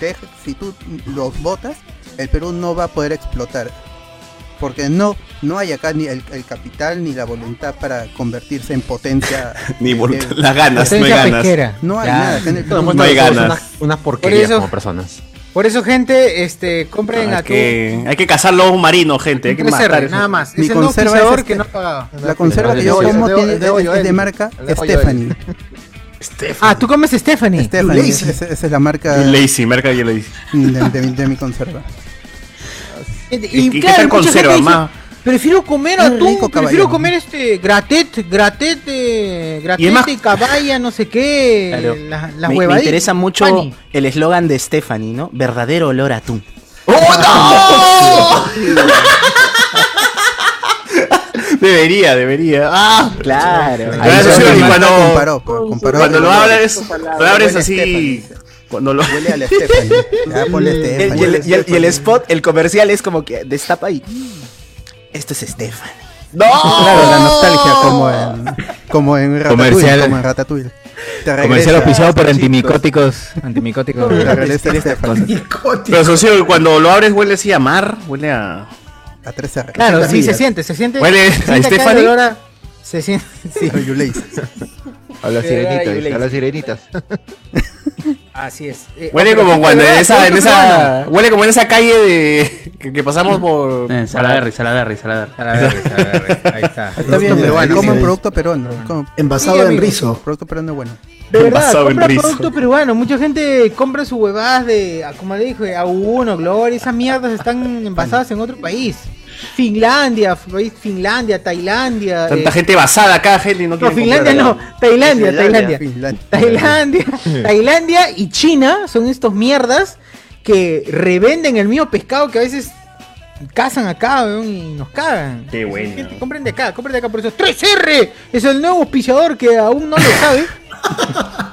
dejas, si tú los botas, el Perú no va a poder explotar. Porque no, no hay acá ni el, el capital ni la voluntad para convertirse en potencia. Ni voluntad, eh, las ganas, no hay ganas. pesquera. No hay Ya. nada acá en el Perú. No hay ganas. Unas, unas porquerías eso- como personas. Por eso, gente, este, compren Hay atún. que, hay que cazar lobos marinos, gente. Hay que 3R, matar. nada más. Mi es el nuevo conserva pisador es que este. no ha pagado. La conserva que El yo de- como el de- tiene, el de es, de el- marca el de Hoyo, Stephanie. Ah, tú comes Stephanie. Stephanie, Lazy. esa, es la marca lazy, marca bien lazy. de, de de mi conserva. Y, ¿Y qué claro, gente conserva, dice, ma? Prefiero comer atún, rico, prefiero comer este gratet, gratet, gratet Y es más- de caballa, no sé qué, Claro. la- las me, interesa mucho Fanny. el eslogan de Stephanie, ¿no? Verdadero olor a atún. Debería, debería. ¡Ah! Claro. Claro, sí, y cuando, comparó, comparó cuando lo abres, lo abres así. Cuando lo. Huele a la Stephanie. Ponle Y el, Stephanie. y el- y el- y el spot, el comercial es como que destapa y. Esto es Stefan. ¡No! Claro, la nostalgia como en, como en Ratatouille. Comercial. Como en Ratatouille. Comercial auspiciado por antimicóticos. Antimicóticos. Te regresa el Stephanie. Pero socio, cuando lo abres huele así a mar, huele a. A 13 Claro, sí, se siente, se siente. Huele se a siente Stephanie. olor a- Se siente. Sí. A las sirenitas, a las sirenitas. Así es. Eh, Huele pero como cuando en esa, en esa. Huele como en esa calle de. que, que pasamos por. Eh, Salaberry, Salaberry, Salaberry. Ahí está. Está bien, peruano, como un producto peruano. como- Envasado Sí, en amigo. rizo. Producto peruano es bueno. De verdad, compra rizo. producto peruano. Mucha gente compra sus huevadas de, ah, como le dije, a uno, Gloria. Esas mierdas están envasadas en otro país. Finlandia, país Finlandia, Tailandia. Tanta eh, gente basada acá, gente, y no No, Finlandia no, Tailandia, Tailandia. Finlandia. Tailandia, Tailandia y China son estos mierdas que revenden el mismo pescado que a veces cazan acá y nos cagan. Qué bueno. Gente, compren de acá, compren de acá por eso. 3R es el nuevo auspiciador que aún no lo sabe.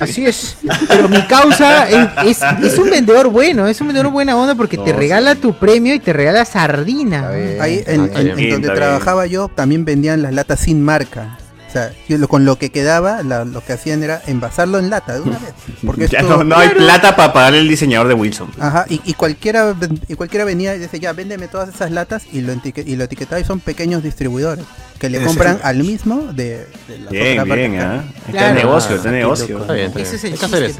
Así es. Pero mi causa es, es- es un vendedor bueno, es un vendedor buena onda porque te regala tu premio y te regala sardina. Ahí en, en- donde trabajaba yo también vendían las latas sin marca. O sea, yo lo- con lo que quedaba, la- lo que hacían era envasarlo en lata de una vez. Porque Ya esto- no, no hay plata para pagarle el diseñador de Wilson. Ajá, y, y cualquiera y cualquiera venía y dice, ya, véndeme todas esas latas y lo, y lo etiquetaba y son pequeños distribuidores que le compran al mismo de, de la Bien, otra bien. ¿ah? Está Claro. el negocio, Ah, está qué negocio. Está bien, está bien. Ese es el chiste.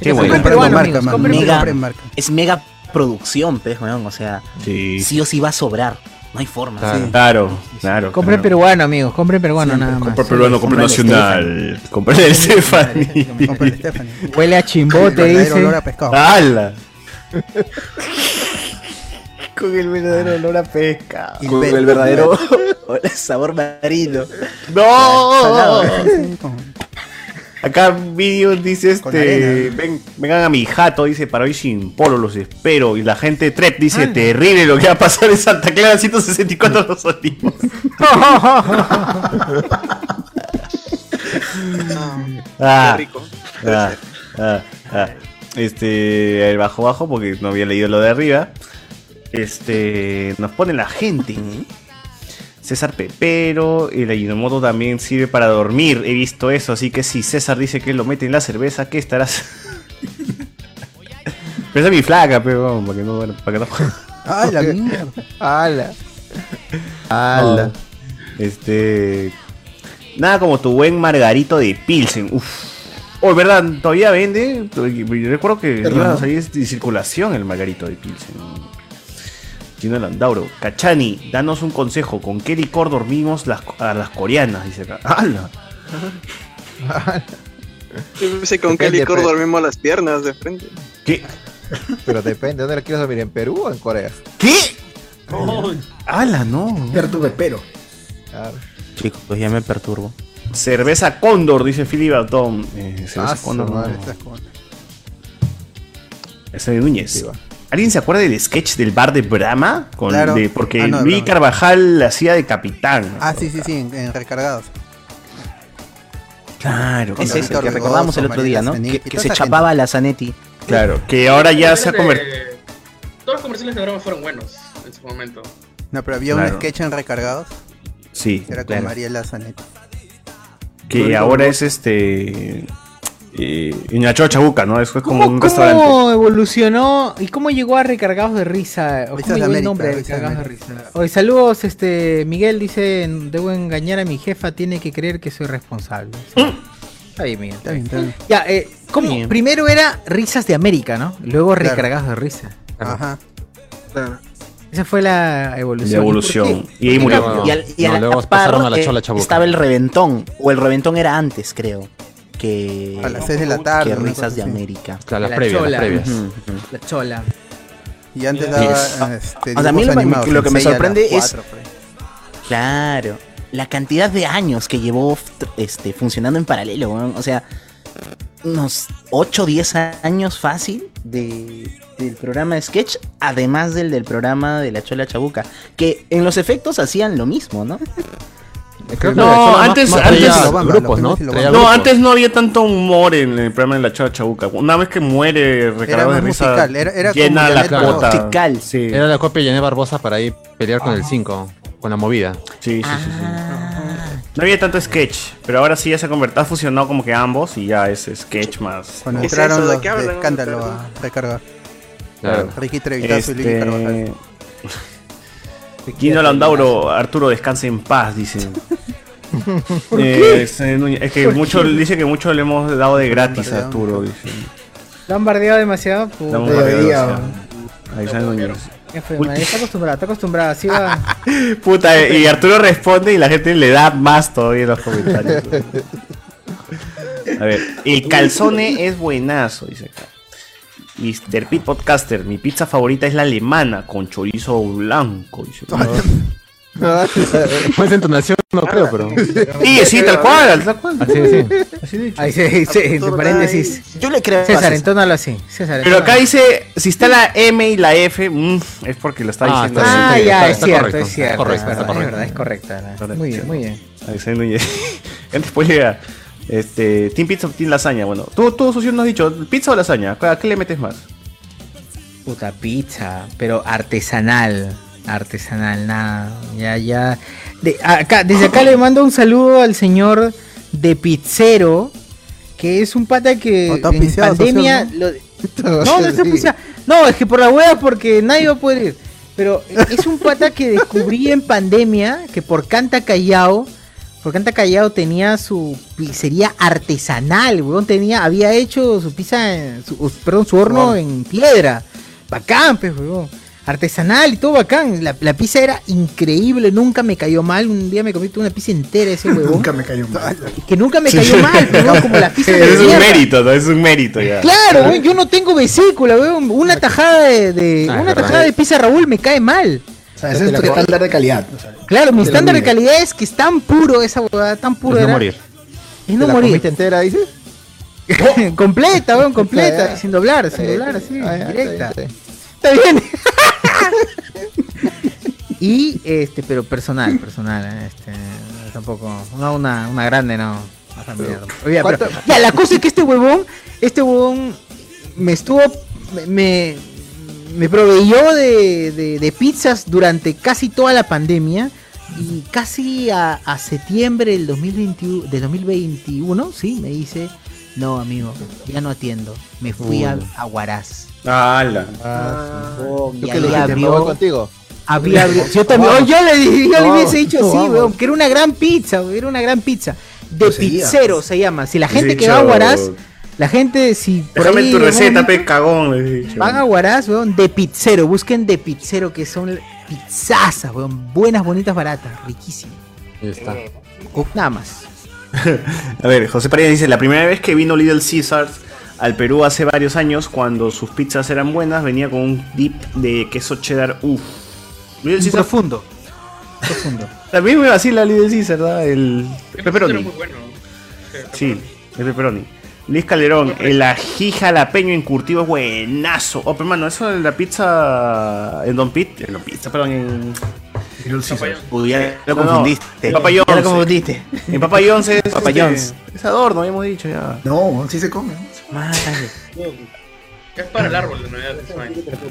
Qué Compren bueno. peruano, Marca, amigos, compren Mega- compren marca. Es mega producción, pues, weón. O sea, Sí. sí o sí va a sobrar. No hay forma. Claro. Sí. Claro, claro. Compren claro. peruano, amigos, compren peruano nada más. Compra peruano, el nacional. Compra el Stephanie. Compra el Stephanie. Huele a chimbote, Verdadero dice. olor a pescado. ¡Hala! Con el verdadero olor a pesca. Con el verdadero sabor marino. ¡No! Sí, como- Acá vídeo dice este ven, vengan a mi jato, dice para hoy sin polo, los espero. Y la gente de Trep dice Anda. terrible lo que va a pasar en Santa Clara 164 los olivos. Ah, Qué rico. ah, ah, ah. Este, el bajo bajo, porque no había leído lo de arriba. Este, nos pone la gente. César Pepero, el Ayunomoto también sirve para dormir. He visto eso, así que si César dice que lo mete en la cerveza, ¿qué estarás? Pero es mi flaca, pero vamos, para que no, bueno, para que no. ¡Ah, la mierda! ¡Hala! ¡Hala! Este. Nada como tu buen Margarito de Pilsen. Uf. Oh, ¿verdad? ¿Todavía vende? Yo Recuerdo que iba a salir de circulación el Margarito de Pilsen. Gino Landauro. Cachani, danos un consejo. ¿Con qué licor dormimos las, a las coreanas? Dice acá. ¡Hala! Yo no sé con qué licor pues. dormimos las piernas de frente. ¿Qué? Pero depende, ¿dónde la quieres dormir? ¿En Perú o en Corea? ¿Qué? ¡Hala, no! Pertuve, pero. Claro. Chicos, pues ya me perturbo. Cerveza Cóndor, dice Philip. Eh, cerveza Ah, Cóndor. madre. no. Esa de Núñez. Sí. ¿Alguien se acuerda del sketch del bar de Brahma? Con, Claro. de- porque Ah, no, Luis Brahma. Carvajal hacía de capitán. Ah, sí, sí, sí, en, en recargados. Claro, Es Víctor que recordamos el otro día, ¿no? Que, se chapaba a la Zanetti. claro. Que ahora ya se ha convertido. Todos los comerciales de Brahma fueron buenos en su momento. No, pero había Claro. un sketch en recargados Sí, que era con claro. Mariela Zanetti. Que ahora es este. Eh, Ñacho Chabuca, ¿no? Es como ¿Cómo, un restaurante. ¿Cómo evolucionó y cómo llegó a Recargados de Risa? ¿O cómo llegó el América, nombre de Risas de Recargados de Risa? Oye, saludos, este, Miguel dice, debo engañar a mi jefa, tiene que creer que soy responsable. Está bien, Miguel. Está bien, está bien. Ya, eh, ¿cómo? Bien. Primero era Risas de América, ¿no? Luego Claro. Recargados de Risa. Ajá. Claro. Esa fue la evolución. La evolución. ¿Y? Y ahí murió. Luego- Y, al, y a no, la luego pasaron a la chola chabuca. estaba el reventón. O el reventón era antes, creo. Que, A las 6 de la tarde. que risas de así. América. Claro, las La previas, las chola. previas. La chola. Y antes daba este, O sea, a mí dibujos lo, me- animados, lo que me sorprende es. Claro. La cantidad de años que llevó este, funcionando en paralelo. O sea, unos 8 o 10 años fácil de, del programa de sketch, además del del programa de la Chola Chabuca, que en los efectos hacían lo mismo, ¿no? No, antes, antes grupos, ¿no? No, grupos. antes no había tanto humor en el programa de la Chava Chabuca. Una vez que muere recargado de risa, musical, era- era llena la cuota. Musical. Sí. Era la copia de Yané Barbosa para ir pelear con el 5, con la movida. Sí, sí, sí, sí. No había tanto sketch, pero ahora sí ya se ha convertido, ha fusionado como que ambos y ya es sketch más. Cuando ¿Qué es entraron eso? ¿De los escándalo a recargar. Claro. Ricky Trevitazo y Lili Este, Carvajal. Gino Landauro, Arturo, descanse en paz, dicen. ¿Por Eh, es, que ¿Por mucho, qué? dice que mucho le hemos dado de gratis a Arturo. Dice. Lo han bardeado demasiado. Hemos ya, bardeado demasiado. Ahí sale Núñez. está acostumbrada, está acostumbrada. Así va. Puta, eh, y Arturo responde y la gente le da más todavía en los comentarios. A ver, el calzone es buenazo, dice acá. Mr. Pete Podcaster, mi pizza favorita es la alemana con chorizo blanco. Dice. Más entonación no creo, pero. Sí, sí, tal cual, tal cual. Así, sí. Ahí se dice, entre paréntesis. Yo le creo. a César, entónalo así. César, Pero acá dice, si está la M y la F, mm, es porque lo está Ah, diciendo. está Ah, Sí, ya, está- es está cierto, correcto, es cierto. correcto, es verdad, está es correcto. verdad, es correcta. Muy bien, muy bien. Ahí Núñez. Antes pues llega. Este, Team Pizza o Team Lasaña. Bueno, tú, tú, socio, nos has dicho, ¿pizza o lasaña? ¿A qué le metes más? Puta pizza, pero artesanal. Artesanal, nada. Ya, ya. De, acá, desde acá le mando un saludo al señor de Pizzero, que es un pata que Oh, en pandemia. socio, lo- no, no está. No, es que por la hueá, porque nadie va a poder ir. Pero es un pata que descubrí en pandemia que por Canta Callao, por Canta Callao tenía su pizzería artesanal, weón. Tenía, había hecho su pizza, en- su- perdón, su horno en piedra. Bacán, pues, weón. Artesanal y todo bacán. La, la pizza era increíble, nunca me cayó mal. Un día me comí toda una pizza entera ese huevón. Nunca me cayó mal. Que nunca me cayó mal, weón, como la pizza de Es un mérito. Es un mérito ya. Claro, weón, yo no tengo vesícula, weón. Una tajada de, de- Ah, una verdad. tajada de pizza Raúl me cae mal. Sea, ese es tu estándar de calidad. o sea, Claro, mi estándar de calidad es que es tan puro esa huevada, tan puro Es no era. morir. Es no ¿Te la morir. entera, dices? completa, weón, completa, sin doblar, sin doblar, así, ah, directa. está bien, y este, pero personal, personal, eh, este, tampoco, no una, una grande, no. Pero- ¿cuánto- ya, la cosa es que este huevón, este huevón me estuvo, me, me, proveyó de, de- de pizzas durante casi toda la pandemia y casi a, a septiembre del 2021, del 2021, sí, me dice, no amigo, ya no atiendo, me fui a, a Huaraz. ¡Hala! ¿Tú Y ahí le dijiste? ¿Me abrió- contigo? Había, yo también, yo le dije, yo le hubiese dicho sí, vamos. weón, que era una gran pizza, weón, era una gran pizza. De pizzero se llama. Si la gente que va a Huaraz, la gente, si por Déjame ahí tu receta, pe cagón. Van a Huaraz, weón, de pizzero, busquen de pizzero, que son pizzazas, weón, buenas, bonitas, baratas, riquísimas. Ahí está. Uf, nada más. A ver, José Paredes dice, la primera vez que vino Little Caesars al Perú hace varios años, cuando sus pizzas eran buenas, venía con un dip de queso cheddar. Uff. Little Un Caesars profundo. Profundo. También me vacila Little Caesar, ¿verdad? El El pepperoni. muy bueno. Sí, el pepperoni. Luis Calderón, el ají jalapeño encurtido es buenazo. Oh, pero hermano, eso de la pizza en Don Pete, en Don Pizza, perdón, en... Uy, ya lo No, no, confundiste. en Papa Ya lo confundiste. En Papa John's es, este, John's. es adorno, habíamos dicho ya. No, sí se come. Es para el árbol de Navidad.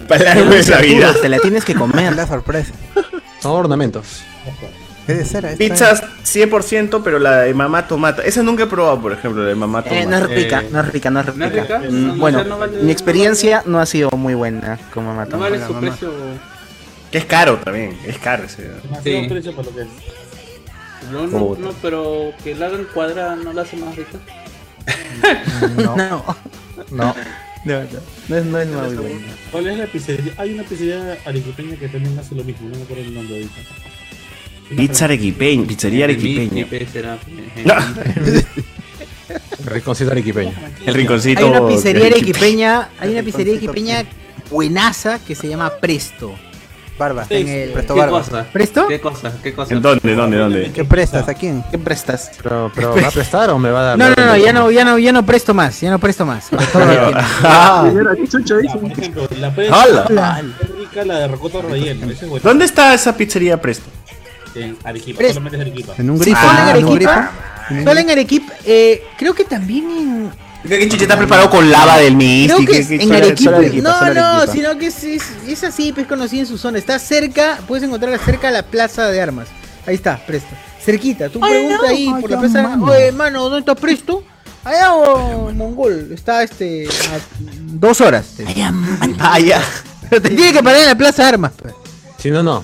Para el árbol de Navidad. Te la tienes que comer. La sorpresa. Son ornamentos. ¿Qué de cera? esta? Pizzas 100%, pero la de mamá tomata. Esa nunca he probado, por ejemplo, la de mamá tomata. Eh, no es rica, no es rica, no es rica. ¿no es rica? Mm, No, bueno, no vale- mi experiencia no ha sido muy buena con mamá No Tomás. vale su precio. Que es caro también, es caro ese. Sí. precio para lo que es. No, no, no, pero que la hagan cuadrada no la hace más rica. No. No. No, no, no es, no es muy buena. ¿Cuál es la pizzería? Hay una pizzería arequipeña que también hace lo mismo, no me acuerdo el nombre ahorita. Pizza arequipeña, pizzería arequipeña. Será. Rinconcito arequipeño. El rinconcito. Hay una pizzería arequipeña, hay una pizzería arequipeña buenaza que se llama Presto. Barba, en el Presto ¿Qué Barba. cosa? ¿Presto? ¿Qué cosa? ¿Qué cosa? ¿En dónde, dónde, dónde? ¿Qué prestas? ¿A quién? ¿Qué prestas? Pero, pero ¿va a prestar o me va a dar? No, no, no, ya no, ya no, ya no presto más, ya no presto más. Ah. Rica la de rocoto relleno. ¿Dónde está esa pizzería Presto? En Arequipa, solamente es Arequipa. En un Sí, grifo. solo en Ah, en Arequipa. grifo. Solo en Arequipa. Eh, creo que también en. ¿Qué chucha está preparado con lava del Creo que ¿Qué- es qué- en solo- Arequipa. solo Arequipa, No, no, Arequipa? sino que es, es, es así, pues conocido en su zona. Está cerca, puedes encontrarla cerca de la plaza de armas. Ahí está, presto. Cerquita, tú pregunta no, ahí ay, por la plaza de armas. mano. Oye, mano, ¿dónde está presto? Allá o Mongol. Está este. a dos horas. Ah, ya. Pero te tiene que parar en la plaza de armas. pues. Si no, no.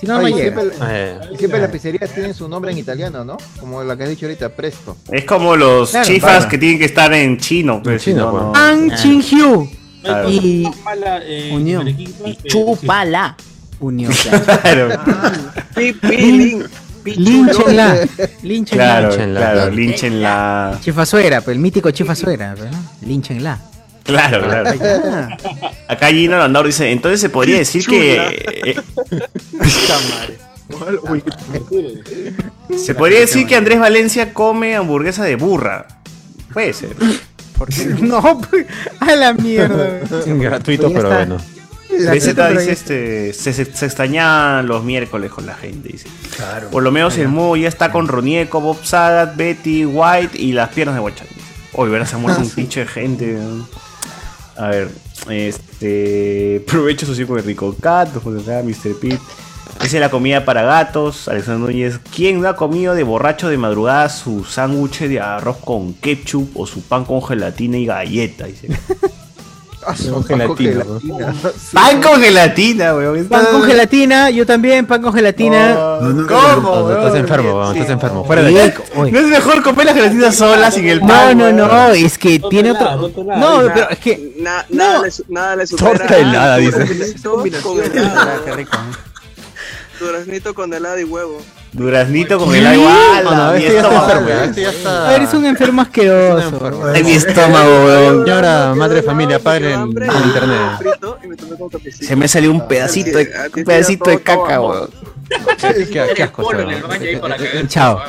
Si no, no Oye, llega. siempre, Eh, y siempre las pizzerías tienen su nombre en italiano, ¿no? Como la que has dicho ahorita, Presto. Es como los Claro, chifas claro. que tienen que estar en chino. Pues, chino, no, no- Ang Chin Hyu. Y eh, Unión. Y eh, chúpala. Unión. Claro, Línchenla. Línchenla. claro, claro, línchenla. Chifa pues el mítico Chifa Suera, ¿no? Línchenla. Claro, claro. Ah. Acá Gino Landor dice, entonces se podría decir que... eh, se podría decir que Andrés Valencia come hamburguesa de burra. Puede ser. No, pues, a la mierda. gratuito, Ya pero bueno. BZ dice este, se, se, se extrañaban los miércoles con la gente, dice. Por lo menos el Mo ya está con Ronieco, Bob Sagat, Betty, White y las piernas de Guachan. Hoy verás, se ha muerto un pinche de gente. ¿no? A ver, este. Provecho su con el rico cat, Mr. Pete. Dice la comida para gatos. Alexander Núñez. ¿Quién no ha comido de borracho de madrugada su sándwich de arroz con ketchup o su pan con gelatina y galleta? Dice. Con gelatina. Pan con gelatina, weón. Pan con gelatina, yo también, pan con gelatina. ¿Cómo? No, weón? estás enfermo, weón, estás enfermo. Fuera de aquí. ¿No es mejor comer la gelatina sola sin el No, pan? no, weón? no, es que tiene helada, otro. helada, No, pero es que. Na- nada, le, su- nada le supera. Torta helada, dice. Duraznito con helado. Qué rico. Duraznito con helado y huevo. Duraznito con ¿Qué? el agua. No, no, mi este ya está estómago, enfermo, weón. este ya está. Ah, Eres un enfermo asqueroso. Ay, mi estómago, weón. Señora, madre de familia, apague el, el internet. Y. Se me salió un pedacito de, un pedacito de caca, weón. Qué, asco, Chao.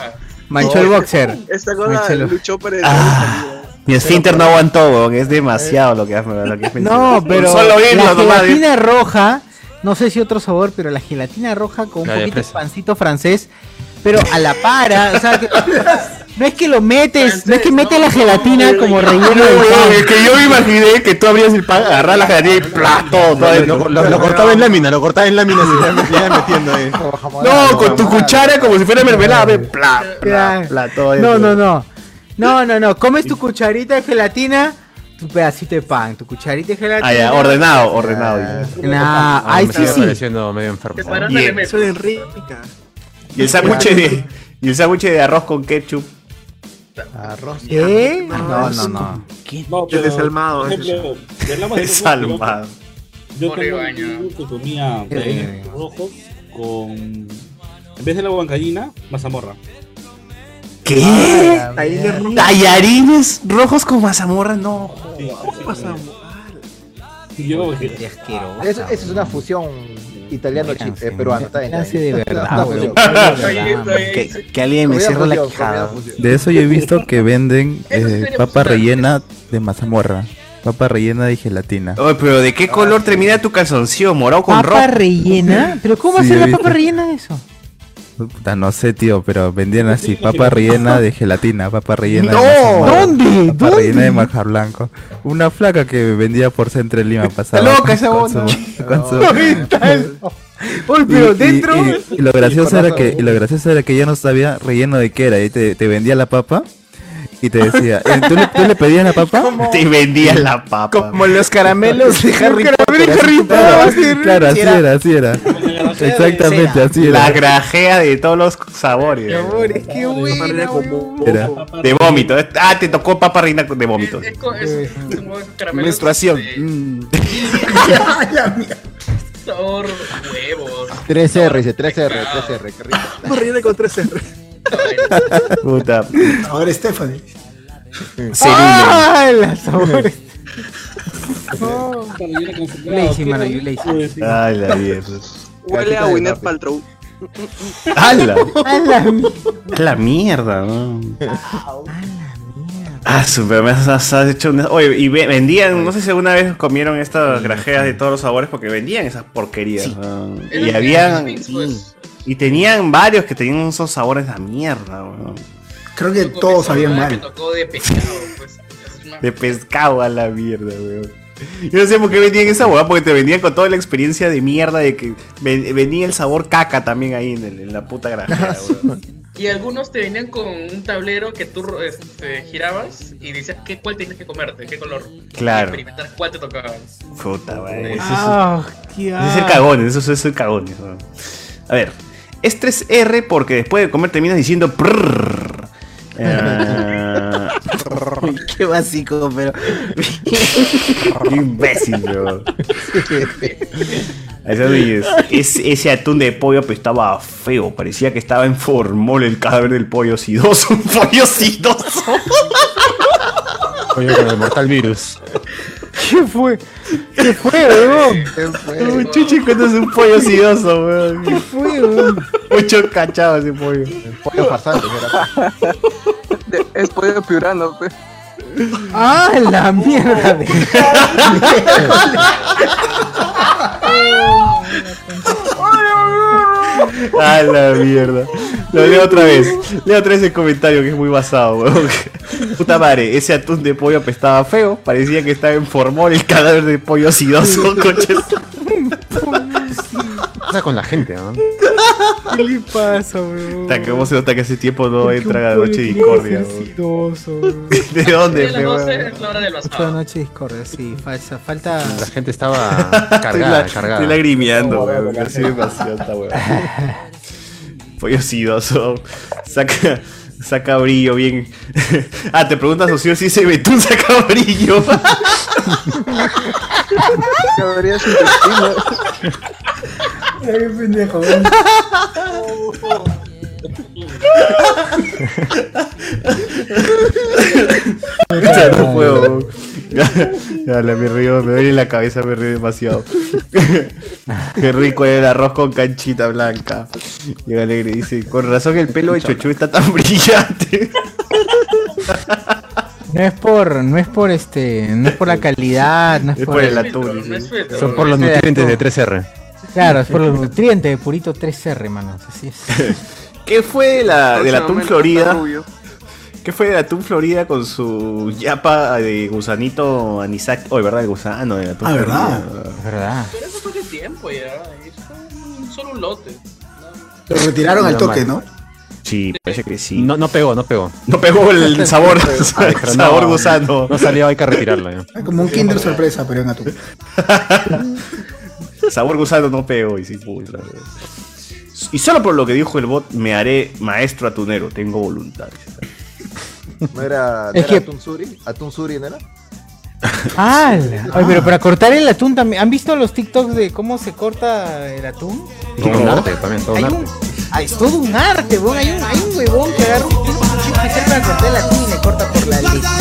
Manchó el boxer. Esta cosa luchó por el. Ah, mi esfínter no aguantó, weón. Es demasiado lo que hace. Es No, pero Solo la gelatina roja, no sé si otro sabor, pero la gelatina roja con un poquito de pancito francés, pero a la para, o sea, que- no es que lo metes, no es que metes la gelatina como relleno No, es que yo me imaginé que tú abrías el pan, agarras la gelatina y todo Lo, lo- lo cortaba en lámina, lo cortaba en lámina y metiendo ahí. No, con tu cuchara como si fuera mermelada, ve, ¡plá! ¡plá! ¡plá! todo No, no, no. No, no, no. Comes tu cucharita de gelatina, tu pedacito de pan, tu cucharita de gelatina. Ah, ya, ordenado, ordenado. Nah, Ah, ay, me sí, sí. pareciendo medio enfermo. Y de el-. Eso rica. Y el sándwich de, y el sándwich de arroz con ketchup. Arroz. ¿Qué? No, no, no. No, El desalmado, Por ejemplo, de Desalmado. Yo tengo un que comía Qué rojos con. En vez de la huancaína, mazamorra. ¿Qué? Tallarines rojos. ¿Tallarines rojos con mazamorra? No. Sí, sí, yo asqueroso. Eso, eso es una fusión italiano-peruana. Está bien, está Clase bien. de verdad, Que, que alguien me cierre la fusión. De eso yo he visto que venden eh, papa rellena de mazamorra. Papa rellena de gelatina. Oye, pero ¿de qué color termina tu calzoncillo? ¿Morado con ¿Papa rojo? rellena? ¿Pero cómo Sí, hacer he la papa rellena de eso? Puta, no sé, tío, pero vendían así, papa rellena de gelatina, papa rellena No, de mazamorra, ¿Dónde? papa rellena de manjar blanco. Una flaca que vendía por Centro de Lima pasaba. loca con- esa con bona. su- con su- Oye, y- pero y- dentro. y- y lo gracioso era que y lo gracioso era que ya no sabía relleno de qué era y te, te vendía la papa y te decía eh, ¿tú, le, tú le pedías la papa Te vendía la papa. Como los caramelos de Harry Potter. Claro, así Sí era. era así era exactamente así La era grajea de todos los sabores. Bueno. De vómito. Ah, te tocó papa reina de vómito. Es, es, es, es como caramelos Menstruación. de Mm. sabor huevos. 3R, dice 3R, 3R, qué rico. Papa rellena con 3 R. Puta. Ahora Stephanie. ¡Ah! Rellena con su Lazy, mano, ¿qué you lazy. Ay, la mierda. Huele a Gwyneth Paltrow. ¡Hala! A la La mierda, ¿no? Ah, super, me has, has- hecho una- Oye, y ve- vendían, no sé si alguna vez comieron estas grajeas de todos los sabores porque vendían esas porquerías. ¿no? Y habían. Pues. Y tenían varios que tenían esos sabores de mierda, weón. Creo que todos sabían Me mal. tocó de pescado, pues. De pescado a la mierda, weón. Yo no sé por qué vendían esa hueá, porque te vendían con toda la experiencia de mierda de que ven- venía el sabor caca también ahí en, el- en la puta grajera, weón. Y algunos te venían con un tablero que tú este, girabas y decías qué, cuál tenías que comerte, qué color. Claro. Y experimentar cuál te tocaba. Puta, es- Ah, es el cagón, eso es el cagón. eso. A ver, es 3R porque después de comer terminas diciendo. Eh, Qué básico, pero. Qué imbécil, bro. Ahí está, oye, es- ese atún de pollo pues, estaba feo, parecía que estaba en formol el cadáver del pollo sidoso. Un pollo sidoso. Pollo con el mortal virus. ¿Qué fue? ¿Qué fue, weón? Un chichi cuando es un pollo sidoso, weón. ¿Qué fue, weón? Mucho cachado ese pollo. pollo farsante, Es pollo piurano, pues. ¡Ah, la mierda! De... A la mierda. Lo leo otra vez. Leo otra vez el comentario que es muy basado, weón. Puta madre, ese atún de pollo apestaba feo. Parecía que estaba en formol el cadáver de pollo acidoso, coches. pasa con la gente, ¿no? ¿Qué le pasa, weón? Vos se nota que hace tiempo no ¿Por qué entra un a pollo Noche Discordia. weón. weón? ¿De dónde, A las fe, 12 weón? es la hora del Ocho basado. noche discordia, sí, falta, falta. La gente estaba Estoy, cargada, la- cargada. estoy lagrimeando, weón. que Así demasiado esta weón. Pollo sidoso. Saca. Saca brillo bien. ah, te preguntas, socio, si ese betún saca brillo. Qué pendejo, Ya no puedo. Ya, me río, me duele la cabeza, me río demasiado. Qué rico era el arroz con canchita blanca. Y alegre dice, con razón el pelo de Chochu está tan brillante. No es por, no es por este, no es por la calidad, no es, Es por el atún. Son por los nutrientes de 3R. Claro, es por los nutrientes de purito 3R, manos, así es. ¿Qué fue de la, del atún Florida? ¿Qué fue del atún Florida con su yapa de gusanito anisaki? Oh, ¿verdad? El gusano del atún Ah, ¿verdad? Florida. Verdad. Pero eso fue hace tiempo ya. Es solo un lote. Lo retiraron al toque. ¿no? Sí, parece que sí. No, no pegó, no pegó. No pegó el sabor, el sabor no, gusano. No salió, hay que retirarlo ya. Como un Kinder sorpresa, pero en atún. Sabor gusano no pegó y sí, puta. Y solo por lo que dijo el bot, me haré maestro atunero, tengo voluntad. ¿No era, no Es era que- Atún Suri? ¿Atún Suri no era? Ah, Oye, pero para cortar el atún también. ¿Han visto los TikToks de cómo se corta el atún? Todo un arte también, todo un Hay arte. un, es todo un arte, weón. Hay un, hay un huevón que agarra un, especial para cortar el atún y le corta por la lechita,